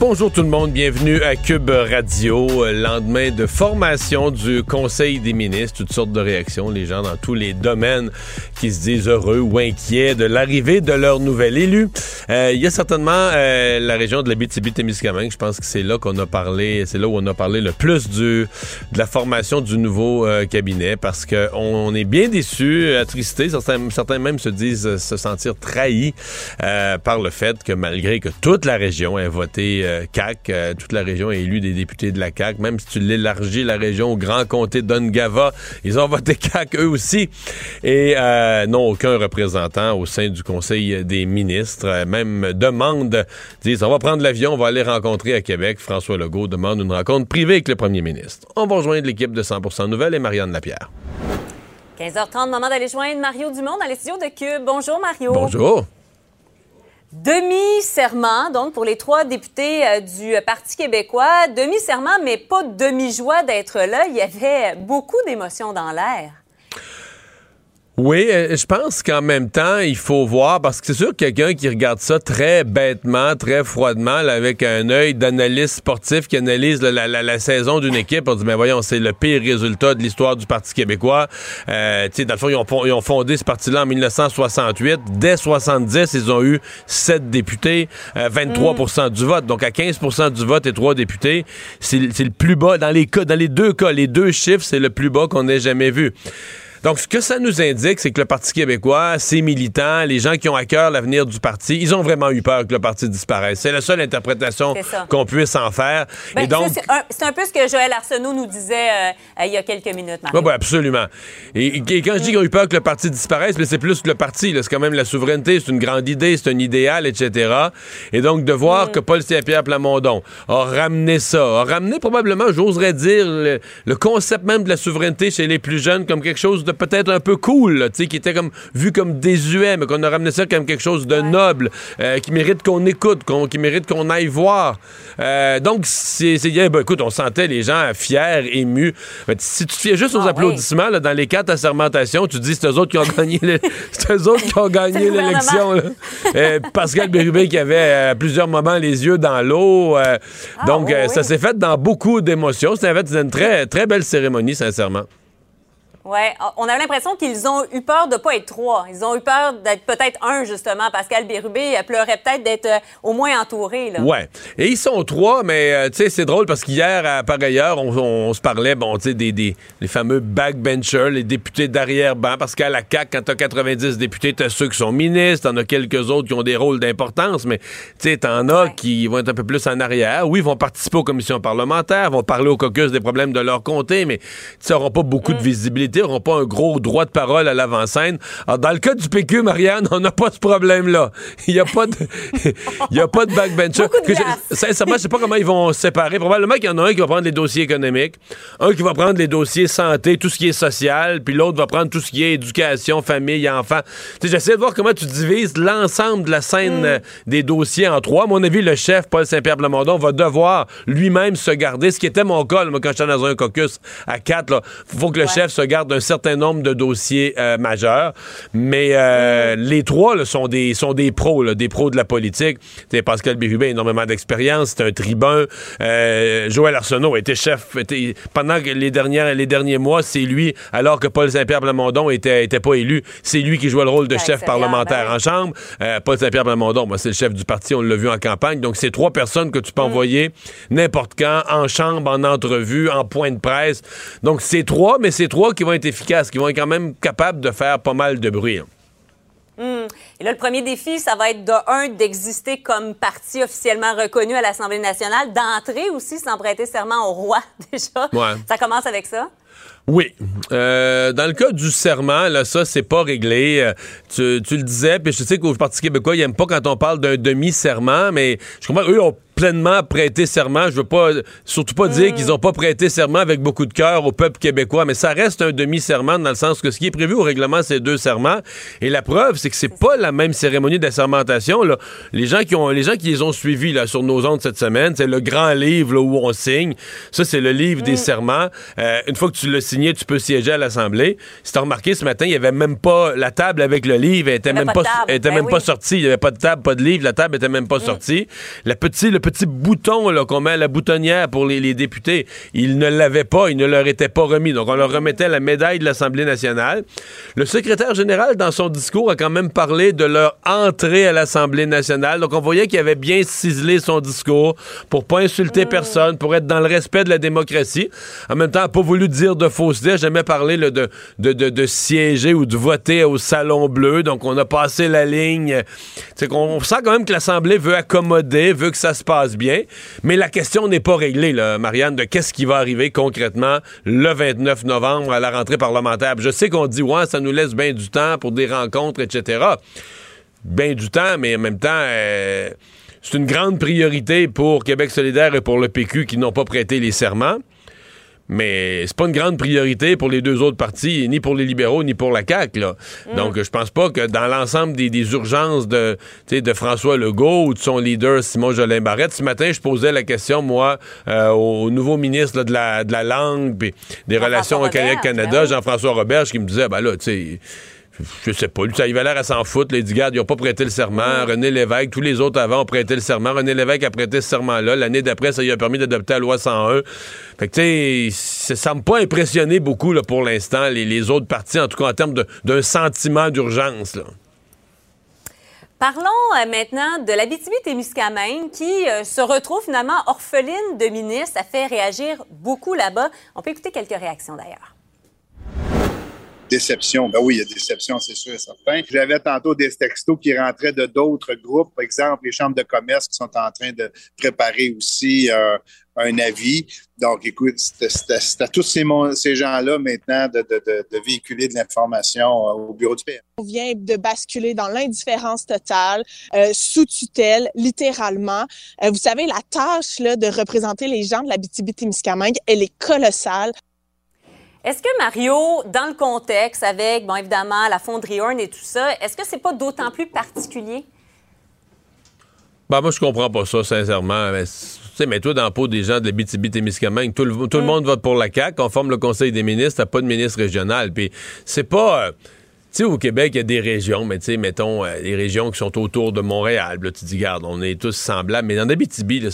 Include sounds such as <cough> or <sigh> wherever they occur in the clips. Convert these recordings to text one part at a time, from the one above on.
Bonjour tout le monde, bienvenue à Cube Radio. Euh, lendemain de formation du Conseil des ministres, toutes sortes de réactions, les gens dans tous les domaines qui se disent heureux ou inquiets de l'arrivée de leur nouvel élu. Euh, il y a certainement euh, la région de la témiscamingue je pense que c'est là qu'on a parlé, c'est là où on a parlé le plus du, de la formation du nouveau cabinet parce qu'on on est bien déçus, attristés, certains, certains même se disent se sentir trahis par le fait que malgré que toute la région ait voté CAC. Euh, toute la région a élu des députés de la CAC. Même si tu l'élargis la région au grand comté d'Ongava, ils ont voté CAC eux aussi et euh, n'ont aucun représentant au sein du Conseil des ministres. Euh, même demande, disent on va prendre l'avion, on va aller rencontrer à Québec. François Legault demande une rencontre privée avec le premier ministre. On va rejoindre l'équipe de 100% Nouvelles et Marianne Lapierre. 15h30, moment d'aller joindre Mario Dumont dans les studios de Cube. Bonjour Mario. Bonjour. Demi-serment, donc, pour les trois députés euh, du Parti québécois. Demi-serment, mais pas demi-joie d'être là. Il y avait beaucoup d'émotions dans l'air. Oui, euh, je pense qu'en même temps, il faut voir, parce que c'est sûr que quelqu'un qui regarde ça très bêtement, très froidement, avec un œil d'analyste sportif qui analyse la, saison d'une équipe, on dit, mais voyons, c'est le pire résultat de l'histoire du Parti québécois. Euh, tu sais, dans le fond, ils ont, fondé ce parti-là en 1968. Dès 70, ils ont eu sept députés, 23% euh, du vote. Donc, à 15% du vote et trois députés, c'est le plus bas. Dans les, cas, dans les deux cas, les deux chiffres, c'est le plus bas qu'on ait jamais vu. Donc, ce que ça nous indique, c'est que le Parti québécois, ses militants, les gens qui ont à cœur l'avenir du parti, ils ont vraiment eu peur que le parti disparaisse. C'est la seule interprétation qu'on puisse en faire. Ben, donc, c'est un, peu ce que Joël Arsenault nous disait euh, il y a quelques minutes. Oui, ouais, absolument. Et, quand je dis qu'ils ont eu peur que le parti disparaisse, mais c'est plus que le parti. C'est quand même la souveraineté, c'est une grande idée, c'est un idéal, etc. Et donc, de voir mm. que Paul Saint-Pierre Plamondon a ramené ça, a ramené probablement, j'oserais dire, le, le concept même de la souveraineté chez les plus jeunes comme quelque chose peut-être un peu cool, tu sais, qui était comme vu comme désuet, mais qu'on a ramené ça comme quelque chose de noble, euh, qui mérite qu'on écoute, qui mérite qu'on aille voir. Euh, donc, c'est, ben, écoute, on sentait les gens fiers, émus. si tu te fiais juste aux ah applaudissements dans les quatre assermentations, tu dis c'est eux autres qui ont gagné, <laughs> c'est eux autres qui ont gagné l'élection. Euh, Pascal Bérubé qui avait à plusieurs moments les yeux dans l'eau. Ah donc, ça s'est fait dans beaucoup d'émotions. C'était une très très belle cérémonie, sincèrement. Oui, on a l'impression qu'ils ont eu peur de ne pas être trois. Ils ont eu peur d'être peut-être un, justement. Pascal Bérubé pleurait peut-être d'être euh, au moins entouré. Oui. Et ils sont trois, mais euh, tu sais, c'est drôle parce qu'hier, à par ailleurs, on, se parlait, bon, tu sais, des, des, fameux backbenchers, les députés d'arrière-ban, parce qu'à la CAQ, quand t'as 90 députés, t'as ceux qui sont ministres, t'en as quelques autres qui ont des rôles d'importance, mais tu sais, t'en as qui vont être un peu plus en arrière. Oui, ils vont participer aux commissions parlementaires, vont parler au caucus des problèmes de leur comté, mais tu n'auront pas beaucoup de mm. Visibilité n'auront pas un gros droit de parole à l'avant-scène. Alors, dans le cas du PQ, Marianne, on n'a pas ce problème-là. Il n'y a pas de, <laughs> il a pas de backbencher. Je, sincèrement, je sais pas comment ils vont se séparer. Probablement qu'il y en a un qui va prendre les dossiers économiques, un qui va prendre les dossiers santé, tout ce qui est social, puis l'autre va prendre tout ce qui est éducation, famille, enfants. J'essaie de voir comment tu divises l'ensemble de la scène mm. euh, des dossiers en trois. À mon avis, le chef, Paul Saint-Pierre Blamondon, va devoir lui-même se garder, ce qui était mon cas, moi, quand j'étais dans un caucus à quatre. Il faut que le chef se garde d'un certain nombre de dossiers euh, majeurs. Mais euh, les trois là, sont, des, sont des pros, là, des pros de la politique. T'sais, Pascal Bérubé a énormément d'expérience, c'est un tribun. Euh, Joël Arsenault était chef était, pendant les, dernières, les derniers mois, c'est lui, alors que Paul Saint-Pierre Plamondon était, était pas élu, c'est lui qui jouait le rôle de chef parlementaire ben en chambre. Paul Saint-Pierre Plamondon, moi, c'est le chef du parti, on l'a vu en campagne. Donc, c'est trois personnes que tu peux mm. envoyer n'importe quand, en chambre, en entrevue, en point de presse. Donc, c'est trois, mais c'est trois qui vont être efficaces, qui vont être quand même capables de faire pas mal de bruit. Hein. Hmm. Et là, le premier défi, ça va être de un, d'exister comme parti officiellement reconnu à l'Assemblée nationale, d'entrer aussi sans prêter serment au roi, <laughs> déjà. Ça commence avec ça? Oui. Euh, dans le cas du serment, là, ça, c'est pas réglé. Euh, tu, le disais, puis je sais qu'au Parti québécois, ils n'aiment pas quand on parle d'un demi-serment, mais je comprends, eux ont pleinement prêté serment. Je veux pas, surtout pas dire qu'ils ont pas prêté serment avec beaucoup de cœur au peuple québécois, mais ça reste un demi-serment dans le sens que ce qui est prévu au règlement, c'est deux serments. Et la preuve, c'est que c'est pas la même cérémonie d'assermentation. Là. Les gens qui ont, les gens qui les ont suivis là sur nos ondes cette semaine, c'est le grand livre là, où on signe. Ça, c'est le livre des mm. serments. Euh, une fois que tu l'as signé, tu peux siéger à l'Assemblée. Si t'as remarqué ce matin, il y avait même pas la table avec le livre, elle était même pas, était ben même pas sortie. Il y avait pas de table, pas de livre, la table était même pas mm. sortie. Le petit, le petit bouton là qu'on met à la boutonnière pour les, députés, ils ne l'avaient pas, il ne leur était pas remis. Donc on leur remettait la médaille de l'Assemblée nationale. Le secrétaire général dans son discours a quand même parlé de leur entrée à l'Assemblée nationale. Donc on voyait qu'il avait bien ciselé son discours pour pas insulter mm. personne, pour être dans le respect de la démocratie. En même temps, pas voulu dire de fausseté, jamais parlé de, de, de, de, siéger ou de voter au Salon Bleu. Donc on a passé la ligne. C'est qu'on sent quand même que l'Assemblée veut accommoder, veut que ça se passe Mais la question n'est pas réglée, Marianne, de qu'est-ce qui va arriver concrètement le 29 novembre à la rentrée parlementaire. Je sais qu'on dit, ouais, ça nous laisse bien du temps pour des rencontres, etc. Bien du temps, mais en même temps, euh, c'est une grande priorité pour Québec solidaire et pour le PQ qui n'ont pas prêté les serments. Mais c'est pas une grande priorité pour les deux autres partis, ni pour les libéraux, ni pour la CAQ. Là. Mm. Donc, je pense pas que dans l'ensemble des, urgences de, de François Legault ou de son leader Simon Jolin Barrette, ce matin, je posais la question, moi, euh, au nouveau ministre de, la, de la langue et des relations au Québec-Canada, ben Jean-François Roberge, qui me disait, ben là, tu sais je sais pas, lui, ça, il avait l'air à s'en foutre. Les garde, ils n'ont pas prêté le serment. René Lévesque, tous les autres avant ont prêté le serment. René Lévesque a prêté ce serment-là. L'année d'après, ça lui a permis d'adopter la loi 101. Fait que, tu sais, ça semble pas impressionner beaucoup, là, pour l'instant, les, autres partis, en tout cas en termes d'un sentiment d'urgence, Parlons euh, maintenant de la BTB-Témiscamingue qui euh, se retrouve finalement orpheline de ministre. Ça fait réagir beaucoup là-bas. On peut écouter quelques réactions d'ailleurs déception. Ben oui, il y a déception, c'est sûr et certain. J'avais tantôt des textos qui rentraient de d'autres groupes, par exemple les chambres de commerce qui sont en train de préparer aussi euh, un avis. Donc, écoute, c'est à tous ces, gens-là maintenant de, véhiculer de l'information euh, au bureau du PM. On vient de basculer dans l'indifférence totale, euh, sous tutelle, littéralement. vous savez, la tâche là, de représenter les gens de la BTB-Témiscamingue, elle est colossale. Est-ce que Mario, dans le contexte, avec, bon, évidemment, la fonderie Horn et tout ça, est-ce que c'est pas d'autant plus particulier? Ben, moi, je comprends pas ça, sincèrement. Mais, tu mais toi, dans le pot des gens de la BTB-Témiscamingue, tout, le, tout le mm. monde vote pour la CAQ, on forme le conseil des ministres, t'as pas de ministre régional. Puis c'est pas... Euh, tu sais, au Québec, il y a des régions, mais tu sais, mettons, euh, les régions qui sont autour de Montréal. Là, tu dis, garde, on est tous semblables. Mais dans l'Abitibi,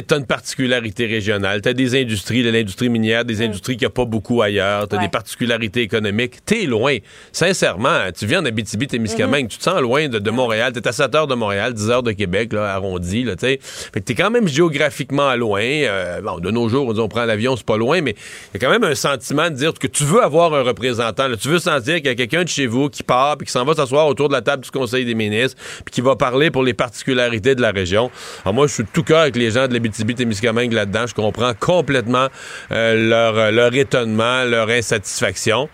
tu as une particularité régionale. Tu as des industries, de l'industrie minière, des industries qu'il n'y a pas beaucoup ailleurs. Tu as des particularités économiques. Tu es loin. Sincèrement, tu viens en Abitibi-Témiscamingue, mm tu te sens loin de, Montréal. Tu es à 7 heures de Montréal, 10 heures de Québec, là, arrondi. Là, fait que tu es quand même géographiquement loin. Euh, bon, de nos jours, on, dit, on prend l'avion, c'est pas loin, mais il y a quand même un sentiment de dire que tu veux avoir un représentant. tu veux sentir qu'il y a quelqu'un de chez vous qui part puis qui s'en va s'asseoir autour de la table du Conseil des ministres puis qui va parler pour les particularités de la région. Alors moi, je suis tout cœur avec les gens de l'Abitibi-Témiscamingue là-dedans. Je comprends complètement euh, leur, euh, leur étonnement, leur insatisfaction.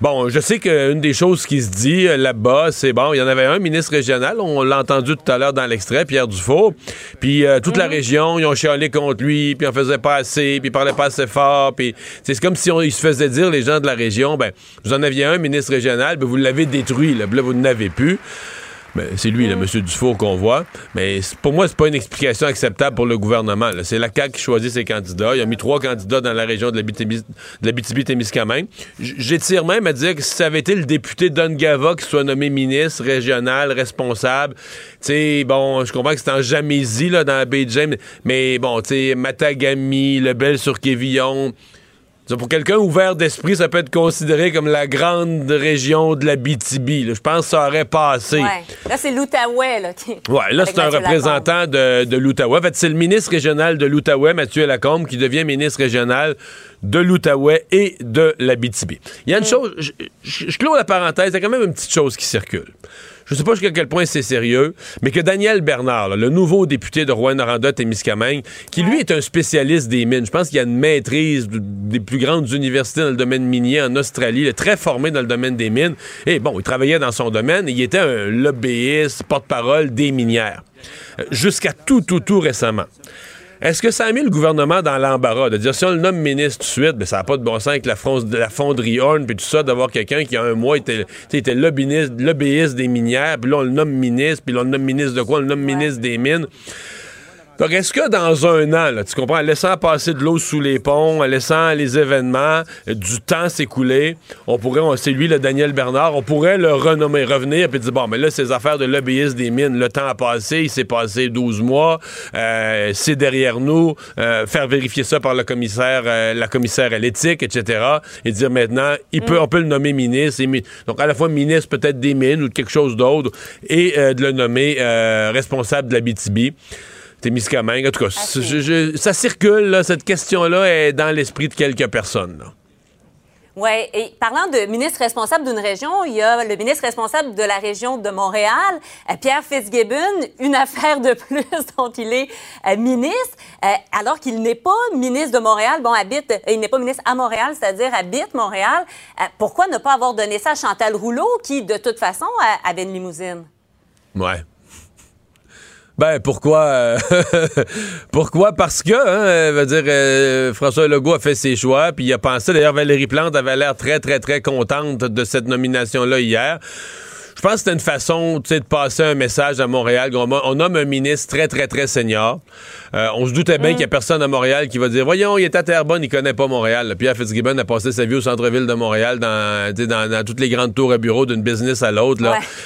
Bon, je sais qu'une des choses qui se dit euh, là-bas, c'est bon, il y en avait un ministre régional, on l'a entendu tout à l'heure dans l'extrait, Pierre Dufault, puis toute la mhm. région, ils ont chialé contre lui, puis on faisait pas assez, puis il parlait pas assez fort, puis c'est comme si on, se faisait dire, les gens de la région, ben, vous en aviez un ministre régional, ben, vous l'avez détruit, là, là vous n'avez plus. Ben, c'est lui, le M. Dufour, qu'on voit. Mais pour moi, c'est pas une explication acceptable pour le gouvernement. C'est la CAQ qui choisit ses candidats. Il a mis trois candidats dans la région de la BTB-Témiscamingue. J'étire même à dire que si ça avait été le député Don Gava qui soit nommé ministre régional, responsable, tu sais, bon, je comprends que c'est en Jamésie, là, dans la baie de James, mais bon, tu sais, Matagami, Lebel sur Quévillon, pour quelqu'un ouvert d'esprit, ça peut être considéré comme la grande région de la BTB. Je pense que ça aurait passé. Ouais. Là, c'est l'Outaouais. Là, qui... ouais, là, c'est un représentant de, de l'Outaouais. En fait, c'est le ministre régional de l'Outaouais, Mathieu Lacombe, qui devient ministre régional de l'Outaouais et de la BTB. Il y a une mm. chose, je, je, clôt la parenthèse, il y a quand même une petite chose qui circule. Je sais pas jusqu'à quel point c'est sérieux, mais que Daniel Bernard, le nouveau député de Rouen-Noranda Témiscamingue, qui lui est un spécialiste des mines, je pense qu'il a une maîtrise des plus grandes universités dans le domaine minier en Australie, il est très formé dans le domaine des mines, et bon, il travaillait dans son domaine, il était un lobbyiste, porte-parole des minières, euh, jusqu'à tout, tout, tout récemment. Est-ce que ça a mis le gouvernement dans l'embarras de dire si on le nomme ministre tout de suite, mais ça n'a pas de bon sens avec la, la fonderie Horn puis tout ça, d'avoir quelqu'un qui, a un mois, était, était lobbyiste, des minières, puis là, on le nomme ministre, puis là, on le nomme ministre de quoi? On le nomme ministre des mines. Donc, est-ce que dans un an, tu comprends, en laissant passer de l'eau sous les ponts, en laissant les événements, euh, du temps s'écouler, on pourrait, c'est lui, le Daniel Bernard, on pourrait le renommer, revenir, puis dire, bon, mais là, ces affaires de lobbyiste des mines, le temps a passé, il s'est passé 12 mois, euh, c'est derrière nous, euh, faire vérifier ça par le commissaire, la commissaire à l'éthique, etc., et dire maintenant, il peut, mm. on peut le nommer ministre, donc à la fois ministre peut-être des mines ou de quelque chose d'autre, et de le nommer responsable de la BTB. Témiscamingue. En tout cas, ça circule, cette question-là est dans l'esprit de quelques personnes. Oui, et parlant de ministre responsable d'une région, il y a le ministre responsable de la région de Montréal, euh, Pierre Fitzgibbon, une <laughs> affaire de plus dont il est euh, ministre, euh, alors qu'il n'est pas ministre de Montréal, bon, habite, il n'est pas ministre à Montréal, c'est-à-dire habite Montréal. pourquoi ne pas avoir donné ça à Chantal Rouleau, qui, de toute façon, avait une limousine? Ouais. Ben pourquoi euh, <laughs> pourquoi? Parce que hein, veut dire euh, François Legault a fait ses choix puis il a pensé d'ailleurs Valérie Plante avait l'air très très très contente de cette nomination là hier. Je pense que c'était une façon de passer un message à Montréal. On nomme un ministre très, très, très senior. Euh, on se doutait bien mm. qu'il n'y a personne à Montréal qui va dire Voyons, il est à Terrebonne, il connaît pas Montréal. Pierre Fitzgibbon a passé sa vie au centre-ville de Montréal, dans, dans, toutes les grandes tours à bureau d'une business à l'autre.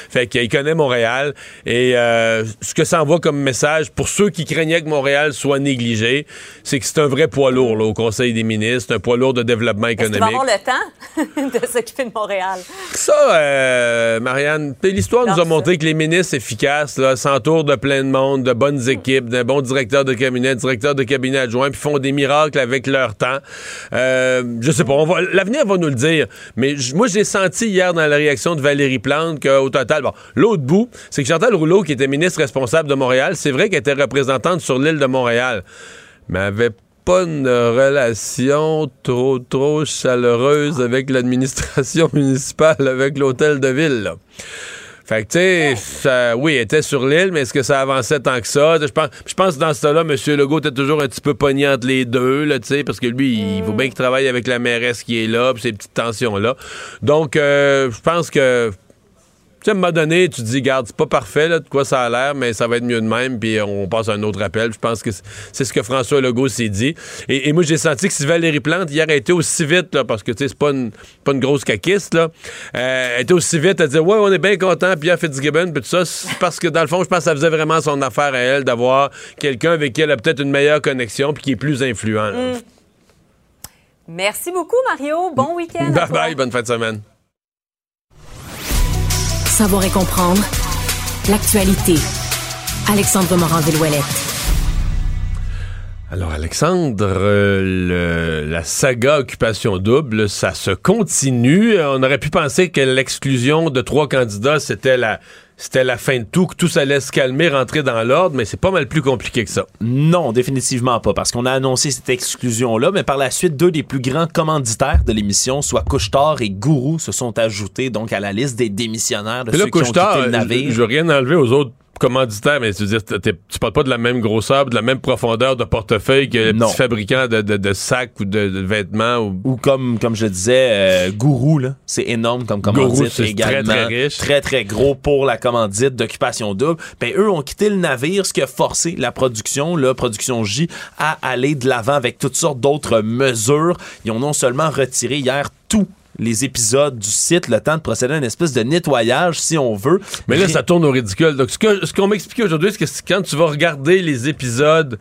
Fait qu'il connaît Montréal. Et euh, ce que ça envoie comme message pour ceux qui craignaient que Montréal soit négligé, c'est que c'est un vrai poids lourd au Conseil des ministres, un poids lourd de développement économique. Est-ce va avoir le temps <laughs> de s'occuper de Montréal? Ça, euh, Marianne, L'histoire nous a montré que les ministres efficaces s'entourent de plein de monde, de bonnes équipes, de bons directeurs de cabinet, directeurs de cabinet adjoints, puis font des miracles avec leur temps. Euh, je sais pas, l'avenir va nous le dire. Mais moi, j'ai senti hier dans la réaction de Valérie Plante qu'au total, bon, l'autre bout, c'est que Chantal Rouleau, qui était ministre responsable de Montréal, c'est vrai qu'elle était représentante sur l'île de Montréal, mais avait pas une relation trop, trop chaleureuse avec l'administration <laughs> municipale, avec l'hôtel de ville. Fait que, tu sais, oui, elle était sur l'île, mais est-ce que ça avançait tant que ça? Je pense, je pense que dans ce temps-là, M. Legault était toujours un petit peu pogné entre les deux, là, tu sais, parce que lui, il faut bien qu'il travaille avec la mairesse qui est là, puis ces petites tensions-là. Donc, euh, je pense que sais, à un moment donné, tu te dis, garde, c'est pas parfait, là, de quoi ça a l'air, mais ça va être mieux de même, puis on passe à un autre appel. Je pense que c'est ce que François Legault s'est dit. Et, moi, j'ai senti que si Valérie Plante, hier, a été aussi vite, là, parce que, tu sais, c'est pas une, pas une grosse caquiste, là, euh, elle était aussi vite à dire, ouais, on est bien content, Pierre Fitzgibbon, puis tout ça, parce que, dans le fond, je pense que ça faisait vraiment son affaire à elle d'avoir quelqu'un avec qui elle a peut-être une meilleure connexion, puis qui est plus influent. Mm. Merci beaucoup, Mario. Bon week-end. Bye bye, bonne fin de semaine. Savoir et comprendre l'actualité. Alexandre Morand-Villouellette. Alors Alexandre, euh, la saga Occupation Double, ça se continue. On aurait pu penser que l'exclusion de trois candidats, c'était la c'était la fin de tout, que tout allait se calmer, rentrer dans l'ordre, mais c'est pas mal plus compliqué que ça. Non, définitivement pas, parce qu'on a annoncé cette exclusion-là, mais par la suite, deux des plus grands commanditaires de l'émission, soit Couchetard et Gourou, se sont ajoutés donc à la liste des démissionnaires de ceux qui ont quitté le navire. Je veux rien enlever aux autres commanditaire, mais tu veux dire, tu parles pas de la même grosseur, de la même profondeur de portefeuille que les petits fabricants de, sacs ou de, vêtements. Ou... comme, comme je disais, euh, Gourou, là, c'est énorme comme commandite également. Très, très riche. Très, très gros pour la commandite d'occupation double. Ben, eux ont quitté le navire, ce qui a forcé la production, la production J, à aller de l'avant avec toutes sortes d'autres mesures. Ils ont non seulement retiré hier tout les épisodes du site, le temps de procéder à une espèce de nettoyage, si on veut. Mais là, ça tourne au ridicule. Donc, ce qu'on m'explique aujourd'hui, c'est que quand tu vas regarder les épisodes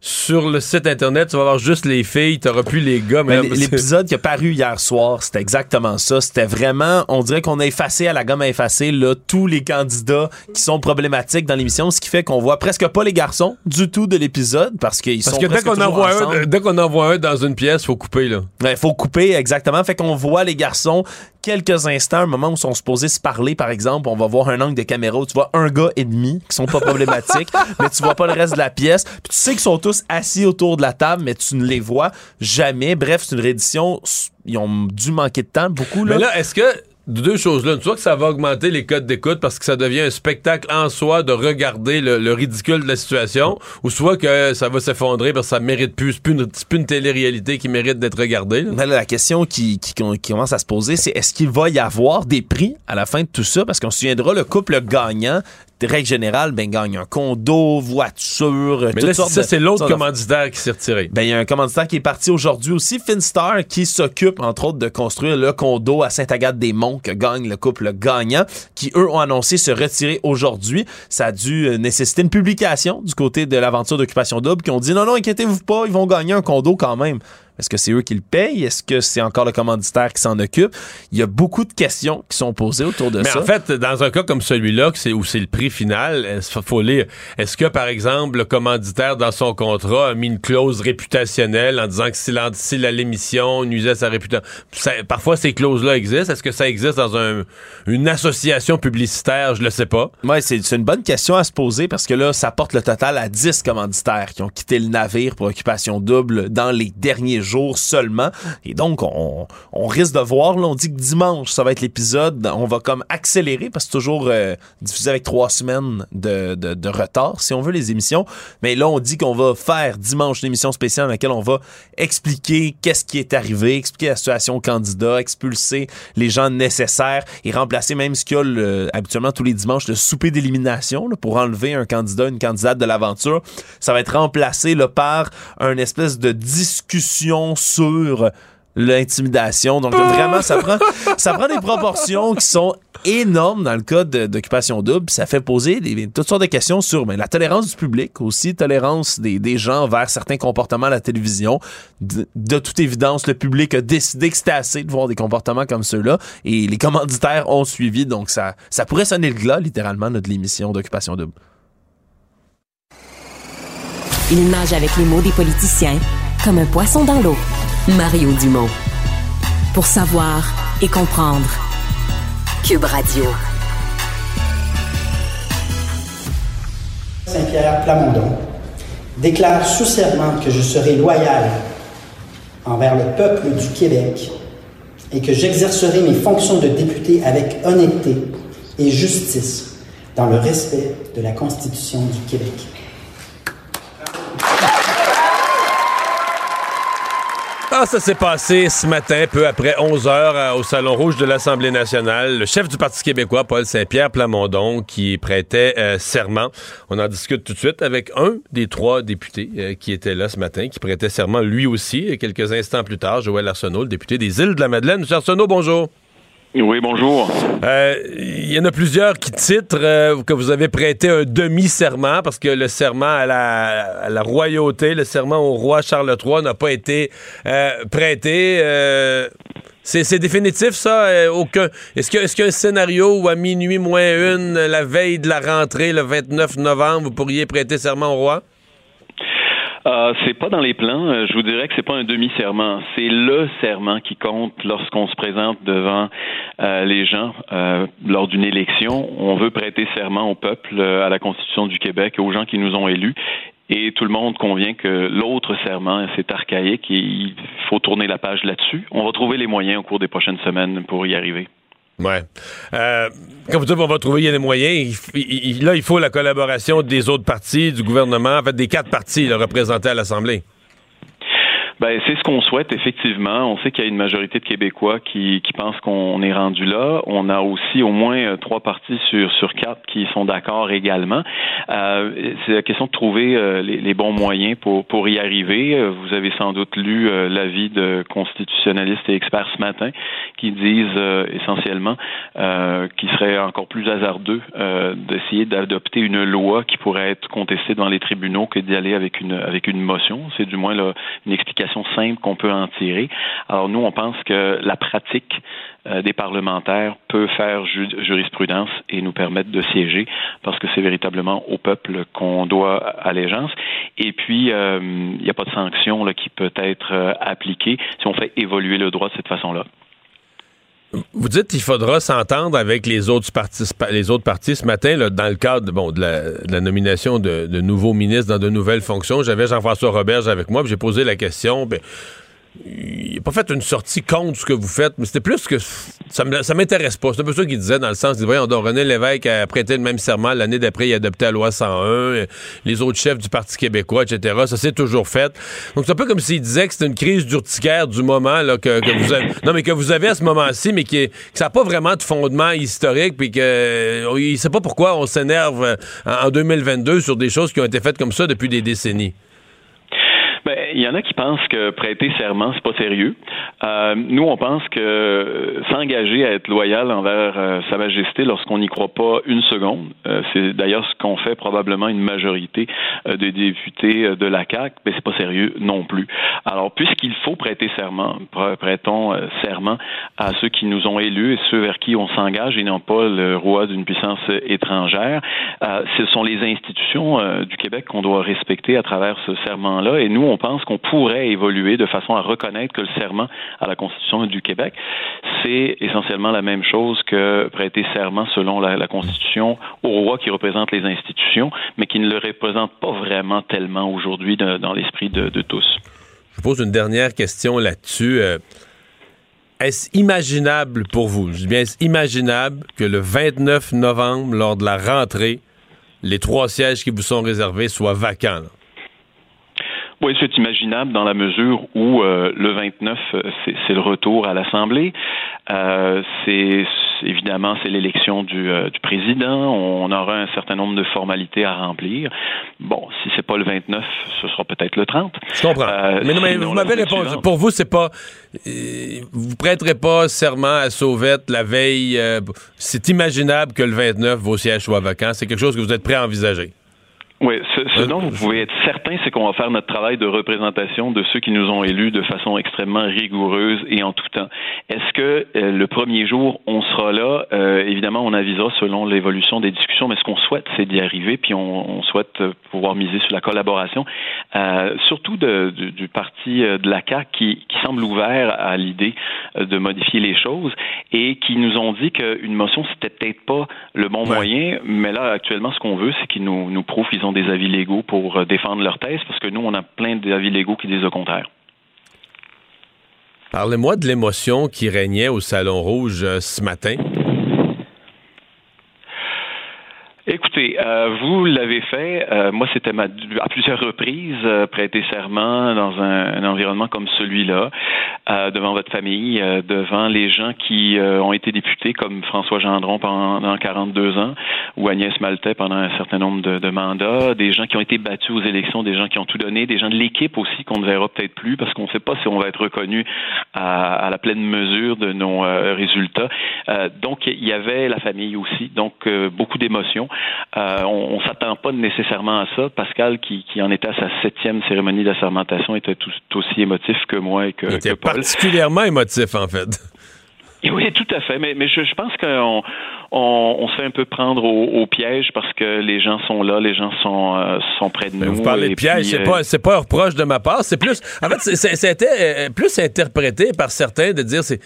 sur le site internet, tu vas avoir juste les filles, tu plus les gars. L'épisode qui a paru hier soir, c'était exactement ça. C'était vraiment, on dirait qu'on a effacé à la gomme à effacer là, tous les candidats qui sont problématiques dans l'émission, ce qui fait qu'on voit presque pas les garçons du tout de l'épisode parce qu'ils sont Parce que dès qu'on en voit un, dès qu'on en voit un dans une pièce, faut couper là. Il faut couper exactement. Fait qu'on voit les garçons quelques instants, un moment où ils sont supposés se parler, par exemple, on va voir un angle de caméra où tu vois un gars et demi qui sont pas problématiques, <laughs> mais tu vois pas le reste de la pièce. Puis tu sais qu'ils sont tous assis autour de la table, mais tu ne les vois jamais. Bref, c'est une réédition. Ils ont dû manquer de temps, beaucoup. Là. Mais là, est-ce que deux choses là. Soit que ça va augmenter les codes d'écoute parce que ça devient un spectacle en soi de regarder le, ridicule de la situation, ou soit que ça va s'effondrer parce que ça mérite plus. C'est plus une, télé-réalité qui mérite d'être regardée. la question qui, commence à se poser, c'est est-ce qu'il va y avoir des prix à la fin de tout ça? Parce qu'on se souviendra, le couple gagnant règle générale, ben, gagne un condo, voiture, Mais là, ça, c'est l'autre commanditaire qui s'est retiré. Ben, il y a un commanditaire qui est parti aujourd'hui aussi, Finstar, qui s'occupe, entre autres, de construire le condo à Sainte-Agathe-des-Monts que gagne le couple gagnant, qui, eux, ont annoncé se retirer aujourd'hui. Ça a dû euh, nécessiter une publication du côté de l'aventure d'occupation double, qui ont dit non, non, inquiétez-vous pas, ils vont gagner un condo quand même. Est-ce que c'est eux qui le payent? Est-ce que c'est encore le commanditaire qui s'en occupe? Il y a beaucoup de questions qui sont posées autour de ça. Mais en fait, dans un cas comme celui-là, où c'est le prix final, il faut lire. Est-ce que, par exemple, le commanditaire, dans son contrat, a mis une clause réputationnelle en disant que si, la, l'émission nuisait sa réputation? parfois, ces clauses-là existent. Est-ce que ça existe dans une association publicitaire? Je le sais pas. Oui, c'est, une bonne question à se poser parce que là, ça porte le total à 10 commanditaires qui ont quitté le navire pour occupation double dans les derniers jours seulement. Et donc, on, risque de voir, là, on dit que dimanche, ça va être l'épisode. On va comme accélérer parce que toujours euh, diffusé avec trois semaines de, de, retard, si on veut, les émissions. Mais là, on dit qu'on va faire dimanche une émission spéciale dans laquelle on va expliquer qu'est-ce qui est arrivé, expliquer la situation au candidat, expulser les gens nécessaires et remplacer même ce qu'il y a habituellement tous les dimanches, le souper d'élimination pour enlever un candidat, une candidate de l'aventure. Ça va être remplacé là, par un espèce de discussion sur l'intimidation. Donc <laughs> vraiment, ça prend, ça prend des proportions qui sont énormes dans le cas d'occupation double. Ça fait poser toutes sortes de questions sur mais, la tolérance du public, aussi tolérance des, gens vers certains comportements à la télévision. De, toute évidence, le public a décidé que c'était assez de voir des comportements comme ceux-là et les commanditaires ont suivi. Donc ça, ça pourrait sonner le glas, littéralement, notre l'émission d'occupation double. Il nage avec les mots des politiciens un poisson dans l'eau. Mario Dumont. Pour savoir et comprendre. Cube Radio. Saint-Pierre Plamondon déclare sous serment que je serai loyal envers le peuple du Québec et que j'exercerai mes fonctions de député avec honnêteté et justice dans le respect de la Constitution du Québec. Ah, ça s'est passé ce matin, peu après 11 heures, euh, au Salon Rouge de l'Assemblée nationale? Le chef du Parti québécois, Paul Saint-Pierre Plamondon, qui prêtait euh, serment. On en discute tout de suite avec un des trois députés euh, qui était là ce matin, qui prêtait serment lui aussi. Et quelques instants plus tard, Joël Arsenault, le député des Îles de la Madeleine. Monsieur Arsenault, bonjour. Oui, bonjour. Euh, il y en a plusieurs qui titrent euh, que vous avez prêté un demi-serment parce que le serment à la, royauté, le serment au roi Charles III n'a pas été euh, prêté. c'est définitif, ça? Est-ce qu'il y, a un scénario où à minuit moins une, la veille de la rentrée, le 29 novembre, vous pourriez prêter serment au roi? Euh, c'est pas dans les plans. Euh, je vous dirais que c'est pas un demi-serment. C'est le serment qui compte lorsqu'on se présente devant euh, les gens lors d'une élection. On veut prêter serment au peuple, à la Constitution du Québec, aux gens qui nous ont élus. Et tout le monde convient que l'autre serment, c'est archaïque et il faut tourner la page là-dessus. On va trouver les moyens au cours des prochaines semaines pour y arriver. Ouais. Euh, comme vous dites, on va trouver les moyens. là, il faut la collaboration des autres partis, du gouvernement, en fait, des quatre partis représentés à l'Assemblée. Ben, c'est ce qu'on souhaite, effectivement. On sait qu'il y a une majorité de Québécois qui, qui pensent qu'on est rendu là. On a aussi au moins euh, trois partis sur, sur quatre qui sont d'accord également. Euh, c'est la question de trouver euh, les, les, bons moyens pour, pour y arriver. Euh, vous avez sans doute lu l'avis de constitutionnalistes et experts ce matin qui disent essentiellement qu'il serait encore plus hasardeux d'essayer d'adopter une loi qui pourrait être contestée devant les tribunaux que d'y aller avec une, avec une motion. C'est du moins là, une explication simple qu'on peut en tirer. Alors nous, on pense que la pratique euh, des parlementaires peut faire jurisprudence et nous permettre de siéger parce que c'est véritablement au peuple qu'on doit allégeance. Et puis, euh, il n'y a pas de sanction qui peut être euh, appliquée si on fait évoluer le droit de cette façon-là. Vous dites qu'il faudra s'entendre avec les autres partis, les autres partis. Ce matin, dans le cadre bon, de, la, nomination de, nouveaux ministres dans de nouvelles fonctions, j'avais Jean-François Roberge avec moi, j'ai posé la question. Il n'a pas fait une sortie contre ce que vous faites, mais c'était plus que ça m'intéresse pas. C'est un peu ça qu'il disait dans le sens, il disait, on René Lévesque a prêté le même serment l'année d'après, il a adopté la loi 101, les autres chefs du Parti québécois, etc. Ça s'est toujours fait. Donc c'est un peu comme s'il disait que c'était une crise d'urticaire du moment là, que, vous avez, non mais que vous avez à ce moment-ci, mais qui, que ça n'a pas vraiment de fondement historique, puis que euh, il sait pas pourquoi on s'énerve en 2022 sur des choses qui ont été faites comme ça depuis des décennies. Ben, il y en a qui pensent que prêter serment, c'est pas sérieux. Euh, nous, on pense que s'engager à être loyal envers euh, Sa Majesté lorsqu'on n'y croit pas une seconde, euh, c'est d'ailleurs ce qu'on fait probablement une majorité des députés de la CAQ, mais c'est pas sérieux non plus. Alors, puisqu'il faut prêter serment, prêtons serment à ceux qui nous ont élus et ceux vers qui on s'engage et non pas le roi d'une puissance étrangère. ce sont les institutions du Québec qu'on doit respecter à travers ce serment-là et nous, pense qu'on pourrait évoluer de façon à reconnaître que le serment à la Constitution du Québec, c'est essentiellement la même chose que prêter serment selon la, Constitution au roi qui représente les institutions, mais qui ne le représente pas vraiment tellement aujourd'hui dans l'esprit de, tous. Je pose une dernière question là-dessus. Euh, est-ce imaginable pour vous, je dis bien, est-ce imaginable que le 29 novembre, lors de la rentrée, les trois sièges qui vous sont réservés soient vacants? Oui, c'est imaginable dans la mesure où euh, le 29, euh, c'est le retour à l'Assemblée. Euh, c'est évidemment c'est l'élection du, du, président. On aura un certain nombre de formalités à remplir. Bon, si c'est pas le 29, ce sera peut-être le 30. Je comprends. mais non, mais vous m'avez répondu. Pour vous, c'est pas vous prêterez pas serment à Sauvette la veille. c'est imaginable que le 29 vos sièges soient vacants. C'est quelque chose que vous êtes prêt à envisager. Oui, ce, dont vous pouvez être certain, c'est qu'on va faire notre travail de représentation de ceux qui nous ont élus de façon extrêmement rigoureuse et en tout temps. Est-ce que euh, le premier jour, on sera là? Euh, évidemment, on avisera selon l'évolution des discussions, mais ce qu'on souhaite, c'est d'y arriver, puis on, souhaite pouvoir miser sur la collaboration, euh, surtout de, du, parti de la CAQ qui, qui semble ouvert à l'idée de modifier les choses et qui nous ont dit qu'une motion, c'était peut-être pas le bon moyen, mais là, actuellement, ce qu'on veut, c'est qu'ils nous, nous prouvent qu'ils ont des avis légaux pour euh, défendre leur thèse, parce que nous, on a plein d'avis légaux qui disent le contraire. Parlez-moi de l'émotion qui régnait au Salon Rouge euh, ce matin. Écoutez, euh, vous l'avez fait. Euh, moi, c'était à plusieurs reprises euh, prêter serment dans un, environnement comme celui-là, devant votre famille, devant les gens qui ont été députés comme François Gendron pendant 42 ans ou Agnès Maltais pendant un certain nombre de, mandats, des gens qui ont été battus aux élections, des gens qui ont tout donné, des gens de l'équipe aussi qu'on ne verra peut-être plus parce qu'on ne sait pas si on va être reconnu à, la pleine mesure de nos résultats. donc, il y avait la famille aussi, donc beaucoup d'émotions. Euh, on, ne s'attend pas nécessairement à ça. Pascal, qui, en était à sa septième cérémonie d'assermentation, était tout, aussi émotif que moi et que, Il était particulièrement émotif, en fait. Oui, tout à fait. Mais, je, pense qu'on on, se fait un peu prendre au, piège parce que les gens sont là, les gens sont, euh, sont près de nous. Vous parlez de piège, c'est pas, euh, pas un reproche de ma part. C'est plus, en fait, c'était plus interprété par certains de dire c'est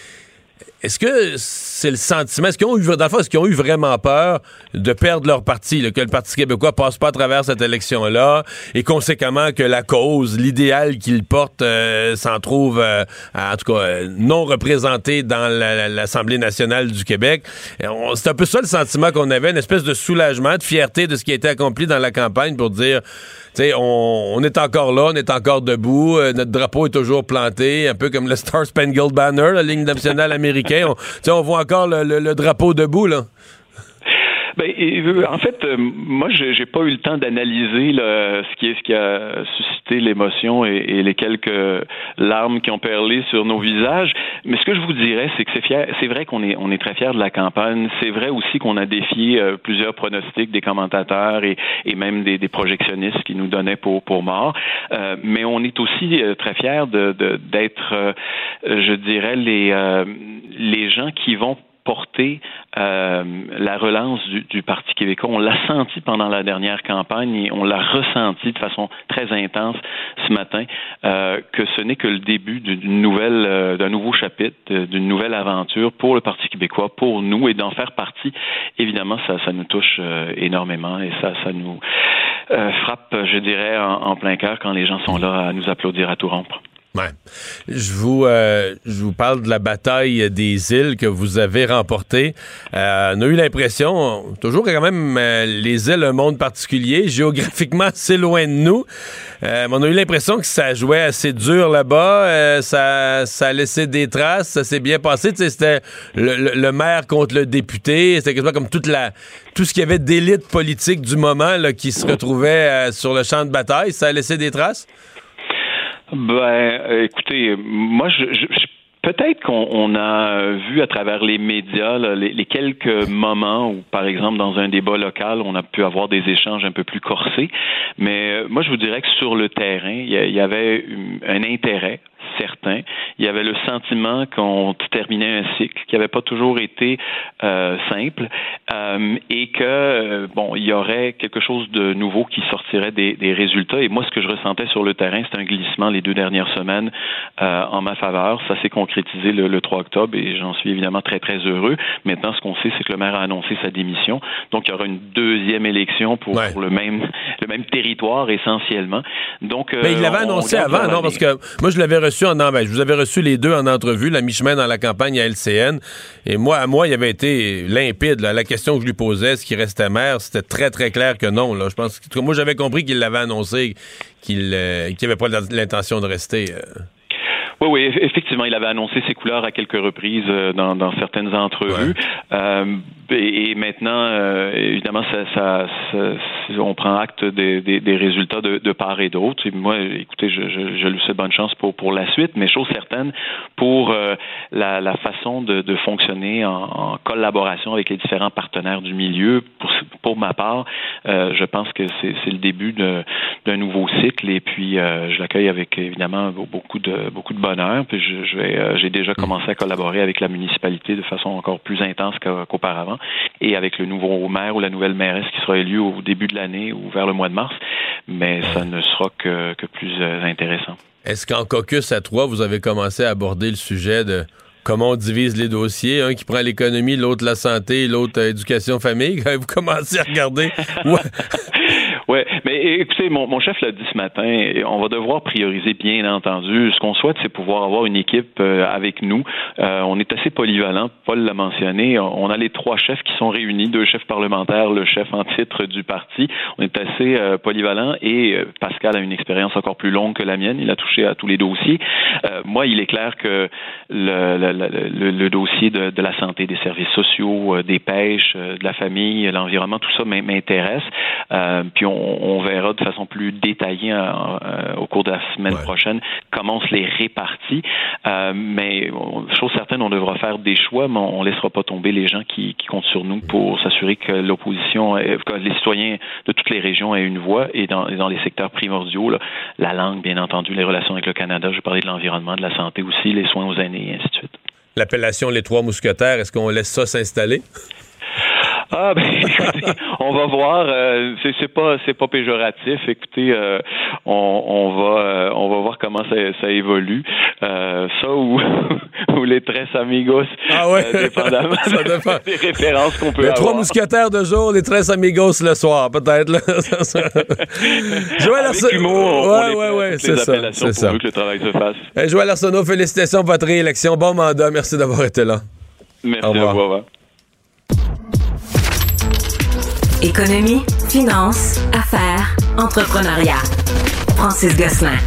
est-ce que c'est le sentiment, est-ce qu'ils ont eu, dans le fond, est-ce qu'ils ont eu vraiment peur de perdre leur parti, que le Parti québécois passe pas à travers cette élection-là, et conséquemment que la cause, l'idéal qu'ils portent, euh, s'en trouve, euh, en tout cas, euh, non représenté dans l'Assemblée nationale du Québec? C'est un peu ça le sentiment qu'on avait, une espèce de soulagement, de fierté de ce qui a été accompli dans la campagne pour dire, on, est encore là, on est encore debout, notre drapeau est toujours planté, un peu comme le Star Spangled Banner, la ligne nationale américaine on, voit encore le, drapeau debout, là. Ben, euh, en fait, euh, moi, j'ai pas eu le temps d'analyser ce qui est ce qui a suscité l'émotion et, les quelques larmes qui ont perlé sur nos visages. Mais ce que je vous dirais, c'est que c'est fier. C'est vrai qu'on est on est très fier de la campagne. C'est vrai aussi qu'on a défié euh, plusieurs pronostics des commentateurs et, et même des, des, projectionnistes qui nous donnaient pour pour mort. mais on est aussi très fier de d'être, je dirais, les les gens qui vont porté euh, la relance du, Parti québécois. On l'a senti pendant la dernière campagne et on l'a ressenti de façon très intense ce matin euh, que ce n'est que le début d'une nouvelle, euh, d'un nouveau chapitre, d'une nouvelle aventure pour le Parti québécois, pour nous et d'en faire partie. Évidemment, ça, ça nous touche énormément et ça, ça nous frappe, je dirais, en plein cœur quand les gens sont là à nous applaudir à tout rompre. Ouais. Je vous, euh, je vous parle de la bataille des îles que vous avez remportée. Euh, on a eu l'impression, toujours quand même, euh, les îles, un monde particulier, <laughs> géographiquement c'est loin de nous. on a eu l'impression que ça jouait assez dur là-bas. ça, ça a laissé des traces. Ça s'est bien passé. C'était le, maire contre le député. C'était quasiment comme toute la, tout ce qu'il y avait d'élite politique du moment là, qui se retrouvait sur le champ de bataille. Ça a laissé des traces? Ben, écoutez, moi, je, Peut-être qu'on a vu à travers les médias les, quelques moments où, par exemple, dans un débat local, on a pu avoir des échanges un peu plus corsés. Mais euh, moi, je vous dirais que sur le terrain, il y, avait un intérêt certain. Il y avait le sentiment qu'on terminait un cycle qui n'avait pas toujours été euh, simple euh, et que euh, bon, il y aurait quelque chose de nouveau qui sortirait des, des résultats. Et moi, ce que je ressentais sur le terrain, c'est un glissement les deux dernières semaines euh, en ma faveur. Ça s'est concrétisé le, le, 3 octobre et j'en suis évidemment très très heureux. Maintenant, ce qu'on sait, c'est que le maire a annoncé sa démission. Donc, il y aura une deuxième élection pour, pour le même le même territoire essentiellement. Donc, mais il l'avait annoncé avant, non? Parce que moi, je l'avais reçu en vous avais reçu les deux en entrevue, la mi-chemin dans la campagne à LCN. Et moi, à moi, il avait été limpide. La question que je lui posais, est-ce qu'il restait maire, c'était très, très clair que non. Je pense que moi, j'avais compris qu'il l'avait annoncé, qu'il n'avait euh, pas l'intention de rester. Euh. Oui, oui, effectivement, il avait annoncé ses couleurs à quelques reprises euh, dans, dans certaines entrevues. Euh, et, maintenant, euh, évidemment, ça, ça, on prend acte des, des, des résultats de, de, part et d'autre. Moi, écoutez, je, je, je lui souhaite bonne chance pour, pour la suite, mais chose certaine, pour la, la, façon de, de fonctionner en, en, collaboration avec les différents partenaires du milieu, pour, pour ma part, je pense que c'est le début d'un nouveau cycle et puis je l'accueille avec évidemment beaucoup de beaucoup de bonheur puis je, vais, euh, j'ai déjà commencé à collaborer avec la municipalité de façon encore plus intense qu'auparavant, et avec le nouveau maire ou la nouvelle mairesse qui sera élue au début de l'année ou vers le mois de mars. Mais ça ne sera que, que plus euh, intéressant. Est-ce qu'en caucus à trois, vous avez commencé à aborder le sujet de comment on divise les dossiers, un qui prend l'économie, l'autre la santé, l'autre euh, éducation famille. <laughs> Vous commencez à regarder. <laughs> Oui, mais écoutez, mon, mon chef l'a dit ce matin, on va devoir prioriser, bien entendu. Ce qu'on souhaite, c'est pouvoir avoir une équipe euh, avec nous. Euh, on est assez polyvalent, Paul l'a mentionné. On a les trois chefs qui sont réunis, deux chefs parlementaires, le chef en titre du parti. On est assez euh, polyvalent et Pascal a une expérience encore plus longue que la mienne. Il a touché à tous les dossiers. moi, il est clair que le, le, le, dossier de, de, la santé, des services sociaux, des pêches, de la famille, l'environnement, tout ça m'intéresse. puis on on, verra de façon plus détaillée euh, au cours de la semaine prochaine comment on se les répartit. Euh, mais chose certaine, on devra faire des choix, mais on ne laissera pas tomber les gens qui, comptent sur nous pour s'assurer que l'opposition, que les citoyens de toutes les régions aient une voix et dans, les secteurs primordiaux, la langue, bien entendu, les relations avec le Canada, je parlais de l'environnement, de la santé aussi, les soins aux aînés et ainsi de suite. L'appellation Les Trois Mousquetaires, est-ce qu'on laisse ça s'installer? Ah ben <laughs> on va voir. Euh, c'est pas c'est pas péjoratif. Écoutez, euh, on, on, va euh, on va voir comment ça, ça évolue. Euh, ça ou, <laughs> ou les tres amigos. Ah ouais. dépendamment <laughs> ça dépend. des références qu'on peut les avoir. Trois mousquetaires de jour, les tres amigos le soir, peut-être. Joël Arsenault. Ouais ouais ouais, c'est ça. C'est ça. que le travail se fasse. Hey, Joël Arsenault, félicitations pour votre réélection. Bon mandat. Merci d'avoir été là. Merci. Au revoir. Au revoir. Économie, finance, affaires, entrepreneuriat. Francis Gosselin.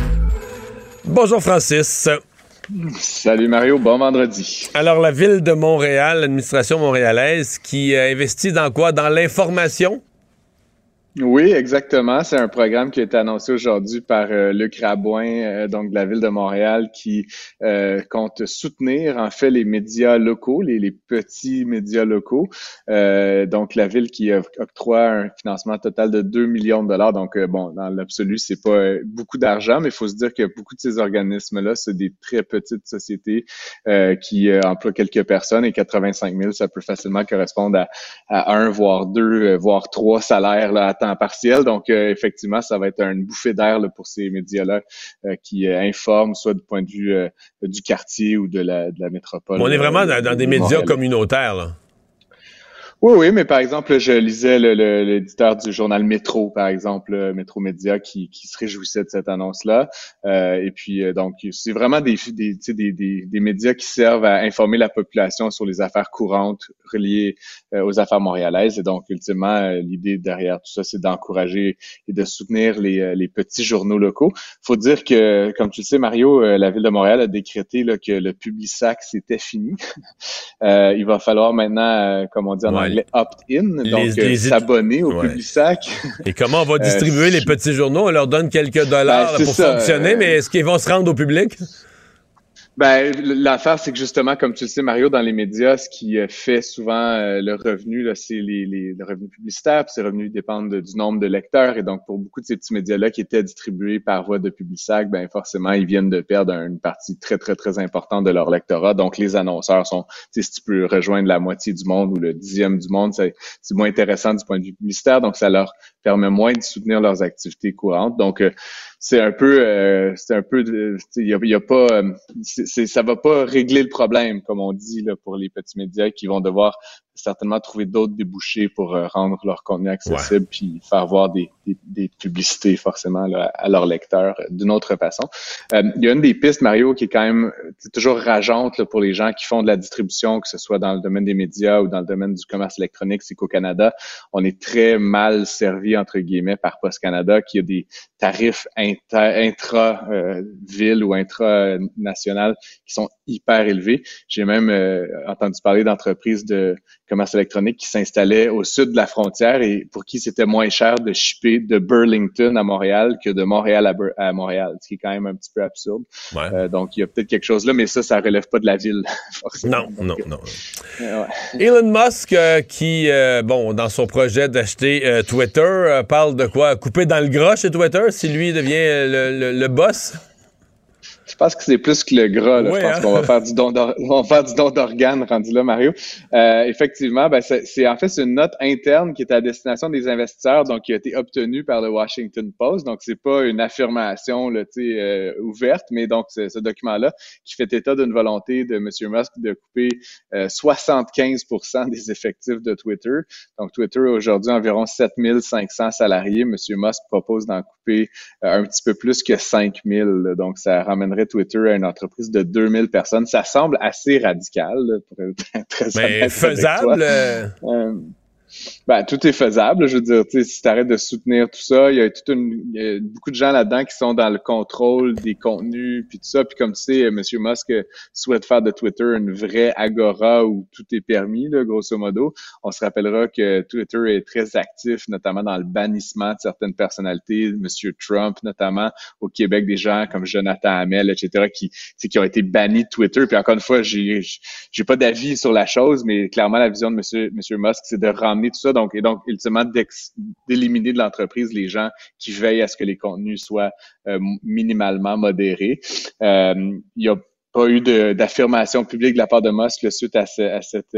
Bonjour Francis. Salut Mario, bon vendredi. Alors la ville de Montréal, l'administration montréalaise qui investit dans quoi? Dans l'information? Oui, exactement. C'est un programme qui été annoncé aujourd'hui par euh, Luc Rabouin, euh, donc de la ville de Montréal, qui euh, compte soutenir en fait les médias locaux, les, les petits médias locaux. donc la ville qui octroie un financement total de 2 millions de dollars. Donc bon, dans l'absolu, c'est pas beaucoup d'argent, mais il faut se dire que beaucoup de ces organismes-là, c'est des très petites sociétés qui emploient quelques personnes et 85 000, ça peut facilement correspondre à, à un, voire deux, voire trois salaires là, à partiel. Donc, euh, effectivement, ça va être une bouffée d'air pour ces médias-là euh, qui euh, informent, soit du point de vue du quartier ou de la, de la métropole. On est vraiment dans, des médias communautaires. Là. Oui, oui, mais par exemple, je lisais l'éditeur du journal Métro, par exemple, Métro Média, qui, qui se réjouissait de cette annonce-là. Euh, et puis, euh, donc, c'est vraiment des, des, des, des, des, médias qui servent à informer la population sur les affaires courantes reliées euh, aux affaires montréalaises. Et donc, ultimement, l'idée derrière tout ça, c'est d'encourager et de soutenir les, les petits journaux locaux. faut dire que, comme tu le sais, Mario, la Ville de Montréal a décrété là, que le Publisac, c'était fini. <laughs> il va falloir maintenant, comme on dit en opt-in, donc euh, s'abonner au Publisac. Et comment on va distribuer les petits journaux? On leur donne quelques dollars ben, pour fonctionner, euh, mais est-ce qu'ils vont se rendre au public? Ben, l'affaire, c'est que justement, comme tu le sais, Mario, dans les médias, ce qui euh, fait souvent euh, le revenu, c'est les, les, le revenu publicitaire, puis ces revenus dépendent du nombre de lecteurs. Et donc, pour beaucoup de ces petits médias-là qui étaient distribués par voie de Publisac, ben forcément, ils viennent de perdre une partie très, très, très importante de leur lectorat. Donc, les annonceurs sont, si tu peux rejoindre la moitié du monde ou le dixième du monde, c'est moins intéressant du point de vue publicitaire. Donc, ça leur permet moins de soutenir leurs activités courantes. Donc, euh, c'est un peu, euh, c'est un peu, il y a, pas, c'est, ça va pas régler le problème comme on dit là pour les petits médias qui vont devoir certainement trouver d'autres débouchés pour euh, rendre leur contenu accessible puis faire voir des, des, publicités forcément à leurs lecteurs d'une autre façon. il y a une des pistes Mario qui est quand même toujours rageante pour les gens qui font de la distribution, que ce soit dans le domaine des médias ou dans le domaine du commerce électronique, c'est qu'au Canada, on est très mal servi entre guillemets par Post Canada qui a des tarifs intra-ville euh, ou intra-national qui sont hyper élevés. J'ai même euh, entendu parler d'entreprises de commerce électronique qui s'installaient au sud de la frontière et pour qui c'était moins cher de shipper de Burlington à Montréal que de Montréal à, Montréal, ce qui est quand même un petit peu absurde. Euh, donc, il y a peut-être quelque chose là, mais ça, ça relève pas de la ville, <laughs> forcément. Non, non, non. Elon Musk, qui, bon, dans son projet d'acheter Twitter, parle de quoi? Couper dans le gras chez Twitter si lui devient le, le boss? Je pense que c'est plus que le gras. Là. je pense hein? qu'on va faire du don on va faire du don d'organes rendu là, Mario. Euh, effectivement, ben, c'est en fait une note interne qui est à destination des investisseurs, donc qui a été obtenue par le Washington Post. Donc c'est pas une affirmation là, euh, ouverte, mais donc ce document-là qui fait état d'une volonté de M. Musk de couper euh, 75% des effectifs de Twitter. Donc Twitter aujourd'hui environ 7500 salariés. M. Musk propose d'en couper euh, un petit peu plus que 5000. Donc ça ramènerait Twitter à une entreprise de 2000 personnes. Ça semble assez radical, pour être <laughs> très Mais faisable. Euh, euh, ben, tout est faisable. Je veux dire, si tu arrêtes de soutenir tout ça, il y a toute une, beaucoup de gens là-dedans qui sont dans le contrôle des contenus, puis tout ça. Puis comme tu sais, M. Musk souhaite faire de Twitter une vraie agora où tout est permis, là, grosso modo. On se rappellera que Twitter est très actif, notamment dans le bannissement de certaines personnalités, M. Trump notamment, au Québec, des gens comme Jonathan Hamel, etc., qui, qui ont été bannis de Twitter. Puis encore une fois, j'ai j'ai pas d'avis sur la chose, mais clairement, la vision de M. Monsieur Musk, c'est de ramener tout ça. Donc, et donc, ultimement, d'éliminer de l'entreprise les gens qui veillent à ce que les contenus soient euh, minimalement modérés. Euh, il n'y a pas eu d'affirmation publique de la part de Musk suite à, cette,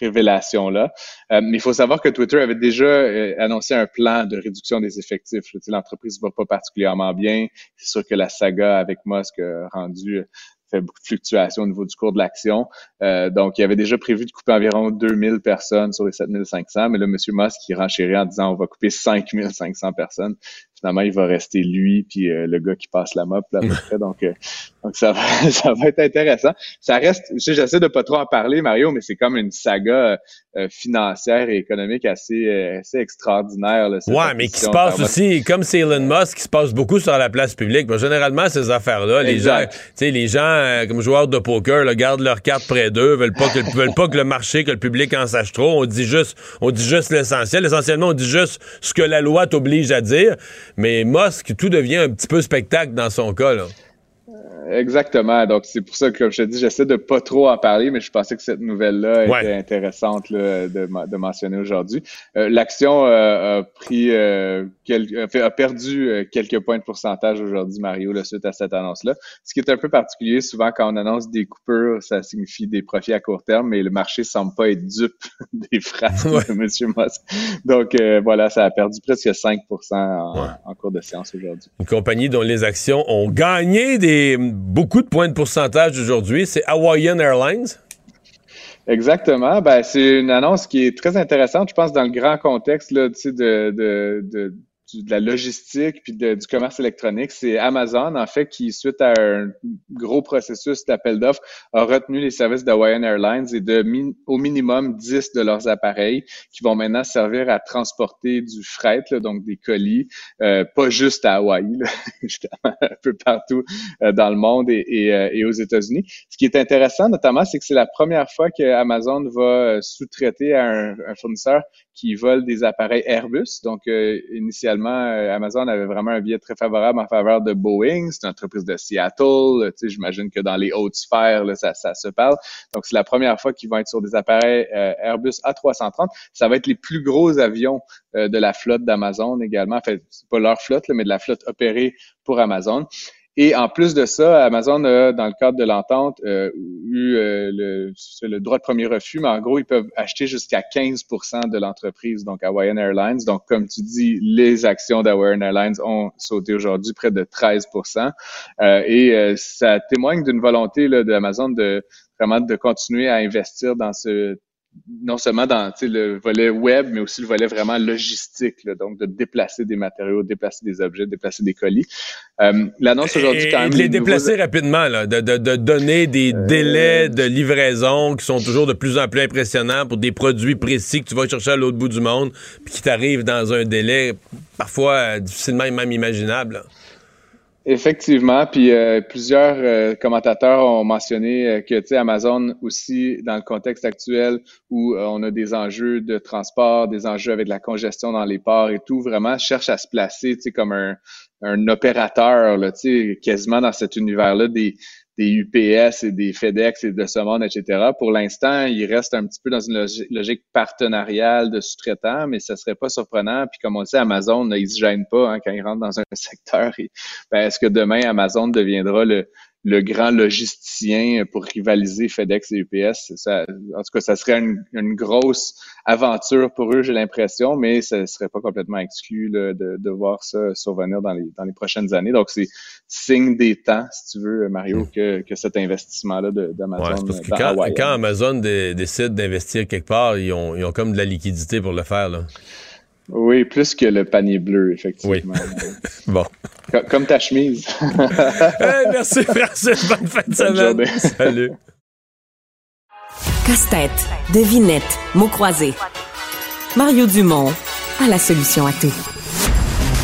révélation-là. Euh, mais il faut savoir que Twitter avait déjà annoncé un plan de réduction des effectifs. L'entreprise va pas particulièrement bien. C'est sûr que la saga avec Musk a rendu fait beaucoup de fluctuations au niveau du cours de l'action. Euh, donc, il avait déjà prévu de couper environ 2000 personnes sur les 7500, mais là, M. Musk, qui renchérit en disant on va couper 5500 personnes. Finalement, il va rester lui puis le gars qui passe la mop là, à peu <laughs> près. Donc, donc ça va, <laughs> ça va être intéressant. Ça reste, j'essaie de pas trop en parler, Mario, mais c'est comme une saga financière et économique assez, assez extraordinaire. Là, ouais, mais qui se passe aussi, comme c'est Elon Musk, qui se passe beaucoup sur la place publique. Mais généralement, ces affaires-là, les gens, les gens comme joueurs de poker, là, gardent leurs cartes près d'eux, veulent pas que, veulent pas que le marché, que le public en sache trop. On dit juste, on dit juste l'essentiel. Essentiellement, on dit juste ce que la loi t'oblige à dire. Mais Musk, tout devient un petit peu spectacle dans son cas, là. Exactement. Donc, c'est pour ça que, comme je te dis, j'essaie de pas trop en parler, mais je pensais que cette nouvelle-là était intéressante de, de, mentionner aujourd'hui. Euh, l'action euh, a pris, euh, a perdu quelques points de pourcentage aujourd'hui, Mario, là, suite à cette annonce-là. Ce qui est un peu particulier, souvent quand on annonce des coupures, ça signifie des profits à court terme, mais le marché semble pas être dupe <laughs> des phrases de M. Musk. Donc, voilà, ça a perdu presque 5 en, en cours de séance aujourd'hui. Une compagnie dont les actions ont gagné des beaucoup de points de pourcentage aujourd'hui, c'est Hawaiian Airlines. Exactement. Ben, c'est une annonce qui est très intéressante, je pense, dans le grand contexte là, de, de, de, de la logistique puis du commerce électronique, c'est Amazon, en fait, qui, suite à un gros processus d'appel d'offres, a retenu les services d'Hawaiian Airlines et de au minimum 10 de leurs appareils qui vont maintenant servir à transporter du fret, donc des colis, euh, pas juste à Hawaï, <laughs> un peu partout euh, dans le monde et, euh, et, aux États-Unis. Ce qui est intéressant, notamment, c'est que c'est la première fois que Amazon va sous-traiter à un, un fournisseur qui volent des appareils Airbus. Donc, euh, initialement, euh, Amazon avait vraiment un billet très favorable en faveur de Boeing. C'est une entreprise de Seattle. Tu sais, j'imagine que dans les hautes sphères, là, ça, se parle. Donc, c'est la première fois qu'ils vont être sur des appareils euh, Airbus A330. Ça va être les plus gros avions de la flotte d'Amazon également. En fait, c'est pas leur flotte, mais de la flotte opérée pour Amazon. Et en plus de ça, Amazon a, dans le cadre de l'entente, euh, eu euh, le, droit de premier refus, mais en gros, ils peuvent acheter jusqu'à 15% de l'entreprise, donc Hawaiian Airlines. Donc, comme tu dis, les actions d'Hawaiian Airlines ont sauté aujourd'hui près de 13% euh, Et euh, ça témoigne d'une volonté d'Amazon de vraiment de continuer à investir dans ce non seulement dans le volet web, mais aussi le volet vraiment logistique, donc de déplacer des matériaux, déplacer des objets, déplacer des colis. Euh, L'annonce aujourd'hui, quand même. De les déplacer rapidement, là, de, de, de, donner des euh, délais de livraison qui sont toujours de plus en plus impressionnants pour des produits précis que tu vas chercher à l'autre bout du monde, puis qui t'arrivent dans un délai parfois euh, difficilement même imaginable. Effectivement, puis euh, plusieurs euh, commentateurs ont mentionné euh, que tu sais Amazon aussi dans le contexte actuel où on a des enjeux de transport, des enjeux avec la congestion dans les ports et tout, vraiment cherche à se placer tu sais comme un, un opérateur là, tu sais quasiment dans cet univers-là des des UPS et des FedEx et de ce monde, etc. Pour l'instant, il reste un petit peu dans une logique partenariale de sous-traitants, mais ce serait pas surprenant. Puis comme on sait, Amazon, ils se gênent pas hein, quand ils rentrent dans un <laughs> secteur. ben, Est-ce que demain, Amazon deviendra le, le grand logisticien pour rivaliser FedEx et UPS. Ça, en tout cas, ça serait une, une grosse aventure pour eux, j'ai l'impression, mais ça serait pas complètement exclu là, de, de, voir ça survenir dans les, dans les prochaines années. Donc, c'est signe des temps, si tu veux, Mario, hmm. que, que cet investissement-là d'Amazon. Ouais, quand, quand, Amazon décide d'investir quelque part, ils ont, ils ont comme de la liquidité pour le faire. Là. Oui, plus que le panier bleu, effectivement. Oui. <laughs> bon. Comme, ta chemise. <laughs> merci, Francis. Bonne fin de semaine. Salut. Casse-tête, devinette, mots croisés. Mario Dumont a la solution à tout.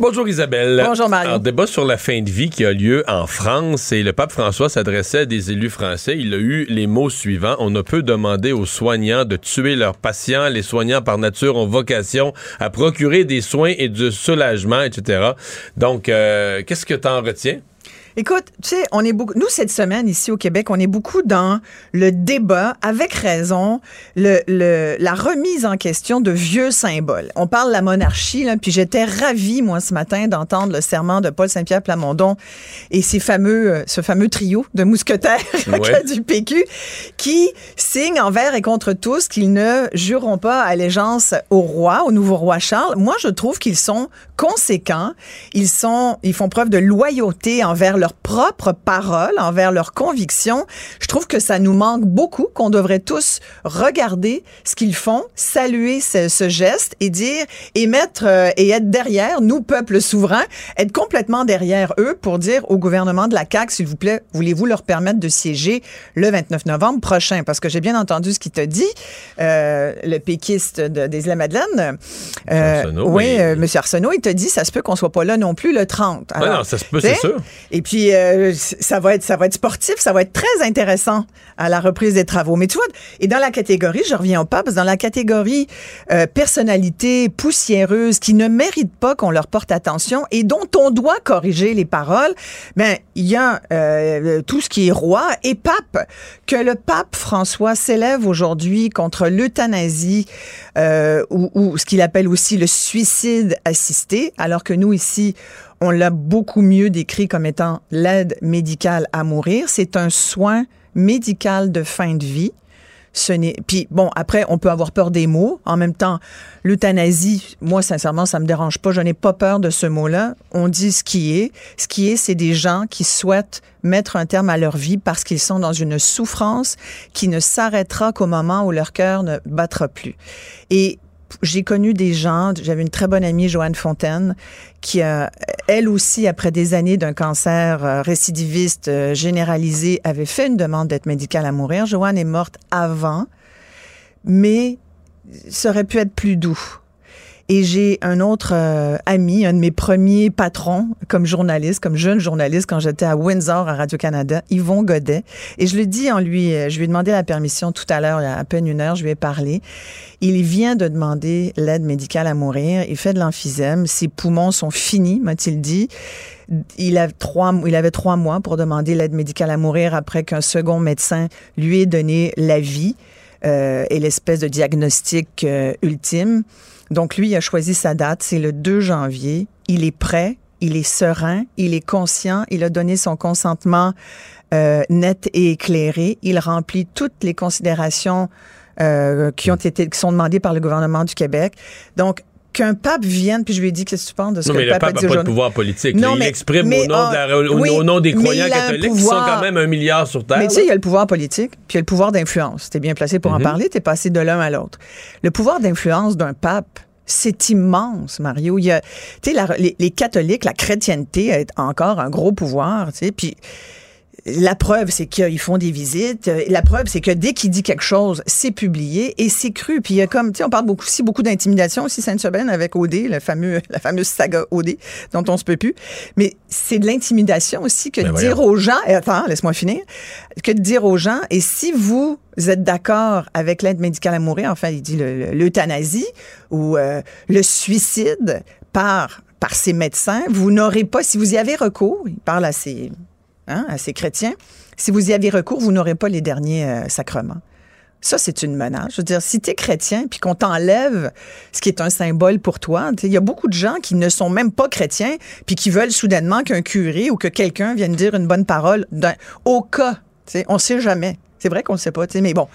Bonjour Isabelle. Bonjour Mario. Un débat sur la fin de vie qui a lieu en France et le pape François s'adressait à des élus français. Il a eu les mots suivants. On ne peut demander aux soignants de tuer leurs patients. Les soignants par nature ont vocation à procurer des soins et du soulagement, etc. Donc, euh, qu'est-ce que tu en retiens? Écoute, tu sais, on est beaucoup. Nous, cette semaine, ici au Québec, on est beaucoup dans le débat, avec raison, le, le, la remise en question de vieux symboles. On parle de la monarchie, là, puis j'étais ravie, moi, ce matin, d'entendre le serment de Paul Saint-Pierre Plamondon et ces fameux, euh, ce fameux trio de mousquetaires <laughs> du PQ qui signent envers et contre tous qu'ils ne jureront pas allégeance au roi, au nouveau roi Charles. Moi, je trouve qu'ils sont conséquents. Ils sont, ils font preuve de loyauté envers leur leurs propres paroles, envers leurs convictions. Je trouve que ça nous manque beaucoup, qu'on devrait tous regarder ce qu'ils font, saluer ce, geste et dire, et mettre, euh, et être derrière, nous, peuple souverain, être complètement derrière eux pour dire au gouvernement de la CAQ, s'il vous plaît, voulez-vous leur permettre de siéger le 29 novembre prochain? Parce que j'ai bien entendu ce qu'il t'a dit, euh, le péquiste des Isla-Madeleine. Euh, oui, M. Arsenault, il te dit, ça se peut qu'on soit pas là non plus le 30. Alors, non, ça se peut, c'est sûr. Et puis, euh, ça va être ça va être sportif, ça va être très intéressant à la reprise des travaux. Mais tu vois, et dans la catégorie, je reviens au pape, dans la catégorie euh, personnalité poussiéreuse qui ne mérite pas qu'on leur porte attention et dont on doit corriger les paroles, ben il y a euh, tout ce qui est roi et pape que le pape François s'élève aujourd'hui contre l'euthanasie ou, ou ce qu'il appelle aussi le suicide assisté, alors que nous ici on l'a beaucoup mieux décrit comme étant l'aide médicale à mourir. C'est un soin médical de fin de vie. Ce n'est puis bon après on peut avoir peur des mots. En même temps l'euthanasie moi sincèrement ça me dérange pas. Je n'ai pas peur de ce mot-là. On dit ce qui est. Ce qui est c'est des gens qui souhaitent mettre un terme à leur vie parce qu'ils sont dans une souffrance qui ne s'arrêtera qu'au moment où leur cœur ne battra plus. Et j'ai connu des gens, j'avais une très bonne amie, Joanne Fontaine, qui a, elle aussi, après des années d'un cancer euh, récidiviste euh, généralisé, avait fait une demande d'être médicale à mourir. Joanne est morte avant, mais ça aurait pu être plus doux. Et j'ai un autre euh, ami, un de mes premiers patrons comme journaliste, comme jeune journaliste quand j'étais à Windsor à Radio-Canada, Yvon Godet. Et je le dis en lui, euh, je lui ai demandé la permission tout à l'heure, il y a à peine une heure, je lui ai parlé. Il vient de demander l'aide médicale à mourir. Il fait de l'emphysème. Ses poumons sont finis, m'a-t-il dit. Il, a trois, il avait trois mois pour demander l'aide médicale à mourir après qu'un second médecin lui ait donné la vie euh, et l'espèce de diagnostic ultime. Donc lui, il a choisi sa date, c'est le 2 janvier. Il est prêt, il est serein, il est conscient, il a donné son consentement euh, net et éclairé. Il remplit toutes les considérations euh, qui ont été qui sont demandées par le gouvernement du Québec. Donc qu'un pape vienne, puis je lui ai dit, qu'est-ce que tu penses de ce non, que mais le pape a dit pas de pouvoir politique. Non, il mais, exprime mais, au, nom ah, de la, au, oui, au, nom des croyants catholiques qui pouvoir- sont quand même un milliard sur Terre. Mais tu sais, il y a le pouvoir politique, puis il y a le pouvoir d'influence. T'es bien placé pour en Mhm. parler, t'es passé de l'un à l'autre. Le pouvoir d'influence d'un pape, c'est immense, Mario. Il y a, la- les, les catholiques, la chrétienté a encore un gros pouvoir, tu sais, puis la preuve, c'est qu'ils font des visites. La preuve, c'est que dès qu'il dit quelque chose, c'est publié et c'est cru. Puis il y a comme, tu sais, on parle beaucoup aussi beaucoup d'intimidation aussi Sainte-Semaine avec OD, le fameux, <laughs> la fameuse saga OD dont on se peut plus. Mais c'est de l'intimidation aussi que Ben de dire aux gens, et attends, laisse-moi finir, que de dire aux gens, et si vous êtes d'accord avec l'aide médicale à mourir, enfin, il dit le- le- l'euthanasie ou euh, le suicide par par ces médecins, vous n'aurez pas, si vous y avez recours, il parle à ces, hein, à ces chrétiens, si vous y avez recours, vous n'aurez pas les derniers euh, sacrements. Ça, c'est une menace. Je veux dire, si tu es chrétien puis qu'on t'enlève ce qui est un symbole pour toi, il y a beaucoup de gens qui ne sont même pas chrétiens puis qui veulent soudainement qu'un curé ou que quelqu'un vienne dire une bonne parole au cas. On sait jamais. C'est vrai qu'on ne sait pas, mais bon,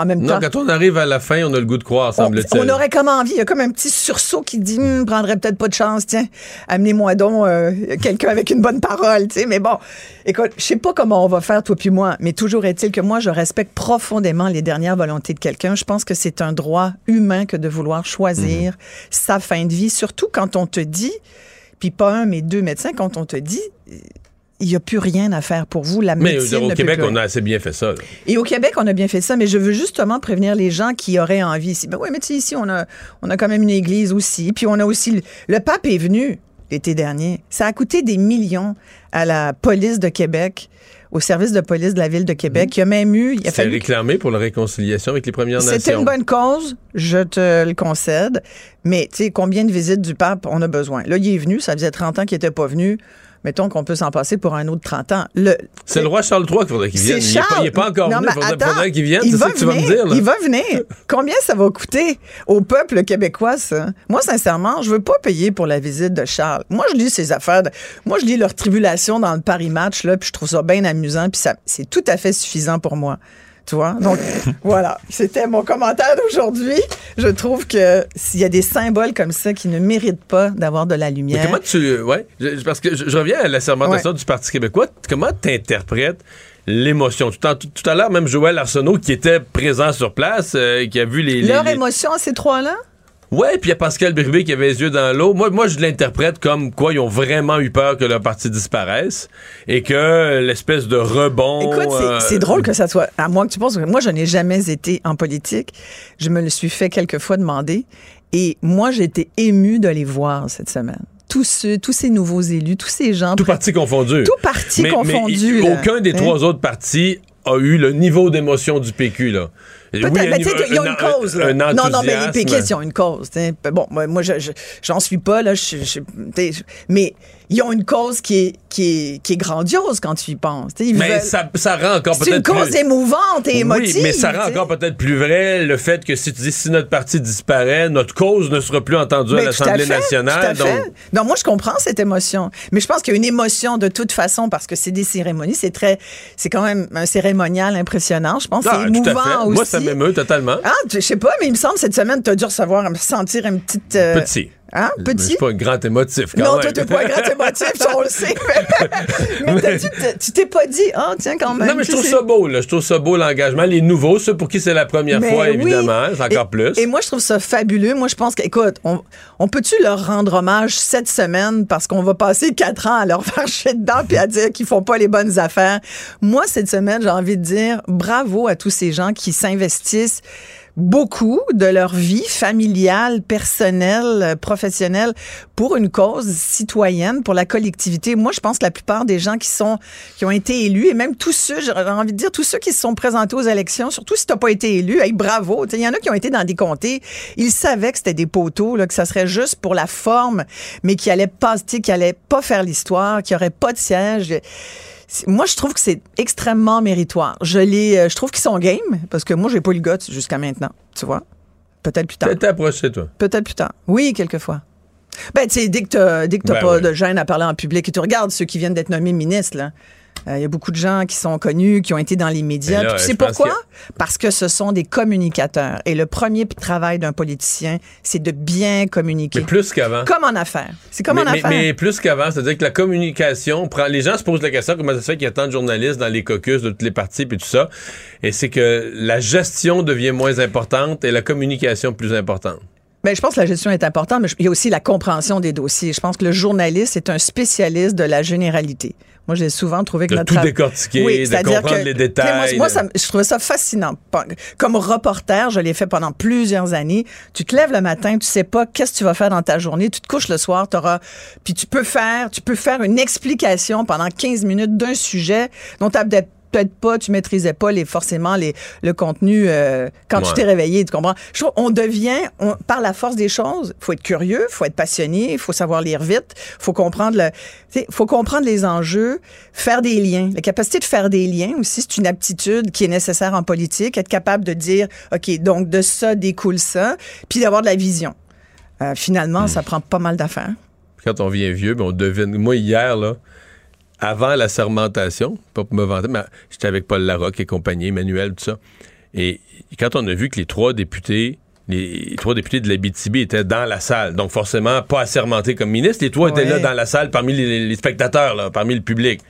en même temps. Non, quand on arrive à la fin, on a le goût de croire, semble-t-il. on aurait comme envie, il y a comme un petit sursaut qui dit, Hum, prendrait peut-être pas de chance, tiens, amenez-moi donc euh, quelqu'un avec une bonne parole, tu sais. Mais bon, écoute, je sais pas comment on va faire toi puis moi, mais toujours est-il que moi je respecte profondément les dernières volontés de quelqu'un. Je pense que c'est un droit humain que de vouloir choisir sa fin de vie, surtout quand on te dit, puis pas un mais deux médecins, quand on te dit. Il n'y a plus rien à faire pour vous. La Mais médecine au ne peut Québec, plus on a assez bien fait ça. là. et au Québec, on a bien fait ça, mais je veux justement prévenir les gens qui auraient envie ici. Ben oui, mais tu sais, ici, on a, on a quand même une église aussi. Puis on a aussi. Le, le pape est venu l'été dernier. Ça a coûté des millions à la police de Québec, au service de police de la ville de Québec. Il y a même eu. Il a fallu réclamé pour la réconciliation avec les Premières Nations. c'était une bonne cause, je te le concède. Mais tu sais, combien de visites du pape on a besoin? Là, il est venu, ça faisait 30 ans qu'il était pas venu. Mettons qu'on peut s'en passer pour un autre 30 ans. c'est le roi Charles III qu'il faudrait qu'il vienne. Il n'est pas, encore venu. Il faudrait, qu'il vienne. C'est ça que tu vas me dire. Il va venir. Combien ça va coûter au peuple québécois, ça? Moi, sincèrement, je veux pas payer pour la visite de Charles. Moi, je lis ses affaires. Moi, je lis leur tribulation dans le Paris Match, là, puis je trouve ça bien amusant, puis ça, c'est tout à fait suffisant pour moi. Tu vois? Donc, <laughs> voilà. C'était mon commentaire d'aujourd'hui. Je trouve que s'il y a des symboles comme ça qui ne méritent pas d'avoir de la lumière. Mais comment tu. Ouais. parce que je, reviens à la sermentation du Parti québécois. Comment tu interprètes l'émotion? Tout, à l'heure, même Joël Arsenault, qui était présent sur place, euh, qui a vu les. Leur émotion, ces trois-là? Ouais, puis il y a Pascal Brivé qui avait les yeux dans l'eau. Moi, moi, je l'interprète comme quoi ils ont vraiment eu peur que leur parti disparaisse et que l'espèce de rebond. Écoute, c'est euh, drôle que ça soit. À moi que tu penses. Moi, je n'ai jamais été en politique. Je me le suis fait quelques fois demander. Et moi, j'ai été ému de les voir cette semaine tous ceux, tous ces nouveaux élus, tous ces gens. Tout parti confondu. Tout parti confondu. aucun des hein? trois autres partis a eu le niveau d'émotion du PQ, là. Peut-être, mais tu sais qu'ils ont une cause. Là. non, non, mais les péquistes, ils ont une cause. Bon, moi, je, j'en suis pas, là. Je, mais ils ont une cause qui est, qui est, qui est grandiose quand tu y penses. mais ça, ça rend encore peut-être. C'est une cause émouvante et émotive. Oui, mais ça rend encore peut-être plus vrai le fait que si tu dis si notre parti disparaît, notre cause ne sera plus entendue à l'Assemblée nationale. Tout à fait. Donc... moi, je comprends cette émotion. Mais je pense qu'il y a une émotion de toute façon parce que c'est des cérémonies. C'est très. C'est quand même un cérémonial impressionnant. Je pense c'est ah, émouvant aussi. Moi, ça m'émeut totalement. Ah, je sais pas, mais il me semble cette semaine, tu as dû recevoir, sentir une petite. Euh, Petit. Hein, petit? Je suis pas un grand émotif. Quand non, toi, tu n'es pas un grand émotif, on le sait. <laughs> mais tu t'es pas dit, ah, oh, tiens, quand même. Non, mais je trouve ça beau, là. Je trouve ça beau, l'engagement. Les nouveaux, ceux pour qui c'est la première fois, évidemment, c'est encore plus. Et moi, je trouve ça fabuleux. Moi, je pense qu'écoute, on, on peut-tu leur rendre hommage cette semaine parce qu'on va passer quatre ans à leur <laughs> faire chier dedans puis à dire qu'ils font pas les bonnes affaires? Moi, cette semaine, j'ai envie de dire bravo à tous ces gens qui s'investissent beaucoup de leur vie familiale, personnelle, professionnelle pour une cause citoyenne, pour la collectivité. Moi, je pense que la plupart des gens qui sont qui ont été élus et même tous ceux, j'ai envie de dire tous ceux qui se sont présentés aux élections, surtout si tu pas été élu, hey, bravo. Il y en a qui ont été dans des comtés, ils savaient que c'était des poteaux, là, que ça serait juste pour la forme, mais qui allaient pas, qui allaient pas faire l'histoire, qui aurait pas de siège moi, je trouve que c'est extrêmement méritoire. Je les, euh, je trouve qu'ils sont game parce que moi, j'ai pas eu le goût jusqu'à maintenant. Tu vois? Peut-être plus tard. Peut-être approché, toi? Peut-être plus tard. Oui, quelquefois. Ben, tu sais, dès que t'as, dès que t'as ben pas de gêne à parler en public et tu regardes ceux qui viennent d'être nommés ministres, là. Il euh, y a beaucoup de gens qui sont connus, qui ont été dans les médias. tu sais pourquoi? Parce que ce sont des communicateurs. Et le premier travail d'un politicien, c'est de bien communiquer. Mais plus qu'avant. Comme en affaires. C'est comme mais, en affaires. Mais plus qu'avant, c'est-à-dire que la communication prend. Les gens se posent la question comment ça se fait qu'il y a tant de journalistes dans les caucus de toutes les parties et tout ça. Et c'est que la gestion devient moins importante et la communication plus importante. Mais ben, je pense que la gestion est importante, mais il y a aussi la compréhension des dossiers. Je pense que le journaliste est un spécialiste de la généralité. Moi, j'ai souvent trouvé que de notre tout décortiquer, oui, de comprendre les détails. Moi, moi je trouvais ça fascinant. Comme reporter, je l'ai fait pendant plusieurs années. Tu te lèves le matin, tu sais pas qu'est-ce que tu vas faire dans ta journée. Tu te couches le soir, auras, puis tu peux faire, tu peux faire une explication pendant 15 minutes d'un sujet dont tu as peut-être pas, tu maîtrisais pas les forcément les, le contenu euh, quand tu t'es réveillé, tu comprends? Je trouve, on devient, on, par la force des choses, faut être curieux, faut être passionné, faut savoir lire vite, faut comprendre le, faut comprendre les enjeux, faire des liens. La capacité de faire des liens aussi, c'est une aptitude qui est nécessaire en politique, être capable de dire, OK, donc de ça découle ça, puis d'avoir de la vision. Euh, finalement, hmm. ça prend pas mal d'affaires. Quand on vient vieux, ben on devine. Moi, hier, là, avant la sermentation, pas pour me vanter, mais j'étais avec Paul Larocque et compagnie, Emmanuel, tout ça. Et quand on a vu que les trois députés, les trois députés de la BTB étaient dans la salle, donc forcément pas assermentés comme ministres, les trois étaient là dans la salle parmi les, spectateurs, là, parmi le public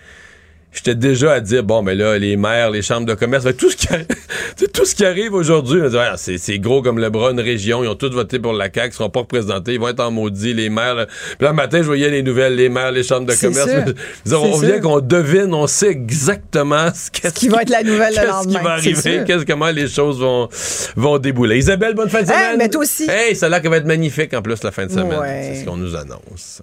j'étais déjà à dire bon mais là les maires les chambres de commerce tout ce qui arrive, <laughs> tout ce qui arrive aujourd'hui. C'est gros comme le bras une région. Ils ont tous voté pour la CAQ ils seront pas représentés ils vont être en maudit les maires là. puis là matin je voyais les nouvelles les maires les chambres de commerce. <laughs> on vient qu'on devine on sait exactement ce, qui va être la nouvelle qu'est-ce qui va arriver qu'est-ce comment les choses vont vont débouler. Isabelle bonne fin de semaine. mais toi aussi. Hey ça a l'air qu'elle va être magnifique en plus la fin de semaine. C'est ce qu'on nous annonce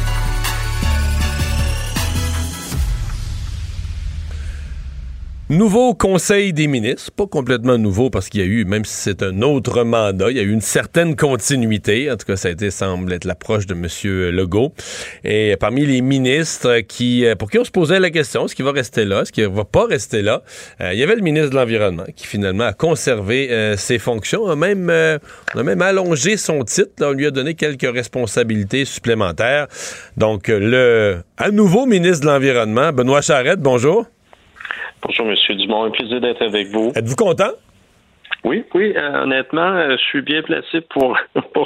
Nouveau Conseil des ministres, pas complètement nouveau parce qu'il y a eu, même si c'est un autre mandat, il y a eu une certaine continuité. En tout cas, ça a été, semble être l'approche de M. Legault. Et parmi les ministres qui, euh, pour qui on se posait la question, est-ce qu'il va rester là, est-ce qu'il va pas rester là, euh, il y avait le ministre de l'Environnement qui finalement a conservé euh, ses fonctions, a même, on a même allongé son titre, on lui a donné quelques responsabilités supplémentaires. Donc, le à nouveau ministre de l'Environnement, Benoît Charette, bonjour. Bonjour, M. Dumont. Un plaisir d'être avec vous. Êtes-vous content? Oui, oui, euh, honnêtement, euh, je suis bien placé <laughs> pour,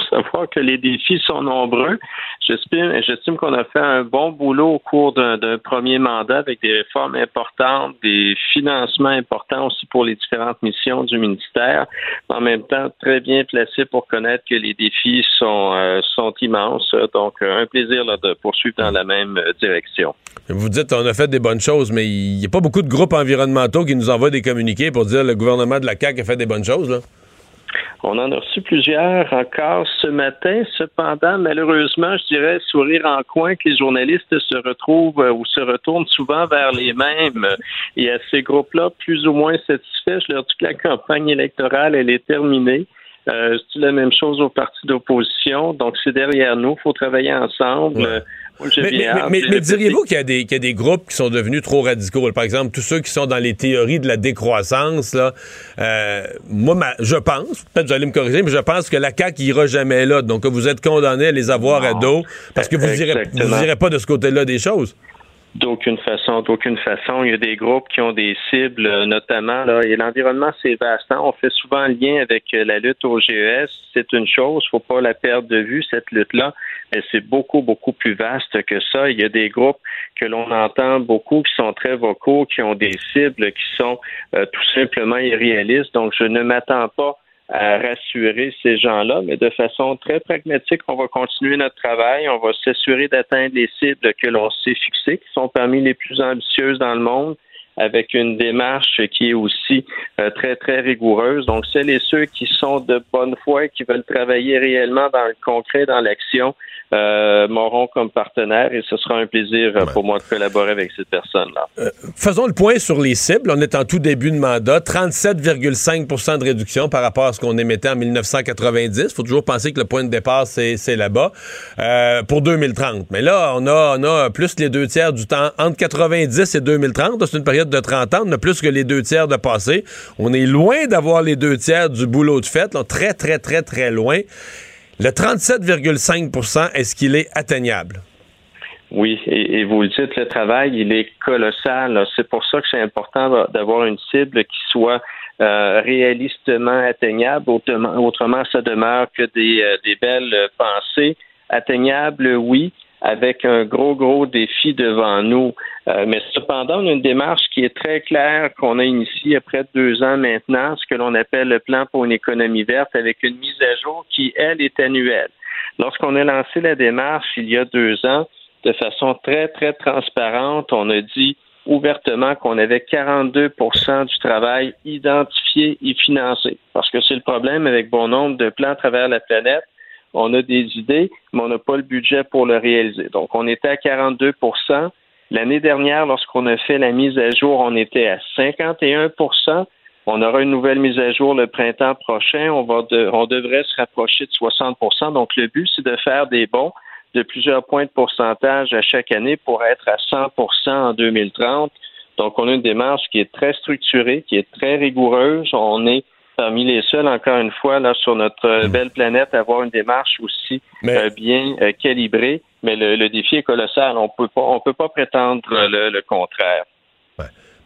savoir que les défis sont nombreux. J'estime, j'estime qu'on a fait un bon boulot au cours d'un, premier mandat avec des réformes importantes, des financements importants aussi pour les différentes missions du ministère. En même temps, très bien placé pour connaître que les défis sont, euh, immenses. Donc, un plaisir de poursuivre dans la même direction. Vous dites on a fait des bonnes choses, mais il n'y a pas beaucoup de groupes environnementaux qui nous envoient des communiqués pour dire le gouvernement de la CAQ a fait des bonnes On en a reçu plusieurs encore ce matin. Cependant, malheureusement, je dirais sourire en coin que les journalistes se retrouvent euh, ou se retournent souvent vers les mêmes. Et à ces groupes-là, plus ou moins satisfaits, je leur dis que la campagne électorale, elle est terminée. Euh, je dis la même chose aux partis d'opposition. Donc, c'est derrière nous. Il faut travailler ensemble. Mais, diriez-vous qu'il y, y, a des groupes qui sont devenus trop radicaux? Par exemple, tous ceux qui sont dans les théories de la décroissance, là, euh, moi, je pense, peut-être vous allez me corriger, mais je pense que la CAQ ira jamais là. Donc, vous êtes condamné à les avoir à dos parce que vous n'irez pas de ce côté-là des choses. D'aucune façon, d'aucune façon. Il y a des groupes qui ont des cibles, euh, notamment là, et l'environnement c'est vaste. Hein. On fait souvent lien avec euh, la lutte au GES. C'est une chose, faut pas la perdre de vue cette lutte-là, c'est beaucoup beaucoup plus vaste que ça. Il y a des groupes que l'on entend beaucoup qui sont très vocaux, qui ont des cibles qui sont euh, tout simplement irréalistes. Donc je ne m'attends pas à rassurer ces gens-là, mais de façon très pragmatique, on va continuer notre travail, on va s'assurer d'atteindre les cibles que l'on s'est fixées, qui sont parmi les plus ambitieuses dans le monde, avec une démarche qui est aussi euh, très, très rigoureuse. Donc, celles et ceux qui sont de bonne foi qui veulent travailler réellement dans le concret, dans l'action, euh, m'auront comme partenaire et ce sera un plaisir euh, pour moi de collaborer avec cette personne-là. Faisons le point sur les cibles. On est en tout début de mandat. 37,5% de réduction par rapport à ce qu'on émettait en 1990. Il faut toujours penser que le point de départ, c'est là-bas pour 2030. Mais là, on a, on a plus les deux tiers du temps entre 90 et 2030. C'est une période de 30 ans. On a plus que les deux tiers de passé. On est loin d'avoir les deux tiers du boulot de fait. très, très, très, très loin. Le 37,5% est-ce qu'il est atteignable? Oui, et, vous le dites, le travail, il est colossal. C'est pour ça que c'est important d'avoir une cible qui soit euh, réalistement atteignable. Autrement, ça demeure que des, euh, des belles pensées. Atteignables, oui, avec un gros, gros défi devant nous. Euh, mais cependant, on a une démarche qui est très claire qu'on a initiée après deux ans maintenant, ce que l'on appelle le plan pour une économie verte, avec une mise à jour qui, elle, est annuelle. Lorsqu'on a lancé la démarche il y a deux ans, de façon très, très transparente, on a dit ouvertement qu'on avait 42% du travail identifié et financé. Parce que c'est le problème avec bon nombre de plans à travers la planète on a des idées, mais on n'a pas le budget pour le réaliser. Donc, on était à 42% L'année dernière, lorsqu'on a fait la mise à jour, on était à 51% on aura une nouvelle mise à jour le printemps prochain. On, devrait se rapprocher de 60% Donc, le but, c'est de faire des bons de plusieurs points de pourcentage à chaque année pour être à 100% en 2030. Donc, on a une démarche qui est très structurée, qui est très rigoureuse. On est parmi les seuls, encore une fois, là, sur notre euh, belle planète, à avoir une démarche aussi euh, bien euh, calibrée. Mais le, défi est colossal. On peut pas, on peut pas prétendre le, contraire.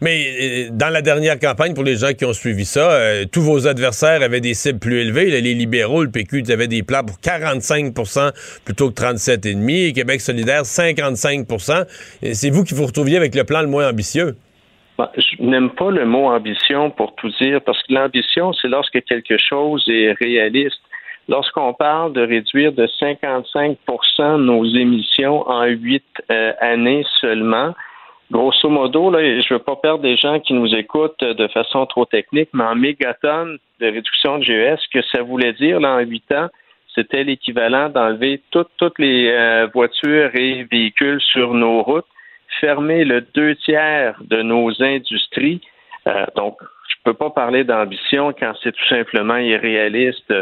Mais dans la dernière campagne, pour les gens qui ont suivi ça, tous vos adversaires avaient des cibles plus élevées. les libéraux, le PQ, ils avaient des plans pour 45% plutôt que 37,5 et Québec solidaire, 55% C'est vous qui vous retrouviez avec le plan le moins ambitieux. Bah, je n'aime pas le mot ambition pour tout dire, parce que l'ambition, c'est lorsque quelque chose est réaliste. Lorsqu'on parle de réduire de 55% nos émissions en huit euh, années seulement, grosso modo, là, je ne veux pas perdre des gens qui nous écoutent de façon trop technique, mais en mégatonnes de réduction de GES, ce que ça voulait dire là, en huit ans, c'était l'équivalent d'enlever toutes, toutes les euh, voitures et véhicules sur nos routes fermer le deux tiers de nos industries, donc, je peux pas parler d'ambition quand c'est tout simplement irréaliste.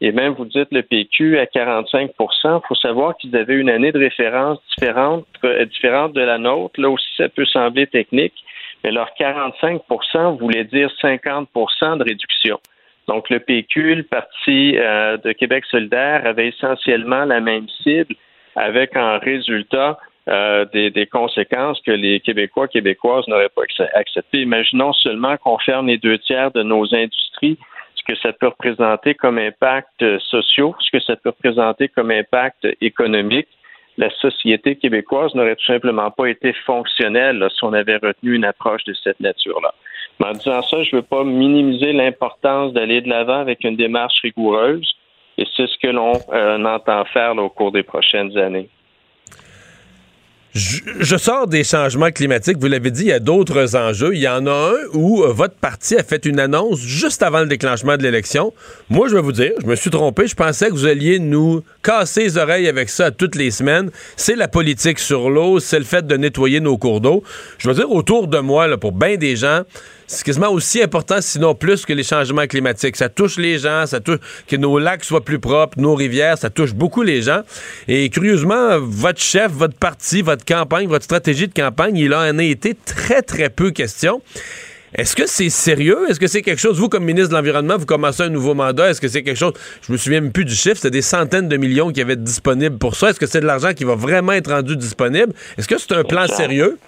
Et même, vous dites le PQ à 45% Il faut savoir qu'ils avaient une année de référence différente, différente de la nôtre. Là aussi, ça peut sembler technique, mais leur 45% voulait dire 50% de réduction. Donc, le PQ, le Parti euh, de Québec solidaire, avait essentiellement la même cible, avec en résultat euh, des, conséquences que les Québécois, Québécoises n'auraient pas acceptées. Imaginons seulement qu'on ferme les deux tiers de nos industries, ce que ça peut représenter comme impact social, ce que ça peut représenter comme impact économique. La société québécoise n'aurait tout simplement pas été fonctionnelle si on avait retenu une approche de cette nature-là. Mais en disant ça, je ne veux pas minimiser l'importance d'aller de l'avant avec une démarche rigoureuse, et c'est ce que l'on euh, entend faire au cours des prochaines années. Je, sors des changements climatiques. Vous l'avez dit, il y a d'autres enjeux. Il y en a un où euh, votre parti a fait une annonce juste avant le déclenchement de l'élection. Moi, je vais vous dire, je me suis trompé. Je pensais que vous alliez nous casser les oreilles avec ça toutes les semaines. C'est la politique sur l'eau, c'est le fait de nettoyer nos cours d'eau. Je veux dire, autour de moi, là, pour bien des gens, c'est quasiment aussi important, sinon plus que les changements climatiques. Ça touche les gens, ça touche que nos lacs soient plus propres, nos rivières, ça touche beaucoup les gens. Et curieusement, votre chef, votre parti, votre campagne, votre stratégie de campagne, il en a été très, très peu question. Est-ce que c'est sérieux? Est-ce que c'est quelque chose, vous, comme ministre de l'Environnement, vous commencez un nouveau mandat, est-ce que c'est quelque chose, je me souviens même plus du chiffre, c'était des centaines de millions qui avaient été disponibles pour ça. Est-ce que c'est de l'argent qui va vraiment être rendu disponible? Est-ce que c'est un plan sérieux?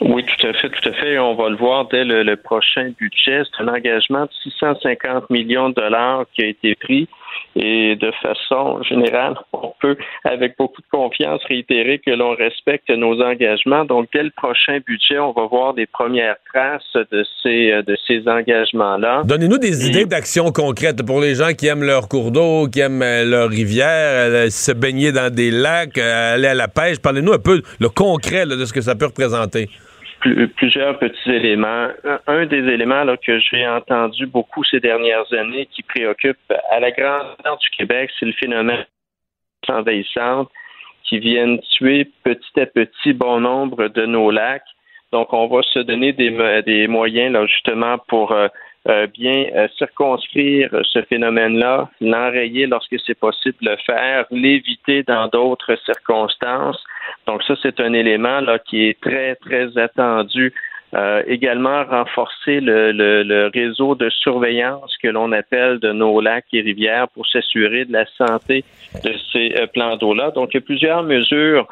Oui, tout à fait, tout à fait. On va le voir dès le, prochain budget. C'est un engagement de 650 millions de dollars qui a été pris. Et de façon générale, on peut, avec beaucoup de confiance, réitérer que l'on respecte nos engagements. Donc, dès le prochain budget, on va voir des premières traces de ces, de ces engagements-là. Donnez-nous des idées d'actions concrètes pour les gens qui aiment leur cours d'eau, qui aiment euh, leur rivière, euh, se baigner dans des lacs, euh, aller à la pêche. Parlez-nous un peu le concret de ce que ça peut représenter plusieurs petits éléments. Un des éléments que j'ai entendu beaucoup ces dernières années qui préoccupe à la grandeur du Québec, c'est le phénomène envahissante qui viennent tuer petit à petit bon nombre de nos lacs. Donc, on va se donner des, des moyens là, justement pour euh, euh, bien euh, circonscrire ce phénomène-là, l'enrayer lorsque c'est possible de le faire, l'éviter dans d'autres circonstances. Donc ça, c'est un élément là qui est très, très attendu. Euh, également renforcer le, le, réseau de surveillance que l'on appelle de nos lacs et rivières pour s'assurer de la santé de ces plans d'eau-là. Donc, il y a plusieurs mesures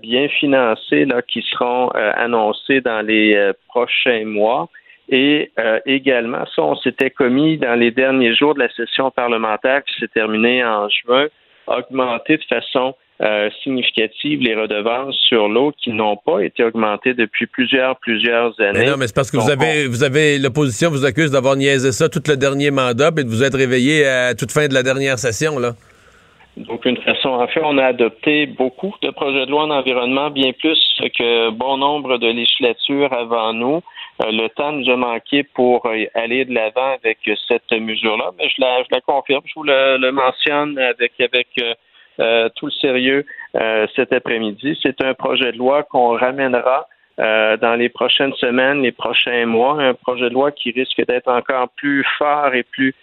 bien financées là, qui seront annoncées dans les prochains mois. Et euh, également, ça, on s'était commis dans les derniers jours de la session parlementaire qui s'est terminée en juin, augmenter de façon euh, significative les redevances sur l'eau qui n'ont pas été augmentées depuis plusieurs, plusieurs années. non, mais c'est parce que vous avez, vous avez l'opposition vous accuse d'avoir niaisé ça tout le dernier mandat et de vous être réveillé à toute fin de la dernière session, là. Donc, une façon, en fait, on a adopté beaucoup de projets de loi en environnement, bien plus que bon nombre de législatures avant nous. Euh, le temps nous a manqué pour euh, aller de l'avant avec cette mesure-là, mais je la, je la confirme, je vous le, mentionne avec, avec euh, tout le sérieux cet après-midi. C'est un projet de loi qu'on ramènera dans les prochaines semaines, les prochains mois, un projet de loi qui risque d'être encore plus fort et plus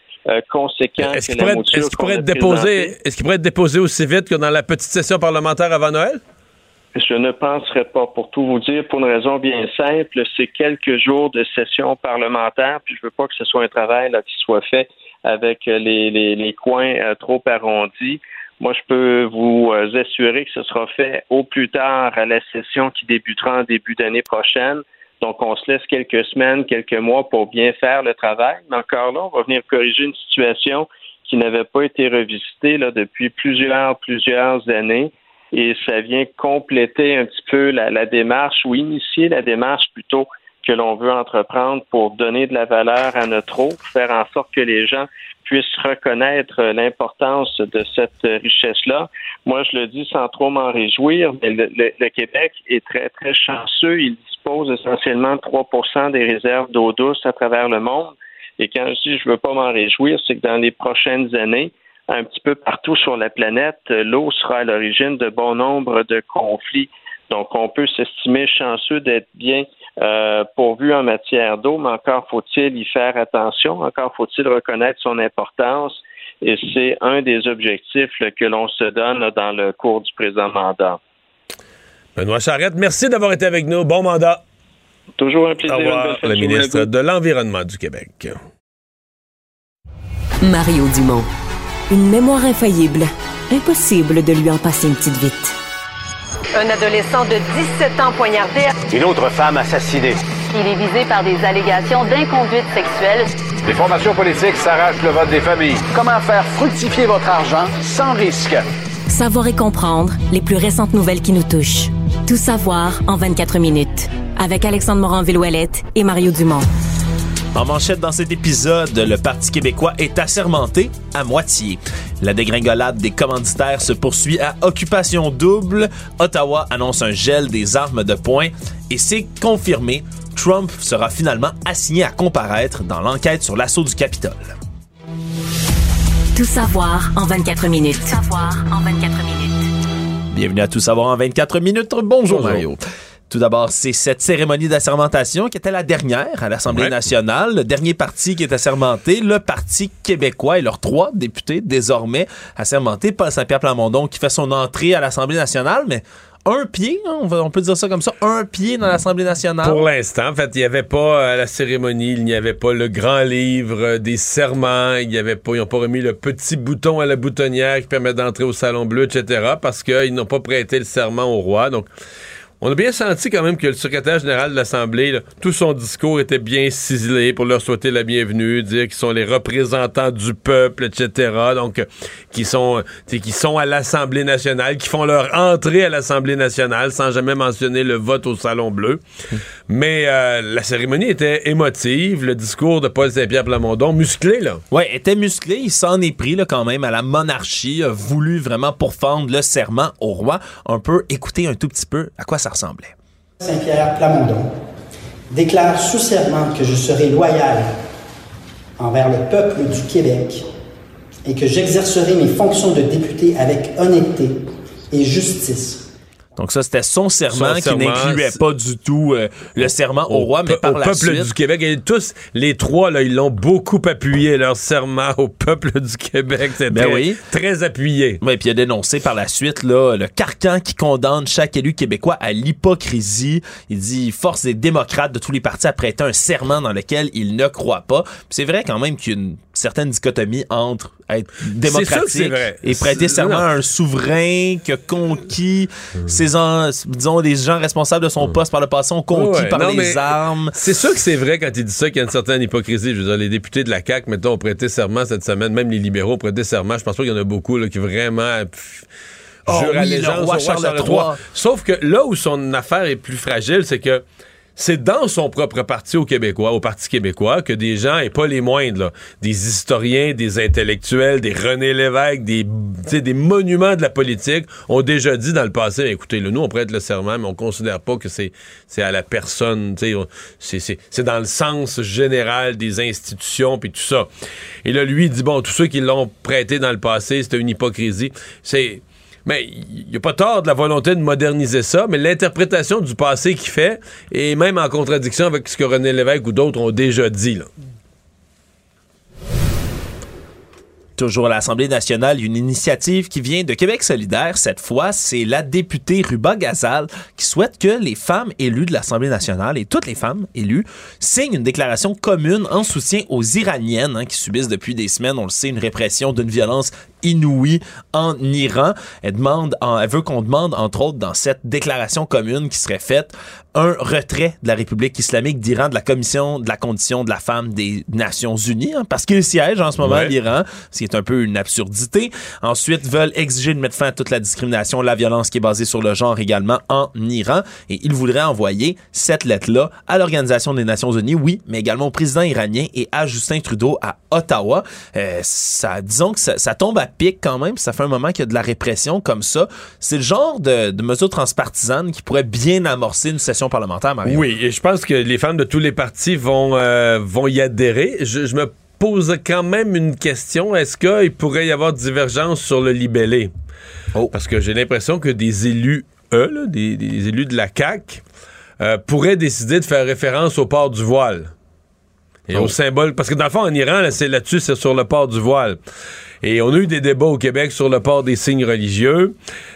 conséquent est-ce qu'il pourrait, est pourrait, être déposé, est-ce qu'il pourrait être déposé aussi vite que dans la petite session parlementaire avant Noël? Je ne penserais pas, pour tout vous dire, pour une raison bien simple, c'est quelques jours de session parlementaire, puis je veux pas que ce soit un travail là, qui soit fait avec les, les, les coins euh, trop arrondis. Moi, je peux vous euh, assurer que ce sera fait au plus tard à la session qui débutera en début d'année prochaine. Donc, on se laisse quelques semaines, quelques mois pour bien faire le travail. Mais encore là, on va venir corriger une situation qui n'avait pas été revisitée depuis plusieurs, plusieurs années et ça vient compléter un petit peu la, démarche ou initier la démarche plutôt que l'on veut entreprendre pour donner de la valeur à notre eau, faire en sorte que les gens puissent reconnaître l'importance de cette richesse-là. Moi, je le dis sans trop m'en réjouir, mais le, Québec est très, très chanceux. Dispose essentiellement de 3 des réserves d'eau douce à travers le monde. Et quand je dis je veux pas m'en réjouir, c'est que dans les prochaines années, un petit peu partout sur la planète, l'eau sera à l'origine de bon nombre de conflits Donc, on peut s'estimer chanceux d'être bien euh, pourvu en matière d'eau, mais encore faut-il y faire attention, encore faut-il reconnaître son importance. Et c'est un des objectifs que l'on se donne dans le cours du présent mandat. Benoît Charette, merci d'avoir été avec nous. Bon mandat. Toujours un plaisir. Au revoir, le ministre de l'Environnement du Québec. Mario Dumont. Une mémoire infaillible. Impossible de lui en passer une petite vite. Un adolescent de 17 ans poignardé. Une autre femme assassinée. Il est visé par des allégations d'inconduite sexuelle. Les formations politiques s'arrachent le vote des familles. Comment faire fructifier votre argent sans risque? Savoir et comprendre les plus récentes nouvelles qui nous touchent. Tout savoir en 24 minutes. Avec Alexandre Morin-Villouellette et Mario Dumont. En manchette dans cet épisode, le Parti québécois est assermenté à moitié. La dégringolade des commanditaires se poursuit à occupation double. Ottawa annonce un gel des armes de poing et c'est confirmé. Trump sera finalement assigné à comparaître dans l'enquête sur l'assaut du Capitole. Tout savoir en 24 minutes. Tout savoir en 24 minutes. Bienvenue à Tout savoir en 24 minutes. Bonjour, Bonjour. Mario. Tout d'abord, c'est cette cérémonie d'assermentation qui était la dernière à l'Assemblée nationale. Le dernier parti qui est assermenté, le Parti québécois et leurs trois députés désormais assermentés. Paul Saint-Pierre Plamondon qui fait son entrée à l'Assemblée nationale, mais un pied, hein, on peut dire ça comme ça, un pied dans l'Assemblée nationale. Pour l'instant, en fait, il n'y avait pas à la cérémonie, il n'y avait pas le grand livre des serments, il n'y avait pas, ils n'ont pas remis le petit bouton à la boutonnière qui permet d'entrer au Salon Bleu, etc., parce qu'ils n'ont pas prêté le serment au roi. Donc, on a bien senti quand même que le secrétaire général de l'Assemblée, tout son discours était bien ciselé pour leur souhaiter la bienvenue, dire qu'ils sont les représentants du peuple, etc. Donc, euh, qui sont, qui sont à l'Assemblée nationale, qui font leur entrée à l'Assemblée nationale sans jamais mentionner le vote au Salon Bleu. Mais euh, la cérémonie était émotive, le discours de Paul Saint-Pierre Plamondon, musclé, là. Ouais, était musclé, il s'en est pris, là, quand même, à la monarchie, a voulu vraiment pourfendre le serment au roi. Un peu, écouter un tout petit peu à quoi ça Saint-Pierre Plamondon déclare sous que je serai loyal envers le peuple du Québec et que j'exercerai mes fonctions de député avec honnêteté et justice donc ça, c'était son serment qui n'incluait pas du tout euh, le serment au, roi, mais par au peuple du Québec. Et tous les trois, là, ils l'ont beaucoup appuyé, leur serment au peuple du Québec. C'était ben oui. très appuyé. Oui, puis il a dénoncé par la suite là, le carcan qui condamne chaque élu québécois à l'hypocrisie. Il dit force des démocrates de tous les partis à prêter un serment dans lequel ils ne croient pas. C'est vrai quand même qu'il y a une certaine dichotomie entre être démocratique et prêter serment à un souverain qui a conquis ses disons des gens responsables de son poste par le passé ont conquis par les armes. C'est sûr que c'est vrai quand il dit ça qu'il y a une certaine hypocrisie. Je veux dire, les députés de la CAQ, mettons, ont prêté serment cette semaine, même les libéraux ont prêté serment. Je pense pas qu'il y en a beaucoup là, qui vraiment oh, oui, le roi Charles III. Sauf que là où son affaire est plus fragile, c'est que c'est dans son propre parti au Québécois, au Parti québécois, que des gens, et pas les moindres, des historiens, des intellectuels, des René Lévesque, des, des monuments de la politique, ont déjà dit dans le passé, écoutez, nous, on prête le serment, mais on considère pas que c'est à la personne, c'est dans le sens général des institutions, puis tout ça. Et là, lui, il dit, bon, tous ceux qui l'ont prêté dans le passé, c'était une hypocrisie. C'est mais il n'y a pas tort de la volonté de moderniser ça, mais l'interprétation du passé qu'il fait est même en contradiction avec ce que René Lévesque ou d'autres ont déjà dit. Toujours à l'Assemblée nationale, une initiative qui vient de Québec solidaire. Cette fois, c'est la députée Ruba Gazal qui souhaite que les femmes élues de l'Assemblée nationale et toutes les femmes élues signent une déclaration commune en soutien aux Iraniennes hein, qui subissent depuis des semaines, on le sait, une répression d'une violence inouïe en Iran. Elle demande, elle veut qu'on demande, entre autres, dans cette déclaration commune qui serait faite, un retrait de la République islamique d'Iran de la Commission de la condition de la femme des Nations Unies, hein, parce qu'il siège en ce moment l'Iran, ce qui est un peu une absurdité. Ensuite, veulent exiger de mettre fin à toute la discrimination, la violence qui est basée sur le genre également en Iran, et ils voudraient envoyer cette lettre-là à l'Organisation des Nations Unies, oui, mais également au président iranien et à Justin Trudeau à Ottawa. Euh, ça, disons que ça, ça tombe à pic quand même. Ça fait un moment qu'il y a de la répression comme ça. C'est le genre de, de mesure transpartisane qui pourrait bien amorcer une session parlementaire, Mario. Oui, et je pense que les femmes de tous les partis vont, euh, vont y adhérer. Je, me pose quand même une question. Est-ce qu'il pourrait y avoir divergence sur le libellé? Oh. Parce que j'ai l'impression que des élus eux, des, élus de la CAQ, euh, pourraient décider de faire référence au port du voile. Et au symbole, parce que dans le fond, en Iran, c'est là-dessus, c'est sur le port du voile. Et on a eu des débats au Québec sur le port des signes religieux.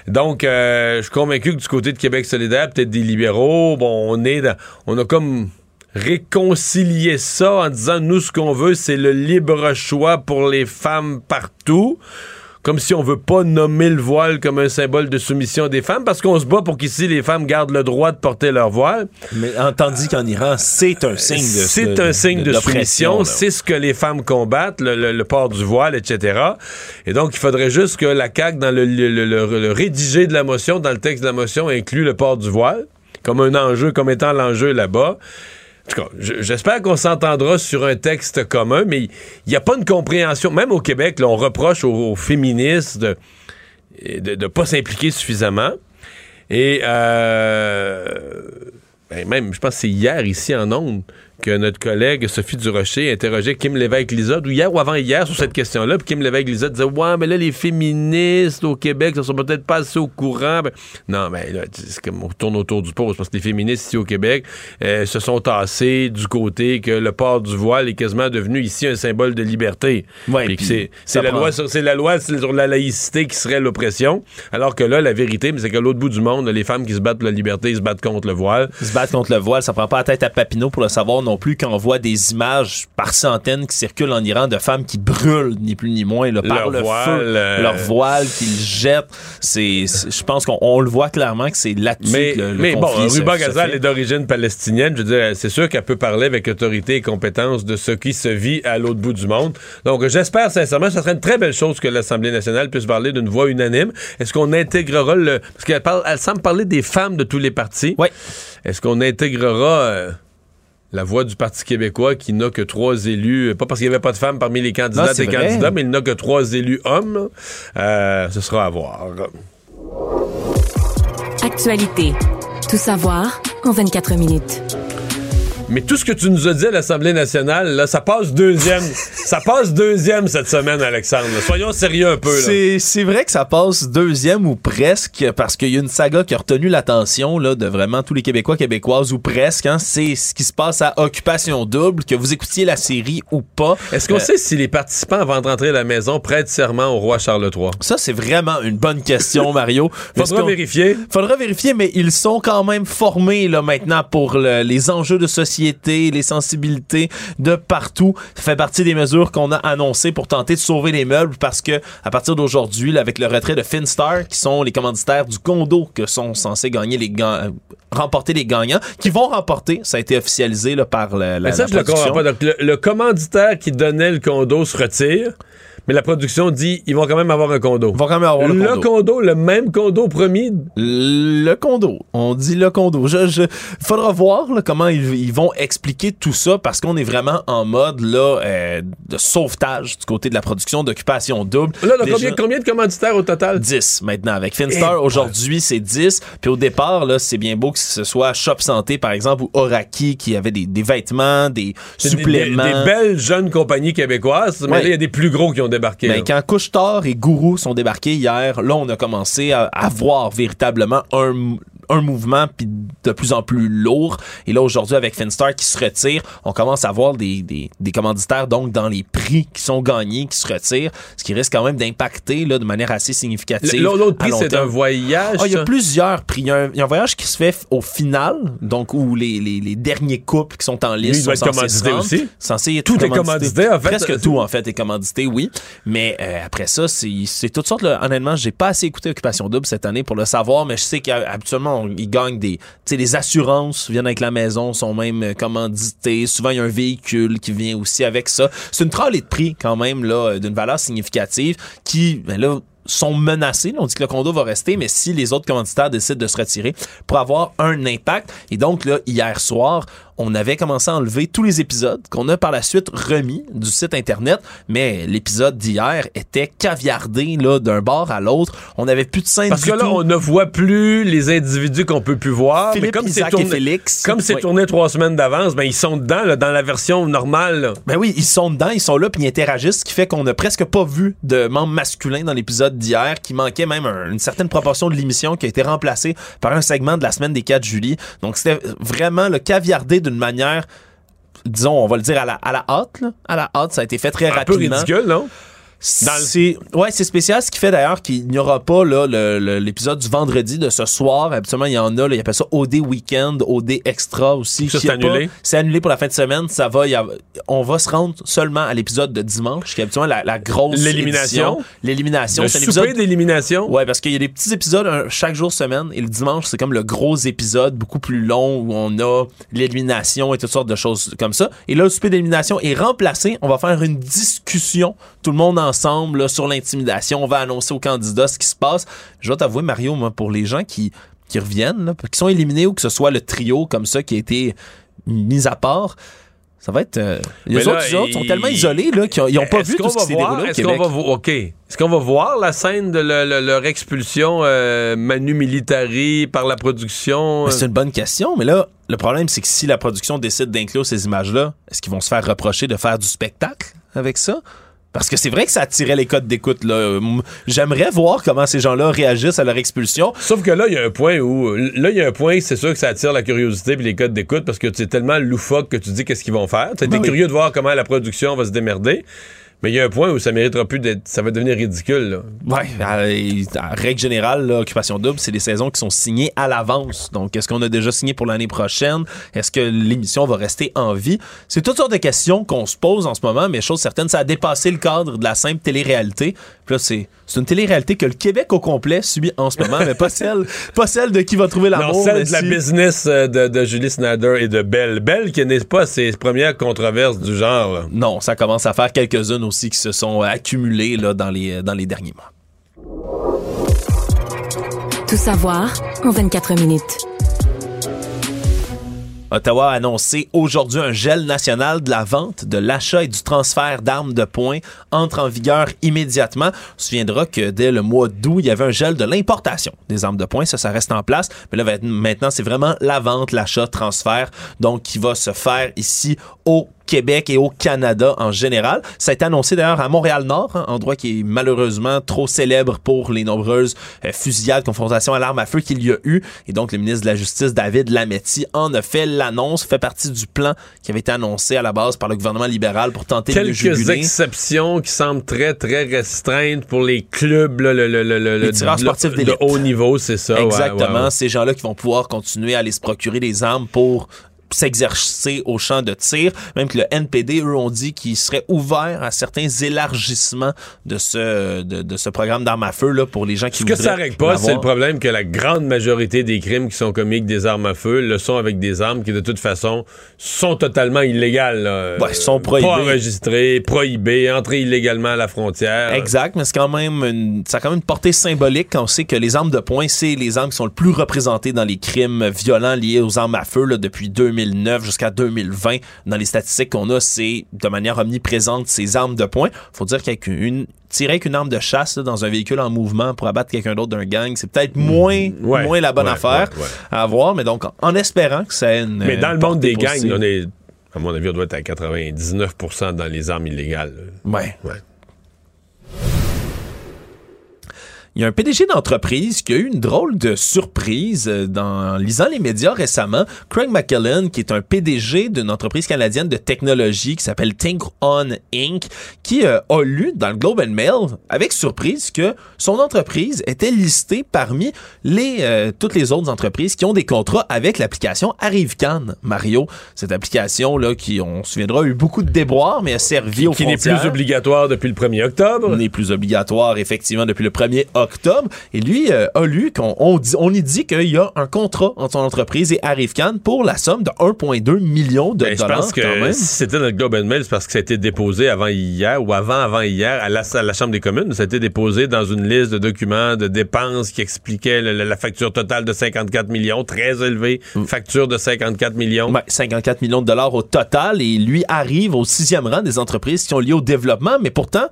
Donc, euh, je suis convaincu que du côté de Québec solidaire, peut-être des libéraux, bon, on est on a comme réconcilié ça en disant, nous, ce qu'on veut, c'est le libre choix pour les femmes partout comme si on veut pas nommer le voile comme un symbole de soumission des femmes, parce qu'on se bat pour qu'ici les femmes gardent le droit de porter leur voile. Mais tandis qu'en Iran, c'est un signe de C'est un signe de, soumission, c'est ce que les femmes combattent, le, port du voile, etc. Et donc, il faudrait juste que la CAQ, dans le, le rédigé de la motion, dans le texte de la motion, inclut le port du voile comme un enjeu, comme étant l'enjeu là-bas. Tout cas, j'espère qu'on s'entendra sur un texte commun, mais il n'y a pas une compréhension. Même au Québec, on reproche aux, féministes de ne pas s'impliquer suffisamment. Et euh, ben, même, je pense que c'est hier ici en Onde que notre collègue Sophie Durocher interrogeait Kim Lévesque-Lizotte, ou hier ou avant-hier, sur cette question-là, puis Kim Lévesque-Lizotte disait Ouais, mais là, les féministes au Québec, ça sont peut-être pas assez au courant. Ben, non, mais là, c'est comme on tourne autour du pot, parce que les féministes ici au Québec euh, se sont tassés du côté que le port du voile est quasiment devenu ici un symbole de liberté. Ouais, c'est, la loi sur, c'est la loi sur la laïcité qui serait l'oppression, alors que là, la vérité, c'est qu'à l'autre bout du monde, les femmes qui se battent pour la liberté, ils se battent contre le voile. Ils se battent contre le voile, ça prend pas la tête à Papineau pour le savoir non plus quand on voit des images par centaines qui circulent en Iran de femmes qui brûlent, ni plus ni moins, par le voile, feu, euh, leur voile qu'ils jettent. C'est, je pense qu'on le voit clairement que c'est là-dessus mais, que le, Mais bon, Ruba Ghazal est d'origine palestinienne. Je veux dire, c'est sûr qu'elle peut parler avec autorité et compétence de ce qui se vit à l'autre bout du monde. Donc, j'espère sincèrement que ce serait une très belle chose que l'Assemblée nationale puisse parler d'une voix unanime. Est-ce qu'on intégrera le... Parce qu'elle parle, elle semble parler des femmes de tous les partis. Oui. Est-ce qu'on intégrera... Euh, la voix du Parti québécois qui n'a que trois élus, pas parce qu'il n'y avait pas de femmes parmi les candidats et candidats, mais il n'a que trois élus hommes. Euh, ce sera à voir. Actualité. Tout savoir en 24 minutes. Mais tout ce que tu nous as dit à l'Assemblée nationale, là, ça passe deuxième. ça passe deuxième cette semaine, Alexandre. Soyons sérieux un peu. C'est vrai que ça passe deuxième ou presque, parce qu'il y a une saga qui a retenu l'attention de vraiment tous les Québécois, Québécoises ou presque. Hein. C'est ce qui se passe à Occupation Double, que vous écoutiez la série ou pas. Est-ce qu'on euh, sait si les participants, avant de rentrer à la maison, prêtent serment au roi Charles III? Ça, c'est vraiment une bonne question, <laughs> Mario. Faudra vérifier. Faudra vérifier, mais ils sont quand même formés là, maintenant pour les enjeux de société les sensibilités de partout. Ça fait partie des mesures qu'on a annoncées pour tenter de sauver les meubles parce que à partir d'aujourd'hui, avec le retrait de Finstar, qui sont les commanditaires du condo que sont censés gagner les remporter les gagnants, qui vont remporter, ça a été officialisé là, par la, la, Mais ça, je le pas. le commanditaire qui donnait le condo se retire mais la production dit ils vont quand même avoir un condo. Ils vont quand même avoir le, le condo. Le même condo promis? Le condo. On dit le condo. Je, je faudra voir comment ils, vont expliquer tout ça parce qu'on est vraiment en mode là euh, de sauvetage du côté de la production d'occupation double. Là, combien, combien, de commanditaires au total? 10 maintenant avec Finstar. Aujourd'hui, c'est 10. Puis au départ là, c'est bien beau que ce soit Shop Santé par exemple ou Oraki qui avait des, des vêtements, des suppléments, des, belles jeunes compagnies québécoises. Mais là, il y a des plus gros qui ont Ben, quand Couchetard et Gourou sont débarqués hier, là, on a commencé à, à voir véritablement un, un mouvement puis de plus en plus lourd. Et là, aujourd'hui, avec Finstar qui se retire, on commence à voir des, des, des, commanditaires donc dans les prix qui sont gagnés, qui se retirent, ce qui risque quand même d'impacter là, de manière assez significative. L'autre prix, c'est un voyage. Ah, il y a plusieurs prix. Il y, a un, voyage qui se fait au final, donc où les, les, les derniers couples qui sont en liste sont commandité aussi. Censés tout est commandité, en fait. Presque tout, en fait, est commandité, oui. Mais euh, après ça, c'est toutes sortes. Là, honnêtement, j'ai pas assez écouté Occupation Double cette année pour le savoir, mais je sais qu'habituellement, ils gagnent des, les assurances viennent avec la maison, sont même euh, commandités. Souvent, il y a un véhicule qui vient aussi avec ça. C'est une trolley de prix quand même là euh, d'une valeur significative qui, ben là, sont menacés. On dit que le condo va rester, mais si les autres commanditaires décident de se retirer pour avoir un impact. Et donc, là, hier soir, on avait commencé à enlever tous les épisodes qu'on a par la suite remis du site internet, mais l'épisode d'hier était caviardé là d'un bord à l'autre. On n'avait plus de scène Parce que là, on ne voit plus les individus qu'on peut plus voir. mais comme c'est tourné, comme c'est tourné trois semaines d'avance, ben ils sont dedans là, dans la version normale. Ben oui, ils sont dedans, ils sont là puis ils interagissent, ce qui fait qu'on n'a presque pas vu de membres masculins dans l'épisode d'hier qui manquait même une certaine proportion de l'émission qui a été remplacée par un segment de la semaine des 4 juillet. Donc c'était vraiment le caviardé d'une manière disons, on va le dire à la, à la hâte, À la hâte, ça a été fait très rapidement. Un peu ridicule, non? C'est ouais, c'est spécial ce qui fait d'ailleurs qu'il n'y aura pas là l'épisode du vendredi de ce soir. Habituellement, il y en a là, il appelle ça OD Weekend, OD Extra aussi. c'est annulé. C'est annulé pour la fin de semaine, ça va on va se rendre seulement à l'épisode de dimanche qui est habituellement la, la grosse l'élimination. L'élimination, c'est un épisode d'élimination. Ouais, parce qu'il y a des petits épisodes chaque jour semaine et le dimanche, c'est comme le gros épisode beaucoup plus long où on a l'élimination et toutes sortes de choses comme ça. Et là, le souper d'élimination est remplacé, on va faire une discussion tout le monde en ensemble sur l'intimidation. On va annoncer aux candidats ce qui se passe. Je dois t'avouer, Mario, pour les gens qui, qui reviennent, qui sont éliminés ou que ce soit le trio comme ça qui a été mis à part, ça va être. Euh, les autres, sont tellement isolés qu'ils n'ont pas vu tout ce qui s'est déroulé Est-ce qu'on va OK. Est-ce qu'on va voir la scène de leur expulsion euh, manu militari par la production? C'est une bonne question, mais là, le problème, c'est que si la production décide d'inclure ces images-là, est-ce qu'ils vont se faire reprocher de faire du spectacle avec ça? Parce que c'est vrai que ça attirait les codes d'écoute. là. J'aimerais voir comment ces gens-là réagissent à leur expulsion. Sauf que là, il y a un point où. Là, il y a un point, c'est sûr que ça attire la curiosité et les codes d'écoute parce que tu es tellement loufoque que tu dis qu'est-ce qu'ils vont faire. Tu es ben curieux de voir comment la production va se démerder. Mais il y a un point où ça méritera plus d'être. Ça va devenir ridicule. Là. Ouais. En règle générale, l'occupation double, c'est des saisons qui sont signées à l'avance. Donc, est-ce qu'on a déjà signé pour l'année prochaine? Est-ce que l'émission va rester en vie? C'est toutes sortes de questions qu'on se pose en ce moment, mais chose certaine, ça a dépassé le cadre de la simple télé-réalité. Puis c'est, c'est une télé-réalité que le Québec au complet subit en ce moment, mais pas celle, pas celle de qui va trouver l'amour. Non, celle de la business euh, de, de, Julie Snyder et de Belle. Belle qui n'est pas ses premières controverses du genre. Non, ça commence à faire quelques-unes aussi qui se sont accumulés là, dans, les, dans les derniers mois. Tout savoir en 24 minutes. Ottawa a annoncé aujourd'hui un gel national de la vente, de l'achat et du transfert d'armes de poing entre en vigueur immédiatement. On se souviendra que dès le mois d'août, il y avait un gel de l'importation des armes de poing. Ça, ça reste en place. Mais là, maintenant, c'est vraiment la vente, l'achat, transfert, donc qui va se faire ici au Québec et au Canada en général. Ça a été annoncé d'ailleurs à Montréal-Nord, hein, endroit qui est malheureusement trop célèbre pour les nombreuses euh, fusillades, confrontations à l'arme à feu qu'il y a eu. Et donc, le ministre de la Justice, David Lametti, en a fait l'annonce, fait partie du plan qui avait été annoncé à la base par le gouvernement libéral pour tenter de Quelques exceptions qui semblent très, très restreintes pour les clubs, le, le, le, les tireurs sportifs de haut niveau, c'est ça. Exactement. Ces gens-là qui vont pouvoir continuer à aller se procurer des armes pour s'exercer au champ de tir. Même que le NPD, eux, ont dit qu'ils seraient ouverts à certains élargissements de ce, de, ce programme d'armes à feu là, pour les gens qui Ce que ça règle pas, c'est le problème que la grande majorité des crimes qui sont commis avec des armes à feu le sont avec des armes qui, de toute façon, sont totalement illégales. Là. Ouais, sont prohibées. Pas enregistrées, prohibées, entrées illégalement à la frontière. Exact, mais c'est quand même une, ça a quand même une portée symbolique quand on sait que les armes de poing, c'est les armes qui sont le plus représentées dans les crimes violents liés aux armes à feu là, depuis 2000 2009 jusqu'à 2020, dans les statistiques qu'on a, c'est de manière omniprésente ces armes de poing. Faut dire qu'avec une tirer avec une arme de chasse dans un véhicule en mouvement pour abattre quelqu'un d'autre d'un gang, c'est peut-être hmm. moins, moins la bonne affaire à avoir, mais donc en espérant que ça ait une. Mais dans le monde des gangs, on est, à mon avis, on doit être à 99% dans les armes illégales. Ouais. ouais. Il y a un PDG d'entreprise qui a eu une drôle de surprise euh, dans lisant les médias récemment. Craig McKellen, qui est un PDG d'une entreprise canadienne de technologie qui s'appelle Think On Inc., qui euh, a lu dans le Globe and Mail avec surprise que son entreprise était listée parmi les euh, toutes les autres entreprises qui ont des contrats avec l'application Arrivecan. Mario, cette application là qui on se souviendra a eu beaucoup de déboires mais a servi aux qui n'est plus obligatoire depuis le 1er octobre. N'est plus obligatoire effectivement depuis le 1er octobre octobre. Et lui euh, a lu qu'on on, on y dit qu'il y a un contrat entre son entreprise et Arifcan pour la somme de 1,2 million de ben, dollars. Je pense que si c'était notre Globe and Mail, c'est parce que ça a été déposé avant hier ou avant avant hier à la, la Chambre des communes. Ça a été déposé dans une liste de documents de dépenses qui expliquait la, facture totale de 54 millions, très élevée, mm. facture de 54 millions. 54 millions de dollars au total et lui arrive au sixième rang des entreprises qui sont liées au développement, mais pourtant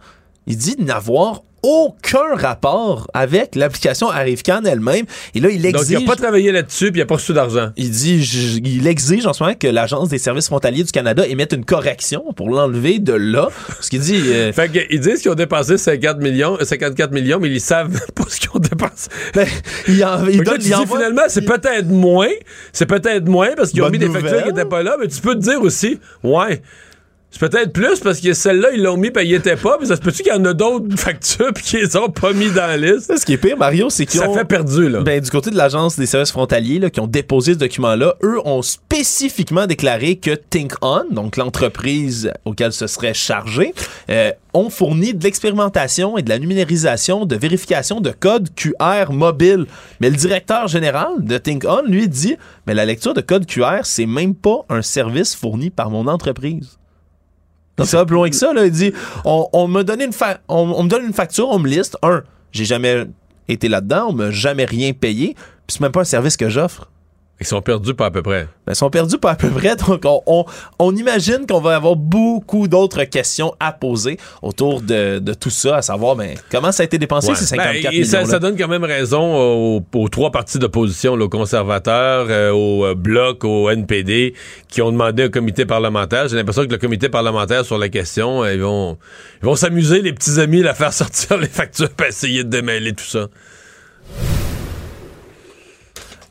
Il dit n'avoir aucun rapport avec l'application Arrivecan elle-même. Et là, il exige. Donc, il n'a pas travaillé là-dessus puis il n'a pas reçu d'argent. Il dit, il exige en ce moment que l'Agence des services frontaliers du Canada émette une correction pour l'enlever de là. Ce qu'il dit. Euh, fait qu'ils disent qu'ils ont dépensé 50 millions, 54 millions, mais ils savent <laughs> pas ce qu'ils ont dépensé. Ben, il en, il donne, finalement, c'est peut-être moins. C'est peut-être moins parce qu'ils ont mis des factures qui n'étaient pas là, mais tu peux te dire aussi, ouais. C'est peut-être plus parce que celle-là, ils l'ont mis et ils étaient pas. Mais ça se peut-tu qu'il y en a d'autres <laughs> factures puis qu'ils ont pas mis dans la liste? Ce qui est pire, Mario, c'est qu'ils Ça fait perdu, là. Ben, du côté de l'Agence des services frontaliers, là, qui ont déposé ce document-là, eux ont spécifiquement déclaré que Think On, donc l'entreprise auquel ce serait chargé, euh, ont fourni de l'expérimentation et de la numérisation de vérification de code QR mobile. Mais le directeur général de Think On, lui, dit, mais la lecture de code QR, c'est même pas un service fourni par mon entreprise. Ça va plus loin que ça. Là. Il dit on, me donne une on, me donne une facture, on me liste. Un, j'ai jamais été là-dedans, on m'a jamais rien payé, puis c'est même pas un service que j'offre. Ils sont perdus pas à peu près. Ben, ils sont perdus pas à peu près. Donc, on, on, imagine qu'on va avoir beaucoup d'autres questions à poser autour de, de, tout ça, à savoir ben, comment ça a été dépensé ces 54 ben, et ça, ça, donne quand même raison aux, trois partis d'opposition, aux conservateurs, euh, au euh, Bloc, au NPD, qui ont demandé un comité parlementaire. J'ai l'impression que le comité parlementaire sur la question, euh, ils vont ils vont s'amuser, les petits amis, à faire <laughs> sortir les factures pour essayer de démêler tout ça.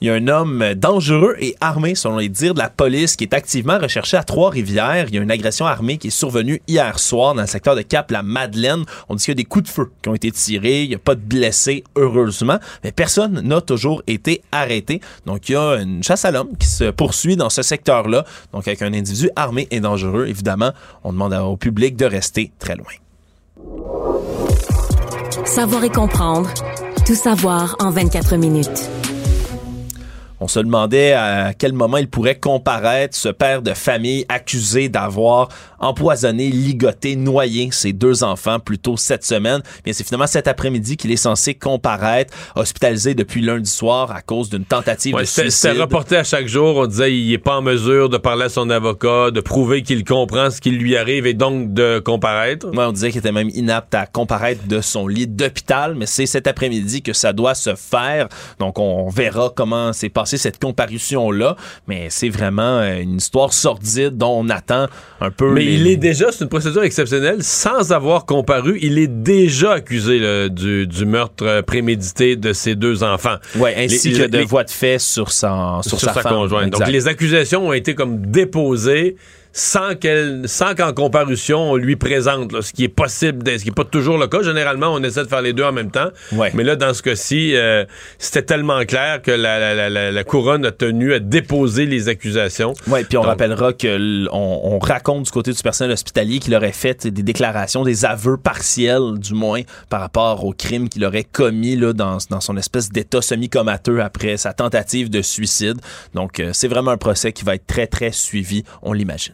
Il y a un homme dangereux et armé, selon les dires de la police, qui est activement recherché à Trois-Rivières. Il y a une agression armée qui est survenue hier soir dans le secteur de Cap-la-Madeleine. On dit qu'il y a des coups de feu qui ont été tirés. Il n'y a pas de blessés, heureusement. Mais personne n'a toujours été arrêté. Donc, il y a une chasse à l'homme qui se poursuit dans ce secteur-là. Donc, avec un individu armé et dangereux, évidemment, on demande au public de rester très loin. Savoir et comprendre. Tout savoir en 24 minutes. On se demandait à quel moment il pourrait comparaître ce père de famille accusé d'avoir empoisonné, ligoté, noyé ses deux enfants plus tôt cette semaine. Bien, c'est finalement cet après-midi qu'il est censé comparaître, hospitalisé depuis lundi soir à cause d'une tentative de suicide. C'est reporté à chaque jour. On disait il est pas en mesure de parler à son avocat, de prouver qu'il comprend ce qui lui arrive et donc de comparaître. Ouais, on disait qu'il était même inapte à comparaître de son lit d'hôpital, mais c'est cet après-midi que ça doit se faire. Donc, on verra comment c'est passé cette comparution-là, mais c'est vraiment euh, une histoire sordide dont on attend un peu. Mais il est déjà, c'est une procédure exceptionnelle, sans avoir comparu, il est déjà accusé du, meurtre prémédité de ses deux enfants. Oui, ainsi que de voies de fait sur, sa, sur, sa, conjointe. Donc les accusations ont été comme déposées sans qu'elle, sans qu'en comparution on lui présente ce qui est possible, ce qui est pas toujours le cas. Généralement, on essaie de faire les deux en même temps. Mais là, dans ce cas-ci, euh, c'était tellement clair que la, couronne a tenu à déposer les accusations. Oui, puis on rappellera que on, raconte du côté du personnel hospitalier qu'il aurait fait des déclarations, des aveux partiels, du moins, par rapport au crime qu'il aurait commis là, dans, dans son espèce d'état semi-comateux après sa tentative de suicide. Donc, euh, c'est vraiment un procès qui va être très, très suivi, on l'imagine.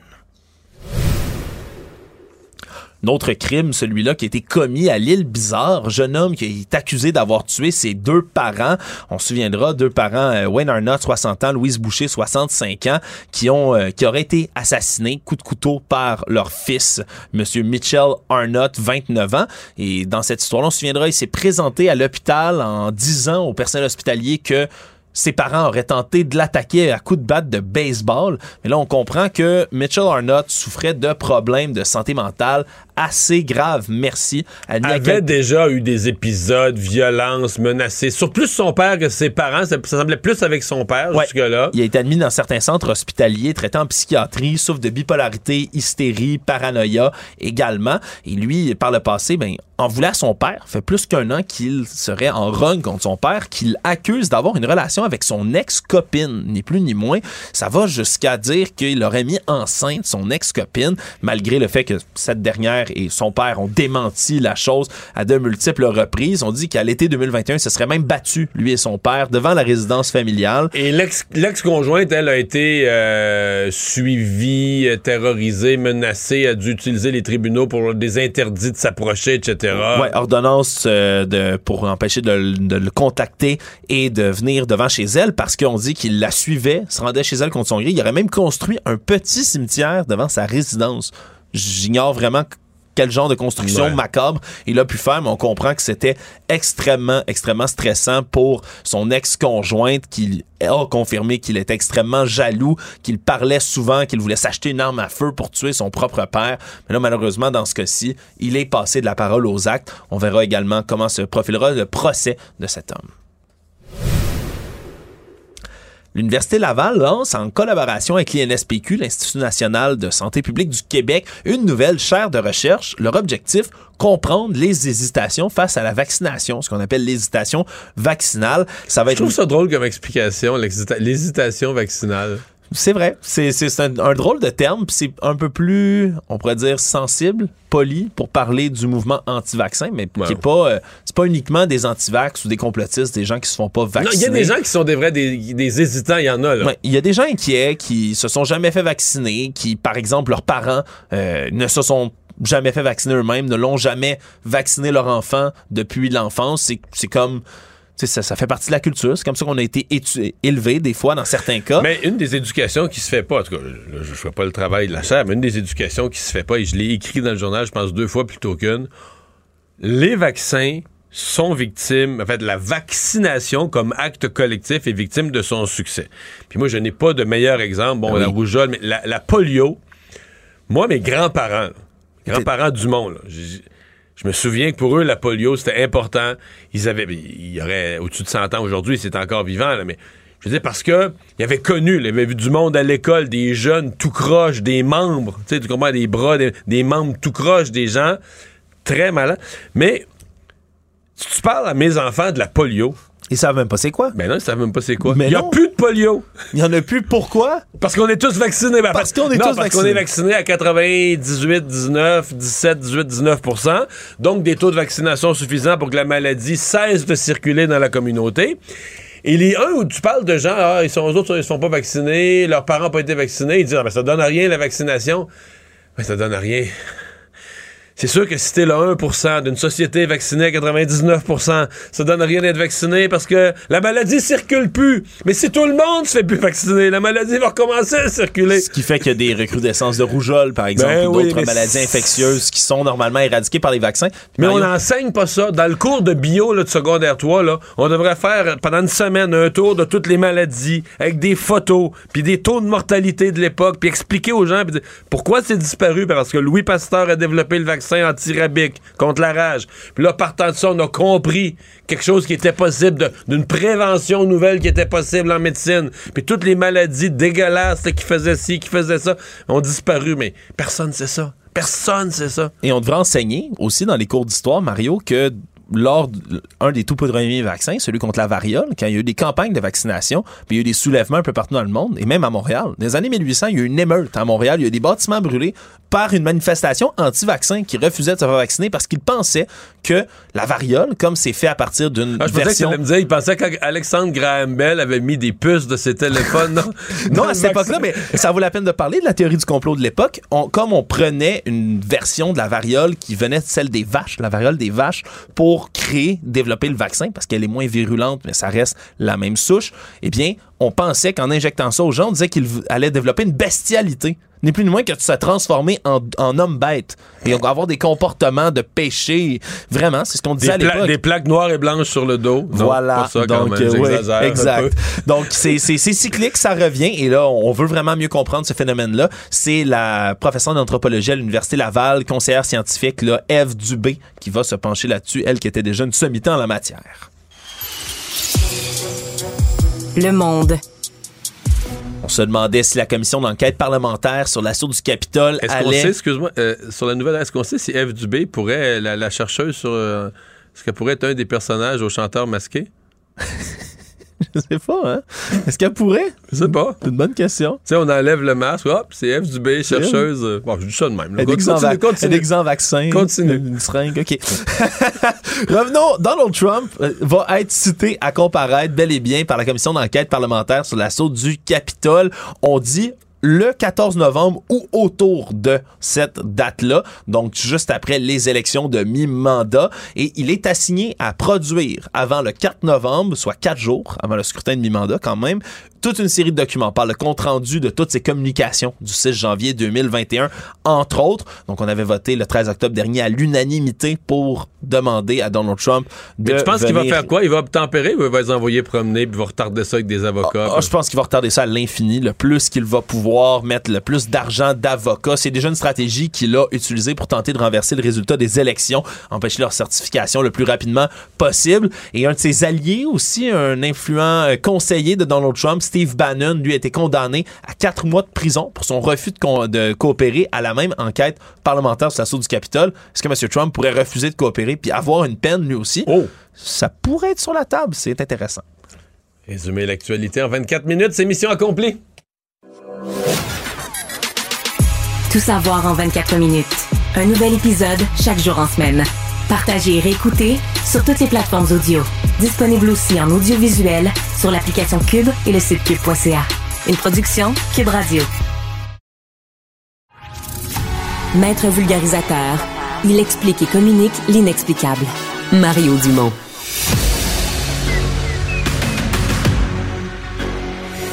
Autre crime, celui-là qui a été commis à l'île Bizarre. Jeune homme qui est accusé d'avoir tué ses deux parents. On se souviendra, deux parents, euh, Wayne Arnott, 60 ans, Louise Boucher, 65 ans, qui ont, euh, qui auraient été assassinés coup de couteau par leur fils, Monsieur Mitchell Arnott, 29 ans. Et dans cette histoire-là, on se souviendra, il s'est présenté à l'hôpital en disant au personnel hospitalier que ses parents auraient tenté de l'attaquer à coups de batte de baseball. Mais là, on comprend que Mitchell Arnott souffrait de problèmes de santé mentale assez graves. Merci. Il avait déjà eu des épisodes, violence, menacés, sur plus son père que ses parents. Ça, semblait plus avec son père jusque-là. Il a été admis dans certains centres hospitaliers traitant en psychiatrie, souffre de bipolarité, hystérie, paranoïa également. Et lui, par le passé, ben, en voulait à son père. fait plus qu'un an qu'il serait en run contre son père, qu'il accuse d'avoir une relation avec son ex-copine, ni plus ni moins. Ça va jusqu'à dire qu'il aurait mis enceinte son ex-copine, malgré le fait que cette dernière et son père ont démenti la chose à de multiples reprises. On dit qu'à l'été 2021, ce serait même battu, lui et son père, devant la résidence familiale. Et l'ex-conjointe, elle, a été euh, suivie, terrorisée, menacée, a dû utiliser les tribunaux pour des interdits de s'approcher, etc. Ouais, ordonnance euh, de, pour empêcher de, de, le contacter et de venir devant chez elle parce qu'on dit qu'il la suivait, se rendait chez elle contre son gré. Il aurait même construit un petit cimetière devant sa résidence. J'ignore vraiment quel genre de construction macabre il a pu faire, mais on comprend que c'était extrêmement, extrêmement stressant pour son ex-conjointe qui a confirmé qu'il était extrêmement jaloux, qu'il parlait souvent, qu'il voulait s'acheter une arme à feu pour tuer son propre père. Mais là, malheureusement, dans ce cas-ci, il est passé de la parole aux actes. On verra également comment se profilera le procès de cet homme. L'Université Laval lance, en collaboration avec l'INSPQ, l'Institut national de santé publique du Québec, une nouvelle chaire de recherche. Leur objectif, comprendre les hésitations face à la vaccination, ce qu'on appelle l'hésitation vaccinale. Ça va être... Je trouve ça drôle comme explication, l'hésitation vaccinale. C'est vrai. C'est un, drôle de terme, puis c'est un peu plus, on pourrait dire, sensible, poli, pour parler du mouvement anti-vaccin, mais qui est pas, euh, c'est pas uniquement des anti-vax ou des complotistes, des gens qui se font pas vacciner. il y a des gens qui sont des vrais, des, hésitants, il y en a, là. Il y a des gens inquiets qui se sont jamais fait vacciner, qui, par exemple, leurs parents euh, ne se sont jamais fait vacciner eux-mêmes, ne l'ont jamais vacciné leur enfant depuis l'enfance. C'est comme ça, ça fait partie de la culture. C'est comme ça qu'on a été élevé des fois dans certains cas. Mais une des éducations qui se fait pas, en tout cas, je ne fais pas le travail de la chair, mais une des éducations qui se fait pas, et je l'ai écrit dans le journal, je pense deux fois plutôt qu'une, les vaccins sont victimes, en fait, la vaccination comme acte collectif est victime de son succès. Puis moi, je n'ai pas de meilleur exemple. Bon, la rougeole, mais la, polio, moi, mes grands-parents, grands-parents du monde, je me souviens que pour eux, la polio, c'était important. Ils avaient, il y aurait au-dessus de 100 ans aujourd'hui, c'est encore vivant, mais je veux dire, parce que il avait connu, il avait vu du monde à l'école, des jeunes tout croches, des membres, tu sais, tu comprends, des bras, des, membres tout croches, des gens très malins. Mais si tu parles à mes enfants de la polio, ils savent même pas c'est quoi. Mais ben non, ils savent même pas c'est quoi. Mais il y a plus de polio. Il y en a plus. Pourquoi? Parce qu'on est tous vaccinés. Ben, parce qu'on est tous parce qu'on est vaccinés à 98, 19, 17, 18, 19% Donc, des taux de vaccination suffisants pour que la maladie cesse de circuler dans la communauté. Et les uns où tu parles de gens, ah, ils sont, eux autres, ils sont pas vaccinés, leurs parents n'ont pas été vaccinés, ils disent, ah, ben, ça donne rien la vaccination. Mais ben, ça donne rien. C'est sûr que si t'es le 1% d'une société vaccinée à 99%, ça donne rien d'être vacciné parce que la maladie circule plus. Mais si tout le monde se fait plus vacciner, la maladie va recommencer à circuler. Ce qui fait qu'il y a des recrudescences de rougeole, par exemple, ben ou d'autres maladies infectieuses qui sont normalement éradiquées par les vaccins. Mais on n'enseigne pas ça. Dans le cours de bio là, de secondaire 3, là, on devrait faire pendant une semaine un tour de toutes les maladies avec des photos, puis des taux de mortalité de l'époque, puis expliquer aux gens pourquoi c'est disparu? Parce que Louis Pasteur a développé le vaccin antirabique contre la rage. Puis là, partant de ça, on a compris quelque chose qui était possible, d'une prévention nouvelle qui était possible en médecine. Puis toutes les maladies dégueulasses qui faisaient ci, qui faisaient ça, ont disparu. Mais personne ne sait ça. Personne sait ça. Et on devrait enseigner aussi dans les cours d'histoire, Mario, que lors d'un des tout premiers vaccins, celui contre la variole, quand il y a eu des campagnes de vaccination, puis il y a eu des soulèvements un peu partout dans le monde, et même à Montréal. Dans les années 1800, il y a eu une émeute à Montréal. Il y a eu des bâtiments brûlés par une manifestation anti-vaccin qui refusait de se faire vacciner parce qu'ils pensaient que la variole, comme c'est fait à partir d'une ah, je version... Que me dire, il pensait qu'Alexandre Graham Bell avait mis des puces de ses téléphones, non? <laughs> non, à cette époque-là, mais ça vaut la peine de parler de la théorie du complot de l'époque. comme on prenait une version de la variole qui venait de celle des vaches, la variole des vaches, pour créer, développer le vaccin parce qu'elle est moins virulente, mais ça reste la même souche, eh bien, on pensait qu'en injectant ça aux gens, on disait qu'il allait développer une bestialité. Ni plus ni moins que de se transformer en, homme bête. Et avoir des comportements de péché. Vraiment, c'est ce qu'on disait à l'époque. Des plaques noires et blanches sur le dos. Voilà. Donc, euh, exact. <laughs> Donc, c'est cyclique, ça revient. Et là, on veut vraiment mieux comprendre ce phénomène-là. C'est la professeure d'anthropologie à l'Université Laval, conseillère scientifique, là, Eve Dubé, qui va se pencher là-dessus, elle qui était déjà une sommité en la matière. Le Monde. On se demandait si la commission d'enquête parlementaire sur l'assaut du Capitole est-ce allait... Qu'on sait, excuse-moi, euh, sur la nouvelle, est-ce qu'on sait si Eve Dubé pourrait, la, chercheuse sur... Euh, est-ce qu'elle pourrait être un des personnages au chanteur masqué? <laughs> <laughs> Je sais pas, hein? Est-ce qu'elle pourrait? Je sais pas. C'est une bonne question. Tu sais, on enlève le masque, hop, c'est Eve Dubé, chercheuse. Bon, je dis ça de même. Elle est en vaccin. Continue. Une seringue, OK. <laughs> Revenons, Donald Trump euh, va être cité à comparaître bel et bien par la commission d'enquête parlementaire sur l'assaut du Capitole. On dit le 14 novembre ou autour de cette date-là, donc juste après les élections de mi-mandat, et il est assigné à produire avant le 4 novembre, soit quatre jours avant le scrutin de mi-mandat quand même, toute une série de documents par le compte rendu de toutes ces communications du 6 janvier 2021, entre autres. Donc, on avait voté le 13 octobre dernier à l'unanimité pour demander à Donald Trump de. Mais tu penses qu'il va faire quoi? Il va obtempérer ou il va les envoyer promener puis il va retarder ça avec des avocats? Ah, je pense qu'il va retarder ça à l'infini. Le plus qu'il va pouvoir mettre le plus d'argent d'avocats. C'est déjà une stratégie qu'il a utilisée pour tenter de renverser le résultat des élections, empêcher leur certification le plus rapidement possible. Et un de ses alliés aussi, un influent euh, conseiller de Donald Trump, Steve Bannon, lui, a été condamné à quatre mois de prison pour son refus de, coopérer à la même enquête parlementaire sur l'assaut du Capitole. Est-ce que M. Trump pourrait refuser de coopérer puis avoir une peine lui aussi? Oh! Ça pourrait être sur la table. C'est intéressant. Résumer l'actualité en 24 minutes, c'est mission accomplie. Tout savoir en 24 minutes. Un nouvel épisode chaque jour en semaine. Partagez et réécoutez sur toutes les plateformes audio. Disponible aussi en audiovisuel sur l'application Cube et le site cube.ca. Une production Cube Radio. Maître vulgarisateur, il explique et communique l'inexplicable. Mario Dumont.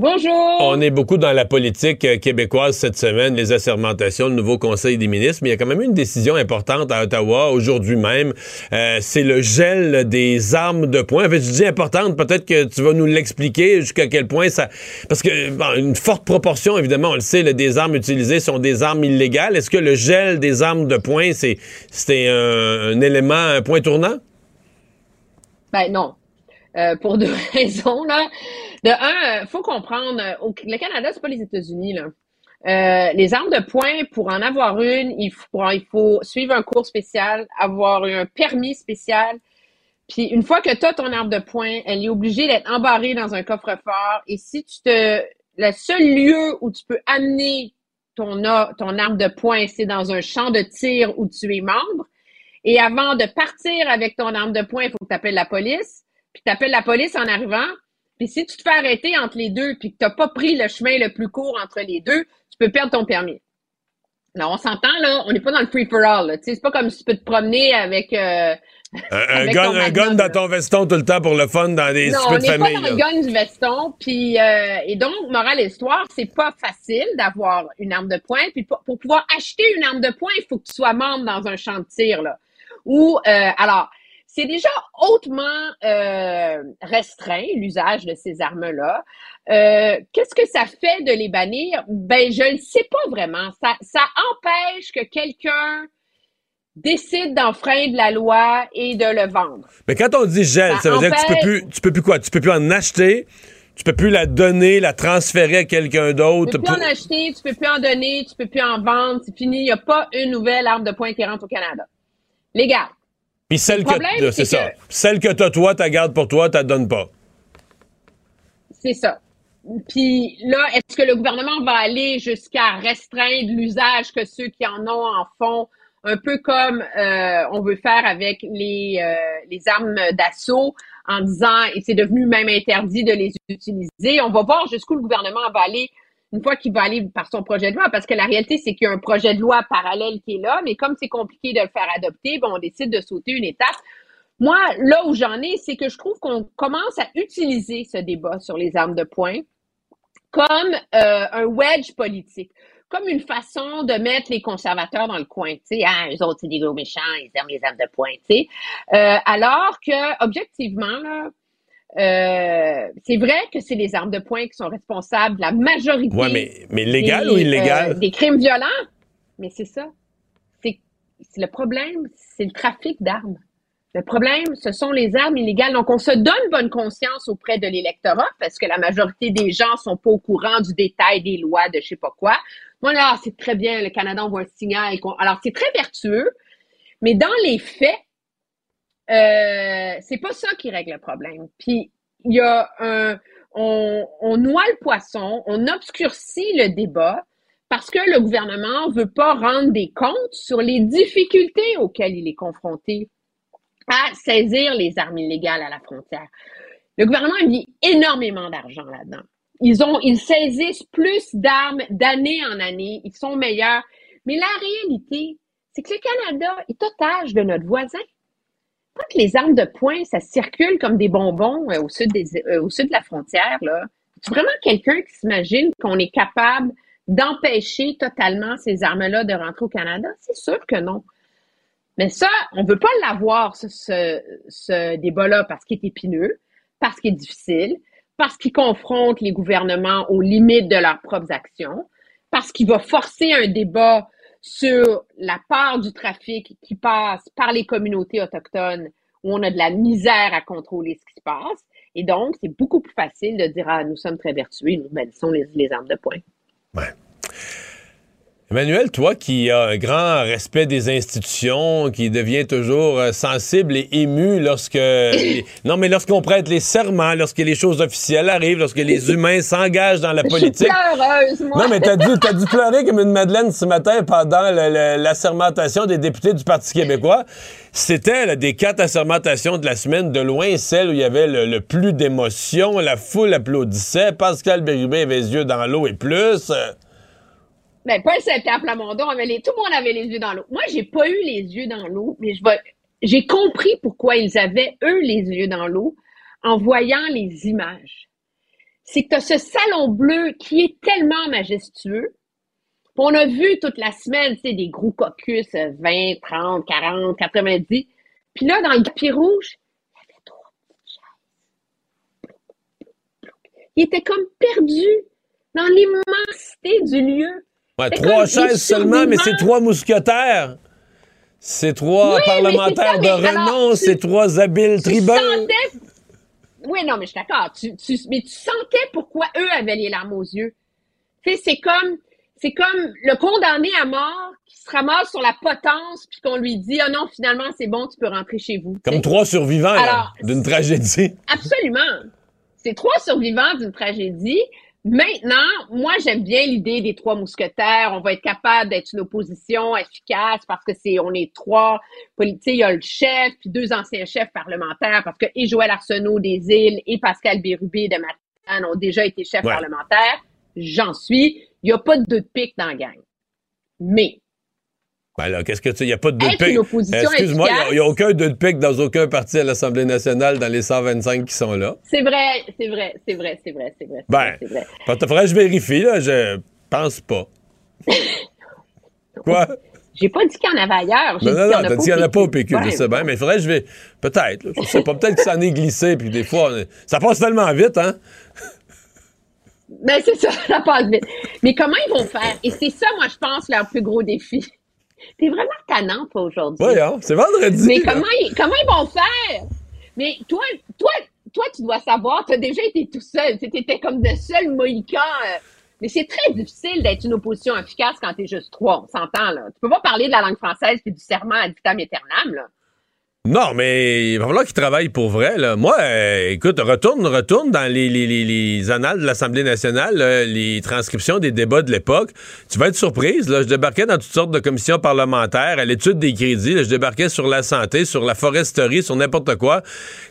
Bonjour. On est beaucoup dans la politique euh, québécoise cette semaine, les assermentations, le nouveau Conseil des ministres, mais il y a quand même une décision importante à Ottawa aujourd'hui même. Euh, c'est le gel des armes de poing. En fait, je dis importante, peut-être que tu vas nous l'expliquer jusqu'à quel point ça... Parce que une forte proportion, évidemment, on le sait, des armes utilisées sont des armes illégales. Est-ce que le gel des armes de poing, c'est un, un élément, un point tournant? Ben non. Euh, pour deux <laughs> raisons. Là. De un, euh, faut comprendre, euh, le Canada, c'est pas les États-Unis. là. les armes de poing, pour en avoir une, il faut, il faut suivre un cours spécial, avoir un permis spécial. Puis une fois que tu as ton arme de poing, elle est obligée d'être embarrée dans un coffre-fort. Et si tu te. Le seul lieu où tu peux amener ton, ton arme de poing, c'est dans un champ de tir où tu es membre. Et avant de partir avec ton arme de poing, il faut que tu appelles la police puis tu appelles la police en arrivant, puis si tu te fais arrêter entre les deux, puis que tu n'as pas pris le chemin le plus court entre les deux, tu peux perdre ton permis. Alors, on s'entend, là, on n'est pas dans le free-for-all. C'est pas comme si tu peux te promener avec... Euh, un, gun, un gun dans ton veston tout le temps pour le fun dans des non, on n'est pas dans le gun du veston. Puis, euh, et donc, morale histoire, c'est pas facile d'avoir une arme de poing. Puis pour, pouvoir acheter une arme de poing, il faut que tu sois membre dans un champ de tir. Là. Ou, euh, alors, c'est déjà hautement euh, restreint, l'usage de ces armes-là. Euh, qu'est-ce que ça fait de les bannir? Ben, je ne sais pas vraiment. Ça, ça empêche que quelqu'un décide d'enfreindre la loi et de le vendre. Mais quand on dit gel, ça, veut dire que tu peux plus, tu peux plus quoi? Tu peux plus en acheter, tu peux plus la donner, la transférer à quelqu'un d'autre. Tu peux plus en acheter, tu peux plus en donner, tu peux plus en vendre, c'est fini. Il n'y a pas une nouvelle arme de poing qui rentre au Canada. Légal. Puis celle que c'est ça. Celle que t'as toi, tu gardes pour toi, tu donnes pas. C'est ça. Puis là, est-ce que le gouvernement va aller jusqu'à restreindre l'usage que ceux qui en ont en font, un peu comme euh, on veut faire avec les, euh, les armes d'assaut, en disant et c'est devenu même interdit de les utiliser. On va voir jusqu'où le gouvernement va aller une fois qu'il va aller par son projet de loi, parce que la réalité, c'est qu'il y a un projet de loi parallèle qui est là, mais comme c'est compliqué de le faire adopter, bon, on décide de sauter une étape. Moi, là où j'en ai, c'est que je trouve qu'on commence à utiliser ce débat sur les armes de poing comme euh, un wedge politique, comme une façon de mettre les conservateurs dans le coin. Tu sais, ah, eux autres, c'est des gros méchants, ils aiment les armes de poing. Tu sais. Euh, alors que, objectivement, là, euh, c'est vrai que c'est les armes de poing qui sont responsables de la majorité. Ouais, mais, mais légal ou illégal? Euh, des crimes violents. Mais c'est ça. C'est le problème, c'est le trafic d'armes. Le problème, ce sont les armes illégales. Donc, on se donne bonne conscience auprès de l'électorat parce que la majorité des gens sont pas au courant du détail des lois de je sais pas quoi. Voilà, c'est très bien, le Canada envoie un signal. Alors, c'est très vertueux, mais dans les faits, euh, c'est pas ça qui règle le problème. Puis il y a un, on, on noie le poisson, on obscurcit le débat parce que le gouvernement veut pas rendre des comptes sur les difficultés auxquelles il est confronté à saisir les armes illégales à la frontière. Le gouvernement a mis énormément d'argent là-dedans. Ils ont, ils saisissent plus d'armes d'année en année. Ils sont meilleurs. Mais la réalité, c'est que le Canada est otage de notre voisin. Les armes de poing, ça circule comme des bonbons euh, au, sud des, euh, au sud de la frontière, là, c'est vraiment quelqu'un qui s'imagine qu'on est capable d'empêcher totalement ces armes-là de rentrer au Canada? C'est sûr que non. Mais ça, on ne veut pas l'avoir, ce, ce, débat-là, parce qu'il est épineux, parce qu'il est difficile, parce qu'il confronte les gouvernements aux limites de leurs propres actions, parce qu'il va forcer un débat sur la part du trafic qui passe par les communautés autochtones où on a de la misère à contrôler ce qui se passe. Et donc, c'est beaucoup plus facile de dire, ah, nous sommes très vertueux, nous bannissons les, les armes de poing. Ouais. Emmanuel, toi qui as un grand respect des institutions, qui devient toujours euh, sensible et ému lorsque... <laughs> non, mais lorsqu'on prête les serments, lorsque les choses officielles arrivent, lorsque les humains s'engagent dans la politique... Je suis moi. Non, mais t'as dû, as dû pleurer comme une madeleine ce matin pendant l'assermentation des députés du Parti québécois. C'était des quatre assermentations de la semaine, de loin celle où il y avait le, plus d'émotion. La foule applaudissait. Pascal Bérubé avait les yeux dans l'eau et plus. Ben, Paul Saint-Pierre Plamondon les, tout le monde avait les yeux dans l'eau. Moi, j'ai pas eu les yeux dans l'eau, mais je vais, j'ai compris pourquoi ils avaient, eux, les yeux dans l'eau en voyant les images. C'est que tu as ce salon bleu qui est tellement majestueux. On a vu toute la semaine, tu sais, des gros caucus, 20, 30, 40, 90. Puis là, dans le tapis rouge, il y avait trois petites chaises. Il était comme perdu dans l'immensité du lieu trois chaises seulement, mais c'est trois mousquetaires. C'est trois parlementaires de renom, c'est trois habiles tribunaux. Oui, non, mais je suis d'accord. mais tu sentais pourquoi eux avaient les larmes aux yeux. Tu sais, c'est comme, c'est comme le condamné à mort qui se ramasse sur la potence puis qu'on lui dit, oh non, finalement, c'est bon, tu peux rentrer chez vous. Comme trois survivants d'une tragédie. Absolument. C'est trois survivants d'une tragédie. Maintenant, moi, j'aime bien l'idée des trois mousquetaires. On va être capable d'être une opposition efficace parce que c'est, on est trois politiques. Il y a le chef, puis deux anciens chefs parlementaires parce que et Joël Arsenault des Îles et Pascal Bérubé de Matane ont déjà été chefs parlementaires. J'en suis. Il n'y a pas de deux de pique dans la gang. Mais, ben là, qu'est-ce que tu. Il n'y a pas de deux de Excuse-moi, il n'y a, aucun deux de pique dans aucun parti à l'Assemblée nationale dans les 125 qui sont là. C'est vrai, c'est vrai, c'est vrai, c'est vrai, c'est vrai. Ben, vrai. faudrait que je vérifie, là. Je pense pas. <laughs> Quoi? J'ai pas dit qu'il y en avait ailleurs. Non, non, non, t'as dit qu'il n'y en a pas au PQ, je sais bien, mais il faudrait que je vais. Peut-être, je sais pas, peut-être que ça en est glissé, puis des fois, ça passe tellement vite, hein? Ben, c'est ça, <laughs> ça passe vite. Mais comment ils vont faire? Et c'est ça, moi, je pense, leur plus gros défi. T'es vraiment tannant, toi, aujourd'hui. Oui, hein? c'est vendredi. Mais comment ils, comment ils vont faire? Mais toi, toi, toi, tu dois savoir, tu as déjà été tout seul. Tu étais comme de seul mohican. Euh. mais c'est très difficile d'être une opposition efficace quand tu es juste trois. On s'entend, là. Tu peux pas parler de la langue française et du serment ad vitam aeternam, là. Non, mais il va falloir qu'il travaille pour vrai. Moi, euh, écoute, retourne, retourne dans les, les, les, annales de l'Assemblée nationale, les transcriptions des débats de l'époque. Tu vas être surprise. Je débarquais dans toutes sortes de commissions parlementaires, à l'étude des crédits. je débarquais sur la santé, sur la foresterie, sur n'importe quoi.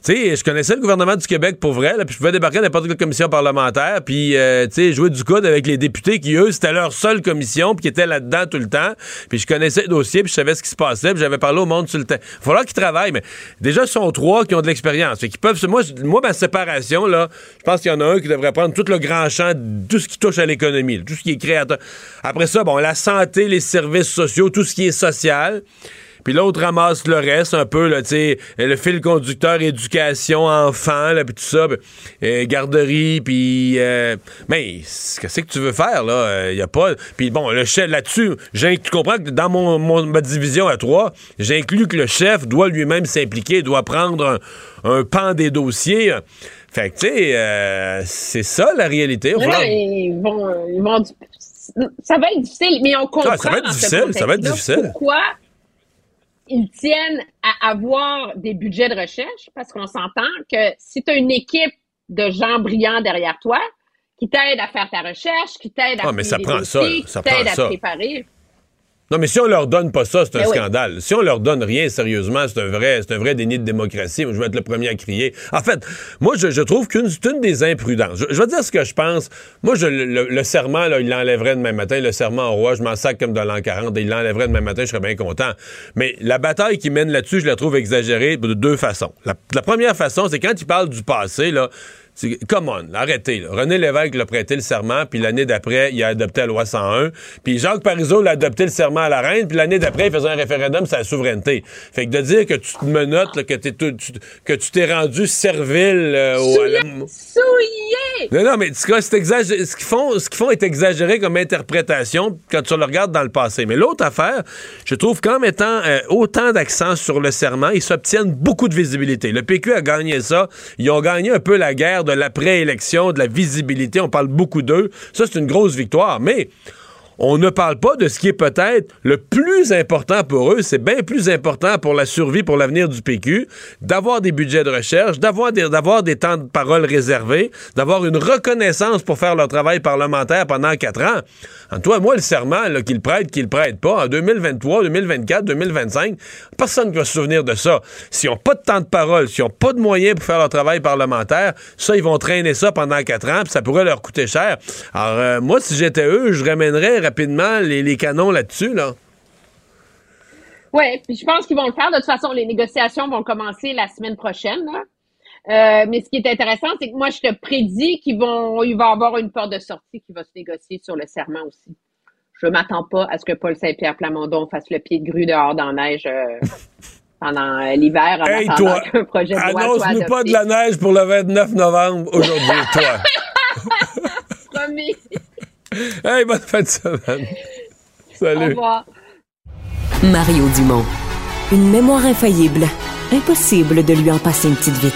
Tu sais, je connaissais le gouvernement du Québec pour vrai, puis je pouvais débarquer dans n'importe quelle commission parlementaire, puis euh, tu sais, jouer du coude avec les députés qui, eux, c'était leur seule commission, puis qui étaient là-dedans tout le temps. Puis je connaissais le dossier, puis je savais ce qui se passait, puis j'avais parlé au monde sur le temps. Il va falloir qu'ils travaillent mais déjà, ce sont trois qui ont de l'expérience. Qui peuvent. Moi, moi, ma séparation, là, je pense qu'il y en a un qui devrait prendre tout le grand champ, tout ce qui touche à l'économie, tout ce qui est créateur. Après ça, bon, la santé, les services sociaux, tout ce qui est social puis l'autre ramasse le reste un peu, là, tu sais, le fil conducteur, éducation, enfants, là, puis tout ça, euh, garderie, puis... Euh, mais qu'est-ce que tu veux faire, là? Il euh, a pas... Puis bon, le chef, là-dessus, tu comprends que dans mon, ma division à trois, j'inclus que le chef doit lui-même s'impliquer, doit prendre un, pan des dossiers. Fait que, tu sais, c'est ça, la réalité. ils vont, ils vont... Ça va être difficile, mais on comprend... ça va être difficile, ça va être difficile. Pourquoi ils tiennent à avoir des budgets de recherche parce qu'on s'entend que si tu as une équipe de gens brillants derrière toi, qui t'aide à faire ta recherche, qui t'aide à ah, mais ça prend ça, ça qui t'aide à préparer. Non, mais si on leur donne pas ça, c'est un ben scandale. Si on leur donne rien, sérieusement, c'est un vrai, c'est un vrai déni de démocratie. Je vais être le premier à crier. En fait, moi, je, trouve qu'une, c'est une des imprudences. Je, vais dire ce que je pense. Moi, je, le, serment, là, il l'enlèverait demain matin. Le serment au roi, je m'en sac comme dans l'an 40 et il l'enlèverait demain matin, je serais bien content. Mais la bataille qui mène là-dessus, je la trouve exagérée de deux façons. La, la première façon, c'est quand il parle du passé, là, Come on, arrêtez. René Lévesque l'a prêté le serment, puis l'année d'après, il a adopté la loi 101. Puis Jacques Parizeau l'a adopté le serment à la reine, puis l'année d'après, il faisait un référendum sur la souveraineté. Fait que de dire que tu te menottes, que, que tu t'es rendu servile euh, au... Souillé! Non, non, mais ce qu'ils font, ce qu'ils font est exagéré comme interprétation quand tu le regardes dans le passé. Mais l'autre affaire, je trouve qu'en mettant euh, autant d'accent sur le serment, ils s'obtiennent beaucoup de visibilité. Le PQ a gagné ça. Ils ont gagné un peu la guerre de l'après-élection, de la visibilité. On parle beaucoup d'eux. Ça, c'est une grosse victoire. Mais on ne parle pas de ce qui est peut-être le plus important pour eux. C'est bien plus important pour la survie, pour l'avenir du PQ, d'avoir des budgets de recherche, d'avoir des, temps de parole réservés, d'avoir une reconnaissance pour faire leur travail parlementaire pendant quatre ans. En toi, moi, le serment qu'ils prêtent, qu'ils prêtent pas, en 2023, 2024, 2025, personne ne va se souvenir de ça. S'ils n'ont pas de temps de parole, s'ils n'ont pas de moyens pour faire leur travail parlementaire, ça, ils vont traîner ça pendant quatre ans, puis ça pourrait leur coûter cher. Alors, euh, moi, si j'étais eux, je ramènerais rapidement les, canons là-dessus, là. Oui, puis je pense qu'ils vont le faire. De toute façon, les négociations vont commencer la semaine prochaine. Euh, mais ce qui est intéressant, c'est que moi, je te prédis qu'il vont, il va y avoir une porte de sortie qui va se négocier sur le serment aussi. Je m'attends pas à ce que Paul Saint-Pierre Plamondon fasse le pied de grue dehors dans la neige euh, <laughs> pendant euh, l'hiver hey, toi, Annonce-nous pas de la neige pour le 29 novembre aujourd'hui, toi. <laughs> Promis. Hey, bonne fin de semaine. Salut. Au revoir. Mario Dumont. Une mémoire infaillible. Impossible de lui en passer une petite vite.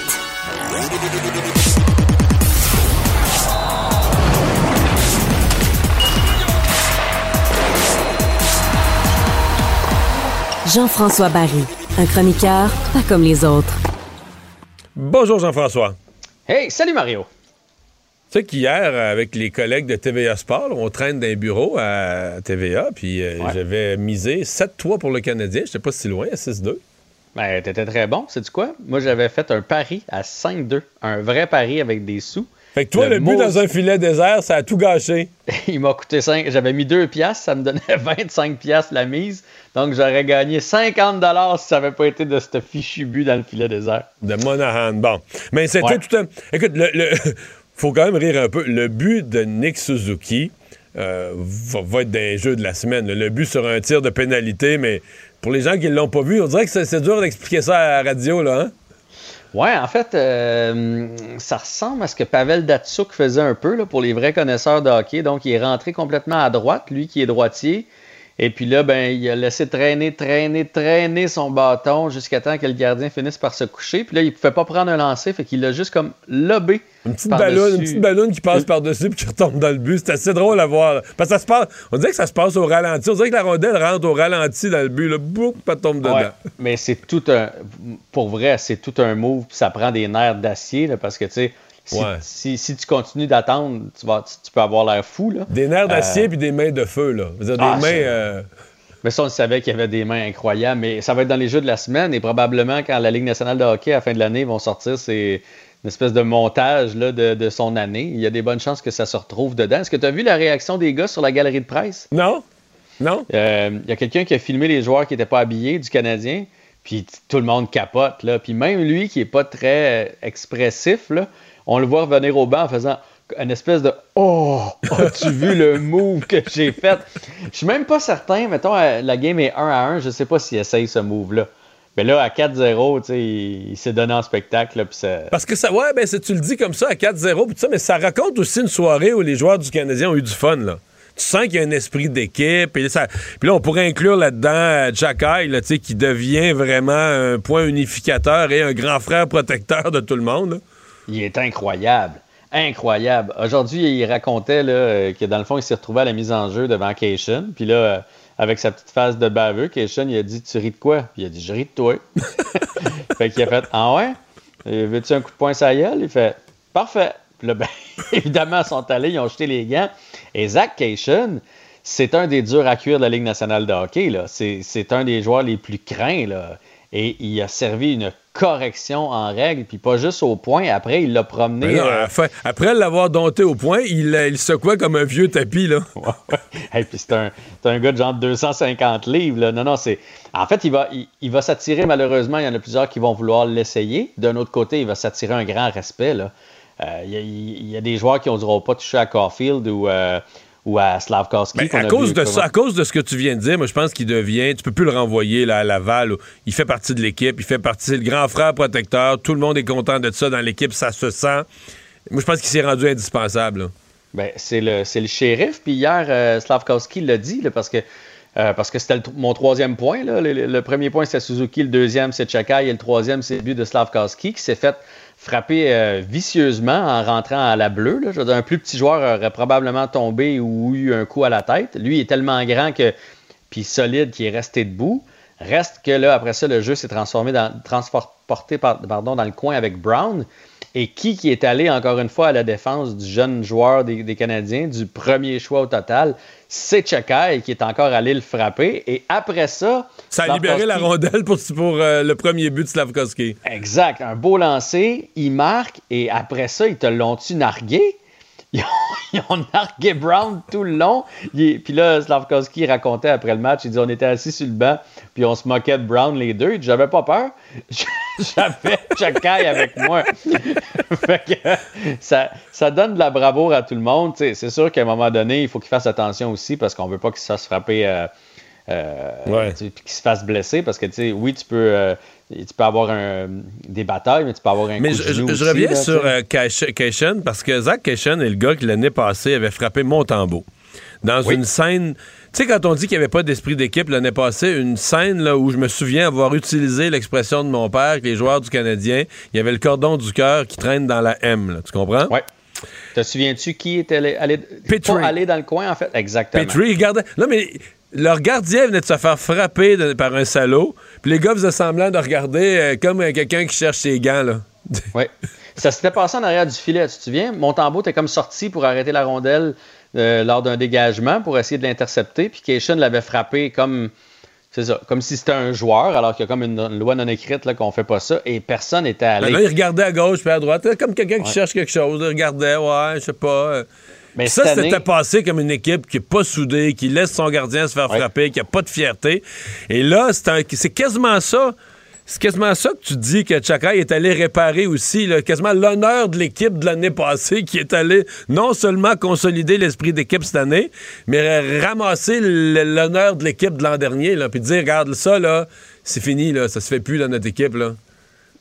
Jean-François Barry, un chroniqueur pas comme les autres. Bonjour Jean-François. Hey, salut Mario. Tu sais qu'hier, avec les collègues de TVA Sport, on traîne d'un bureau à TVA, puis euh, j'avais misé 7-3 pour le Canadien. J'étais pas si loin, à 6-2. Ben, t'étais très bon. C'est du quoi? Moi, j'avais fait un pari à 5-2. Un vrai pari avec des sous. Fait que toi, le, but dans un filet désert, ça a tout gâché. <laughs> Il m'a coûté 5. J'avais mis 2 piastres, ça me donnait <laughs> 25 piastres la mise. Donc, j'aurais gagné 50 dollars si ça n'avait pas été de ce fichu but dans le filet désert. De Monahan. Bon. Mais c'était tout un. Écoute, le, <laughs> faut quand même rire un peu. Le but de Nick Suzuki euh, va, être des jeux de la semaine. Le but sera un tir de pénalité, mais pour les gens qui ne l'ont pas vu, on dirait que c'est dur d'expliquer ça à la radio, là. Hein? Ouais, en fait, euh, ça ressemble à ce que Pavel Datsuk faisait un peu là, pour les vrais connaisseurs de hockey. Donc, il est rentré complètement à droite, lui qui est droitier. Et puis là, ben, il a laissé traîner, traîner, traîner son bâton jusqu'à temps que le gardien finisse par se coucher. Puis là, il pouvait pas prendre un lancer, fait qu'il l'a juste comme lobé. Une petite ballonne, une petite ballonne qui passe par-dessus puis qui retombe dans le but. C'est assez drôle à voir. Parce que ça se passe, on dirait que ça se passe au ralenti. On dirait que la rondelle rentre au ralenti dans le but. Là, boum, pas tombe dedans. mais c'est tout un, pour vrai, c'est tout un move. Puis ça prend des nerfs d'acier parce que tu sais, si, si, tu continues d'attendre, tu, vas, tu, peux avoir l'air fou. Là. Des nerfs d'acier euh, puis des mains de feu. Là. Dire, des ah, mains. Euh, mais ça, on savait qu'il y avait des mains incroyables. Mais ça va être dans les jeux de la semaine et probablement quand la Ligue nationale de hockey à la fin de l'année vont sortir, c'est une espèce de montage là, de, de, son année. Il y a des bonnes chances que ça se retrouve dedans. Est-ce que tu as vu la réaction des gars sur la galerie de presse? Non. Non. Euh, il y a quelqu'un qui a filmé les joueurs qui n'étaient pas habillés du Canadien. Puis tout le monde capote. Là. Puis même lui qui n'est pas très expressif, là, on le voit revenir au banc en faisant une espèce de Oh, as-tu vu le <laughs> move que j'ai fait? Je suis même pas certain, mettons, euh, la game est 1 à 1, je sais pas s'il essaye ce move-là. Mais là, à 4-0, il, il s'est donné en spectacle. Parce que ça, ouais, ben, tu le dis comme ça, à 4-0, ça, mais ça raconte aussi une soirée où les joueurs du Canadien ont eu du fun. Là. Tu sens qu'il y a un esprit d'équipe. Puis, là, on pourrait inclure là-dedans euh, Jack Eye, qui devient vraiment un point unificateur et un grand frère protecteur de tout le monde. Il est incroyable. Incroyable. Aujourd'hui, il racontait là, que dans le fond, il s'est retrouvé à la mise en jeu devant Cation. Puis là, avec sa petite face de baveux, Cation, il a dit Tu ris de quoi? Puis il a dit Je ris de toi. <laughs> fait qu'il a fait Ah ouais? Veux-tu un coup de poing ça gueule? Il fait Parfait. Puis là, ben, <laughs> évidemment, ils sont allés, ils ont jeté les gants. Et Zach Cation, c'est un des durs à cuire de la Ligue nationale de hockey. C'est un des joueurs les plus craints. Là. Et il a servi une correction en règle, puis pas juste au point. Après, il l'a promené. Euh, après l'avoir dompté au point, il, il secouait comme un vieux tapis. Là. <laughs> Et puis c'est un, un, gars de genre 250 livres. Là. Non, non, c'est. En fait, il va, il, va s'attirer, malheureusement, il y en a plusieurs qui vont vouloir l'essayer. D'un autre côté, il va s'attirer un grand respect. Là. Euh, il, y a, des joueurs qui n'oseront pas toucher à Caulfield ou. Euh, ou à Slavkovski. Ben, à, cause de ça, à cause de ce que tu viens de dire, moi, je pense qu'il devient. Tu peux plus le renvoyer là, à Laval. il fait partie de l'équipe. Il fait partie. le grand frère protecteur. Tout le monde est content de ça dans l'équipe. Ça se sent. Moi, je pense qu'il s'est rendu indispensable. Ben, c'est le, le shérif. Puis hier, euh, Slavkovski l'a dit, parce que. Euh, parce que c'était mon troisième point. Le, premier point, c'est Suzuki. Le deuxième, c'est Chakai. Et le troisième, c'est le but de Slavkovski qui s'est fait frappé euh, vicieusement en rentrant à la bleue. Un plus petit joueur aurait probablement tombé ou eu un coup à la tête. Lui est tellement grand que puis solide qu'il est resté debout. Reste que là, après ça, le jeu s'est transformé dans, transporté pardon, dans le coin avec Brown. Et qui qui est allé encore une fois à la défense du jeune joueur des, Canadiens, du premier choix au total, c'est Chakai qui est encore allé le frapper. Et après ça... Ça a libéré la rondelle pour, pour euh, le premier but de Slavkovski. Exact. Un beau lancer, il marque et après ça, ils te l'ont-tu nargué? <laughs> Ils ont, nargué Brown tout le long. puis là, Slavkovski racontait après le match, il dit on était assis sur le banc, puis on se moquait de Brown les deux. J'avais pas peur. <laughs> J'avais <laughs> Chakai avec moi. fait que, ça, ça donne de la bravoure à tout le monde. c'est sûr qu'à un moment donné, il faut qu'il fasse attention aussi parce qu'on veut pas qu'il se fasse frapper. Euh, euh, qu'il se fasse blesser parce que tu sais, oui, tu peux, euh, tu peux avoir des batailles, mais tu peux avoir un mais je, je, reviens sur euh, parce que Zach Cation est le gars qui l'année passée avait frappé Montembeau. Dans une scène, tu sais, quand on dit qu'il n'y avait pas d'esprit d'équipe l'année passée, une scène là, où je me souviens avoir utilisé l'expression de mon père que les joueurs du Canadien, il y avait le cordon du cœur qui traîne dans la M, tu comprends? Oui. Te souviens-tu qui était allé, allé, dans le coin, en fait? Exactement. Petrie, regardez. Non, mais leur gardien venait de se faire frapper par un salaud, puis les gars faisaient semblant de regarder euh, comme euh, quelqu'un qui cherche ses gants, là. <laughs> oui. Ça s'était passé en arrière du filet, tu te souviens? Montembeau était comme sorti pour arrêter la rondelle euh, lors d'un dégagement pour essayer de l'intercepter, puis Cation l'avait frappé comme... C'est ça, comme si c'était un joueur, alors qu'il y a comme une, loi non écrite là, qu'on fait pas ça, et personne n'était allé. Là, il regardait à gauche puis à droite, comme quelqu'un qui cherche quelque chose. Il regardait, ouais, je sais pas. Mais ça, c'était passé comme une équipe qui n'est pas soudée, qui laisse son gardien se faire frapper, qui n'a pas de fierté. Et là, c'est quasiment ça. C'est quasiment ça que tu dis que Chakai est allé réparer aussi, quasiment l'honneur de l'équipe de l'année passée qui est allé non seulement consolider l'esprit d'équipe cette année, mais ramasser l'honneur de l'équipe de l'an dernier, là, puis dire, regarde ça, là, c'est fini, là, ça se fait plus dans notre équipe. Là.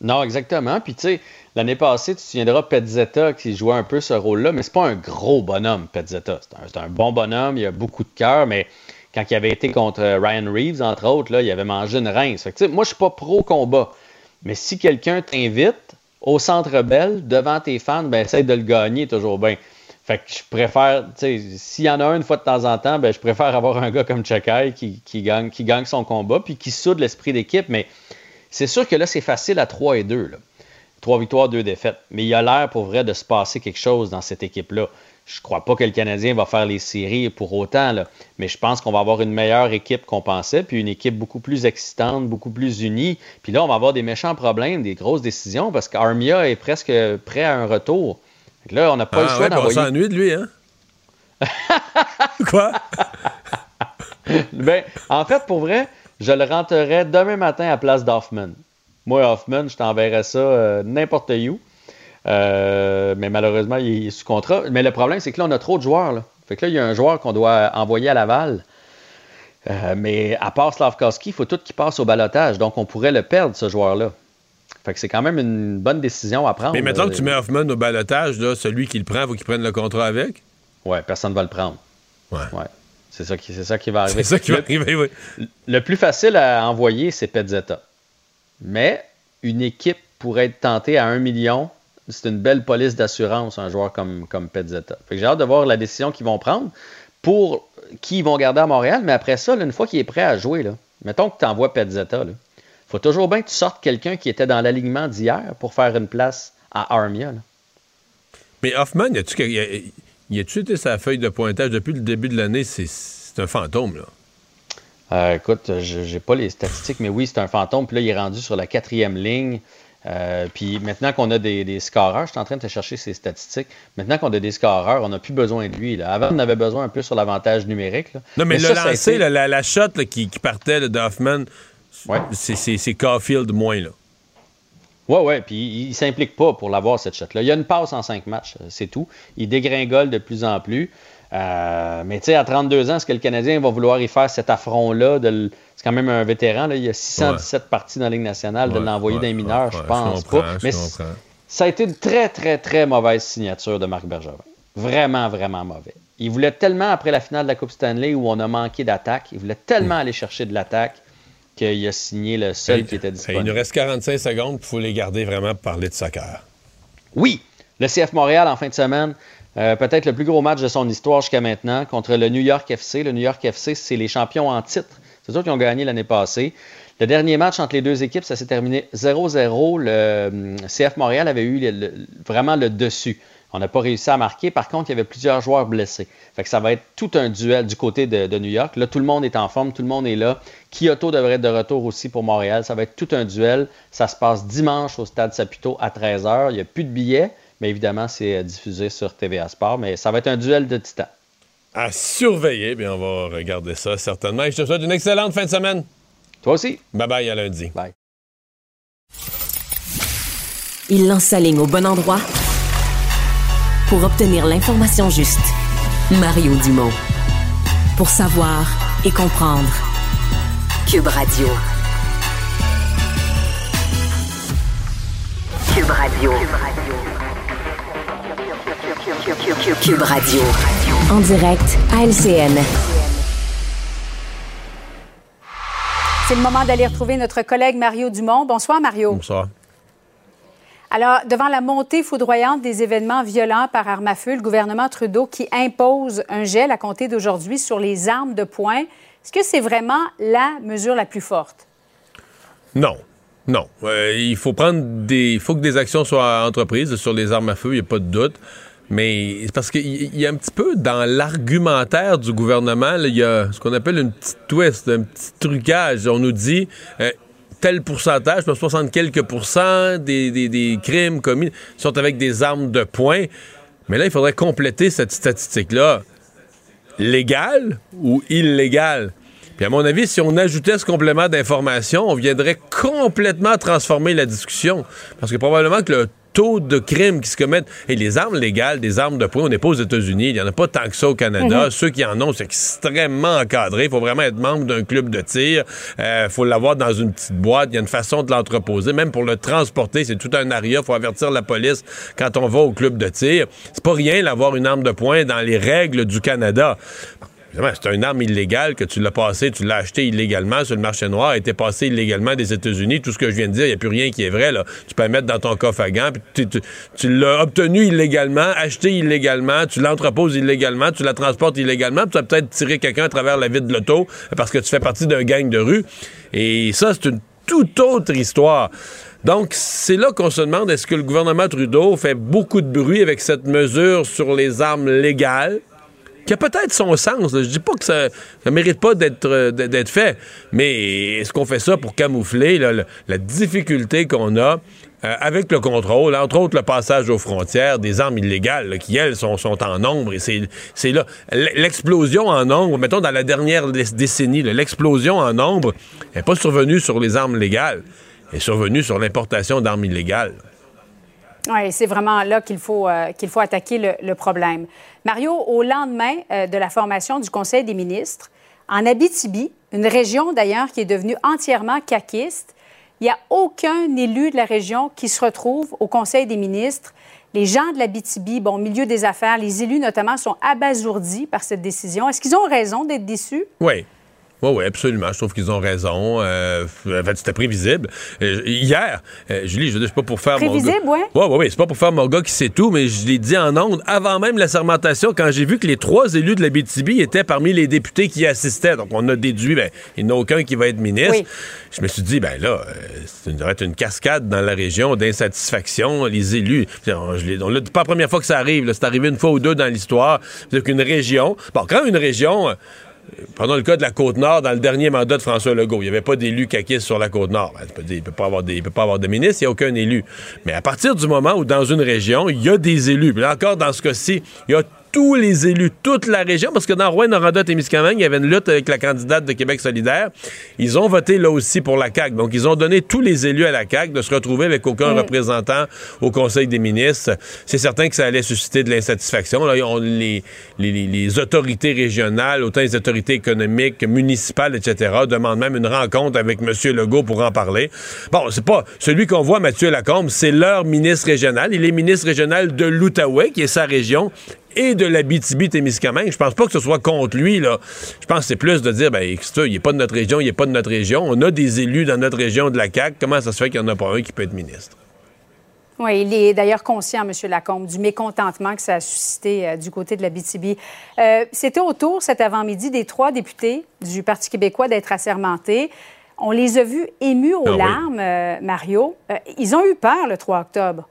Non, exactement. Puis tu sais, L'année passée, tu te souviendras, Petzetta qui jouait un peu ce rôle-là, mais c'est pas un gros bonhomme, Petzetta. C'est un, bon bonhomme, il a beaucoup de cœur, mais quand il avait été contre Ryan Reeves, entre autres, là, il avait mangé une rince. moi, je suis pas pro-combat, mais si quelqu'un t'invite au Centre Bell, devant tes fans, ben, essaye de le gagner toujours bien. Fait que je préfère, s'il y en a un une fois de temps en temps, ben, je préfère avoir un gars comme Chakai qui, gagne, qui gagne son combat, puis qui soude l'esprit d'équipe, mais c'est sûr que là, c'est facile à 3 et 2. Là. Trois victoires, deux défaites. Mais il y a l'air pour vrai de se passer quelque chose dans cette équipe-là. Je crois pas que le Canadien va faire les séries pour autant, là. mais je pense qu'on va avoir une meilleure équipe qu'on pensait, puis une équipe beaucoup plus excitante, beaucoup plus unie. Puis là, on va avoir des méchants problèmes, des grosses décisions, parce qu'Armia est presque prêt à un retour. là, on n'a pas le ah choix d'envoyer... On s'ennuie de lui, hein? <laughs> Quoi? ben, en fait, pour vrai, je le rentrerai demain matin à place d'Hoffman. Moi, Hoffman, je t'enverrais ça euh, n'importe où. Euh, mais malheureusement, il est sous contrat. Mais le problème, c'est que là, on a trop de joueurs. Là. Fait que là, il y a un joueur qu'on doit envoyer à Laval. Euh, mais à part Slavkowski, il faut tout qu'il passe au balotage. Donc, on pourrait le perdre, ce joueur-là. Fait que c'est quand même une bonne décision à prendre. Mais maintenant que tu mets Hoffman au balotage, celui qui le prend, il faut qu'il prenne le contrat avec? Ouais, personne ne va le prendre. Ouais. C'est ça, qui, ça qui va arriver. C'est ça qui va arriver, oui. Le plus facile à envoyer, c'est Pezzetta. Mais une équipe pourrait être tentée à 1 million. C'est une belle police d'assurance, un joueur comme, comme Petzetta. J'ai hâte de voir la décision qu'ils vont prendre pour qui ils vont garder à Montréal. Mais après ça, une fois qu'il est prêt à jouer, là, mettons que tu envoies Petzetta, il faut toujours bien que tu sortes quelqu'un qui était dans l'alignement d'hier pour faire une place à Armia. Mais Hoffman, y a-tu sa feuille de pointage depuis le début de l'année? C'est un fantôme. Euh, écoute, j'ai pas les statistiques, mais oui, c'est un fantôme. Puis là, il est rendu sur la quatrième ligne. Euh, puis maintenant qu'on a des, des, scoreurs, je suis en train de te chercher ces statistiques. Maintenant qu'on a des scoreurs, on n'a plus besoin de lui. Avant, on avait besoin un peu sur l'avantage numérique. Non, mais, le lancer, la, shot qui, partait de Hoffman, c'est Caulfield moins. Là. Oui, oui, puis il, ne s'implique pas pour l'avoir, cette shot-là. Il y a une passe en cinq matchs, euh, c'est tout. Il dégringole de plus en plus. Euh, mais tu sais, à 32 ans, est-ce que le Canadien va vouloir y faire cet affront-là? C'est quand même un vétéran, là. il y a 617 parties dans la Ligue nationale, de l'envoyer d'un mineur, je pense pas. Mais ça a été une très, très, très mauvaise signature de Marc Bergevin. Vraiment, vraiment mauvais. Il voulait tellement, après la finale de la Coupe Stanley, où on a manqué d'attaque, il voulait tellement mm. aller chercher de l'attaque qu'il a signé le seul qui était disponible. il nous reste 45 secondes, il faut les garder vraiment pour parler de soccer. Oui, le CF Montréal en fin de semaine, euh, peut-être le plus gros match de son histoire jusqu'à maintenant contre le New York FC. Le New York FC, c'est les champions en titre. C'est eux qui ont gagné l'année passée. Le dernier match entre les deux équipes, ça s'est terminé 0-0. Le hum, CF Montréal avait eu vraiment le dessus. On n'a pas réussi à marquer. Par contre, il y avait plusieurs joueurs blessés. Fait ça va être tout un duel du côté de, New York. Là, tout le monde est en forme, tout le monde est là. Kyoto devrait être de retour aussi pour Montréal. Ça va être tout un duel. Ça se passe dimanche au Stade Saputo à 13h. Il n'y a plus de billets, mais évidemment, c'est euh, diffusé sur TVA Sport. Mais ça va être un duel de titans. À surveiller. Bien, on va regarder ça certainement. je te souhaite une excellente fin de semaine. Toi aussi. Bye bye à lundi. Bye. Il lance sa ligne au bon endroit pour obtenir l'information juste. Mario Dumont. Pour savoir et comprendre. Cube Radio. Cube Radio. Cube Radio. En direct à LCN. C'est le moment d'aller retrouver notre collègue Mario Dumont. Bonsoir, Mario. Bonsoir. Alors, devant la montée foudroyante des événements violents par arme à feu, le gouvernement Trudeau qui impose un gel à compter d'aujourd'hui sur les armes de poing, est-ce que c'est vraiment la mesure la plus forte? Non. Non. Euh, il faut prendre des. Il faut que des actions soient entreprises sur les armes à feu, il n'y a pas de doute. Mais c'est parce qu'il y a un petit peu dans l'argumentaire du gouvernement, il y a ce qu'on appelle une petite twist, un petit trucage. On nous dit euh, tel pourcentage, 60 quelques pourcents des, crimes commis sont avec des armes de poing. Mais là, il faudrait compléter cette statistique-là. Légal ou illégal? Puis à mon avis, si on ajoutait ce complément d'information, on viendrait complètement transformer la discussion. Parce que probablement que le taux de crimes qui se commettent. Et les armes légales, des armes de poing, on n'est pas aux États-Unis. Il n'y en a pas tant que ça au Canada. Mhm. Ceux qui en ont, c'est extrêmement encadré. Il faut vraiment être membre d'un club de tir. Il euh, faut l'avoir dans une petite boîte. Il y a une façon de l'entreposer. Même pour le transporter, c'est tout un aria. Il faut avertir la police quand on va au club de tir. C'est pas rien d'avoir une arme de poing dans les règles du Canada. C'est une arme illégale que tu l'as passé, tu l'as acheté illégalement sur le marché noir, a été passé illégalement des États-Unis. Tout ce que je viens de dire, il n'y a plus rien qui est vrai. Là. Tu peux la mettre dans ton coffre à gants. Puis tu, l'as obtenu illégalement, acheté illégalement, tu l'entreposes illégalement, tu la transportes illégalement, puis tu as peut-être tiré quelqu'un à travers la vitre de l'auto parce que tu fais partie d'un gang de rue. Et ça, c'est une toute autre histoire. Donc, c'est là qu'on se demande est-ce que le gouvernement Trudeau fait beaucoup de bruit avec cette mesure sur les armes légales? Qui a peut-être son sens. Je dis pas que ça ne mérite pas euh, d'être fait, mais est-ce qu'on fait ça pour camoufler la, difficulté qu'on a euh, avec le contrôle, entre autres le passage aux frontières des armes illégales qui, elles, sont, sont en nombre. Et c'est là. L'explosion en nombre, mettons dans la dernière décennie, l'explosion en nombre n'est pas survenue sur les armes légales, elle est survenue sur l'importation d'armes illégales. Oui, c'est vraiment là qu'il faut, euh, qu'il faut attaquer le, problème. Mario, au lendemain euh, de la formation du Conseil des ministres, en Abitibi, une région d'ailleurs qui est devenue entièrement caquiste, il n'y a aucun élu de la région qui se retrouve au Conseil des ministres. Les gens de l'Abitibi, bon, milieu des affaires, les élus notamment, sont abasourdis par cette décision. Est-ce qu'ils ont raison d'être déçus? Oui. Oui, oui, absolument. Je trouve qu'ils ont raison. Euh, en fait, c'était prévisible. Euh, hier, euh, Julie, je ne suis pas pour faire prévisible, mon gars. Oui, oui, oui. C'est pas pour faire mon gars qui sait tout, mais je l'ai dit en ondes avant même la sermentation, quand j'ai vu que les trois élus de la BTB étaient parmi les députés qui assistaient. Donc, on a déduit, ben, il n'y en a aucun qui va être ministre. Je me suis dit, ben là, ça devrait être une cascade dans la région d'insatisfaction. Les élus, on ne dit pas la première fois que ça arrive. C'est arrivé une fois ou deux dans l'histoire. C'est qu'une région, bon, quand une région Prenons le cas de la Côte-Nord, dans le dernier mandat de François Legault. Il n'y avait pas d'élu caquiste sur la Côte-Nord. Ben, il ne peut, pas avoir pas avoir de ministre, il n'y a aucun élu. Mais à partir du moment où, dans une région, il y a des élus, puis là encore, dans ce cas-ci, il y a tous les élus, toute la région, parce que dans Rouen, Noranda, Témiscamingue, il y avait une lutte avec la candidate de Québec solidaire. Ils ont voté là aussi pour la CAQ. Donc, ils ont donné tous les élus à la CAQ de se retrouver avec aucun représentant au Conseil des ministres. C'est certain que ça allait susciter de l'insatisfaction. Là, on, les, les, les, autorités régionales, autant les autorités économiques, municipales, etc., demandent même une rencontre avec M. Legault pour en parler. Bon, c'est pas celui qu'on voit, Mathieu Lacombe, c'est leur ministre régional. Il est ministre régional de l'Outaouais, qui est sa région et de la BTB-Témiscamingue. Je pense pas que ce soit contre lui, là. Je pense que c'est plus de dire, ben, il est pas de notre région, il est pas de notre région. On a des élus dans notre région de la CAQ. Comment ça se fait qu'il n'y en a pas un qui peut être ministre? Oui, il est d'ailleurs conscient, M. Lacombe, du mécontentement que ça a suscité euh, du côté de la BTB. Euh, C'était au tour cet avant-midi des trois députés du Parti québécois d'être assermentés. On les a vus émus aux Ah oui. larmes, euh, Mario. Ils ont eu peur le 3 octobre.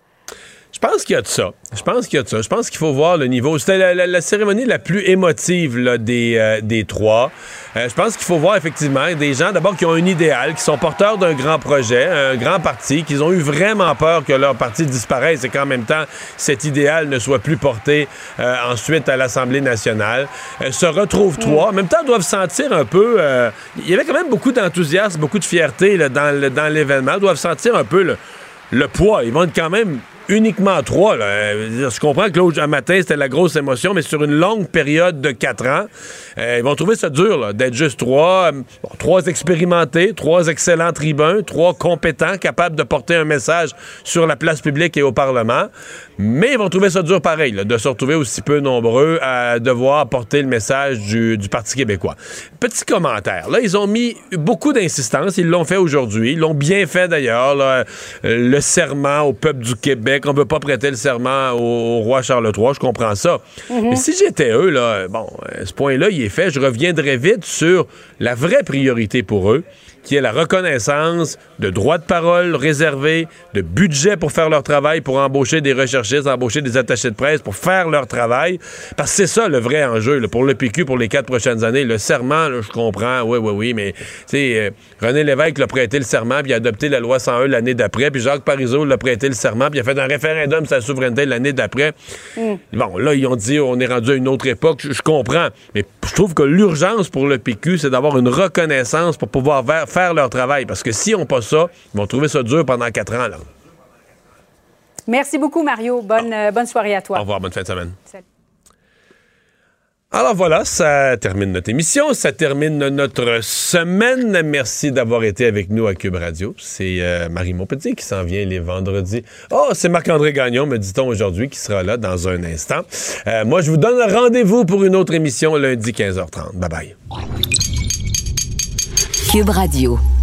Je pense qu'il y a de ça. Je pense qu'il y a de ça. Je pense qu'il faut voir le niveau. C'était la, la- la cérémonie la plus émotive là, des, euh, des trois. Euh, je pense qu'il faut voir effectivement des gens d'abord qui ont un idéal, qui sont porteurs d'un grand projet, un grand parti, qui ont eu vraiment peur que leur parti disparaisse et qu'en même temps cet idéal ne soit plus porté euh, ensuite à l'Assemblée nationale. Se retrouvent trois. En même temps, doivent sentir un peu. il y avait quand même beaucoup d'enthousiasme, beaucoup de fierté là, dans, l'événement. Doivent sentir un peu le, le poids. Ils vont être quand même uniquement trois. Euh, Je comprends que l'autre matin, c'était la grosse émotion, mais sur une longue période de quatre ans, euh, ils vont trouver ça dur d'être juste trois. Euh, trois expérimentés, trois excellents tribuns, trois compétents, capables de porter un message sur la place publique et au Parlement. Mais ils vont trouver ça dur pareil, de se retrouver aussi peu nombreux à devoir porter le message du, du Parti québécois. Petit commentaire. Là, ils ont mis beaucoup d'insistance. Ils l'ont fait aujourd'hui. Ils l'ont bien fait d'ailleurs. Euh, Le serment au peuple du Québec. On ne peut pas prêter le serment au, roi Charles III. Je comprends ça. Mhm. Mais si j'étais eux, là, bon, euh, ce point-là, il est fait. Je reviendrai vite sur la vraie priorité pour eux qui est la reconnaissance de droits de parole réservés, de budget pour faire leur travail, pour embaucher des recherchistes, embaucher des attachés de presse, pour faire leur travail. Parce que c'est ça le vrai enjeu là, pour le PQ pour les quatre prochaines années. Le serment, là, je comprends, oui, oui, oui, mais tu sais, euh, René Lévesque l'a prêté le serment, puis a adopté la loi 101 l'année d'après, puis Jacques Parizeau l'a prêté le serment, puis a fait un référendum sur sa souveraineté l'année d'après. Bon, là, ils ont dit on est rendu à une autre époque, je, comprends. Mais je trouve que l'urgence pour le PQ, c'est d'avoir une reconnaissance pour pouvoir ver- faire leur travail. Parce que si on pas ça, ils vont trouver ça dur pendant quatre ans. Là. Merci beaucoup, Mario. Bonne, euh, bonne soirée à Au toi. revoir, bonne fin de semaine. Salut. Alors voilà, ça termine notre émission, ça termine notre semaine. Merci d'avoir été avec nous à Cube Radio. C'est euh, Marie Montpetit qui s'en vient les vendredis. Oh, c'est Marc-André Gagnon, me dit-on aujourd'hui, qui sera là dans un instant. Euh, moi, je vous donne rendez-vous pour une autre émission lundi 15h30. Bye bye. Cube Radio.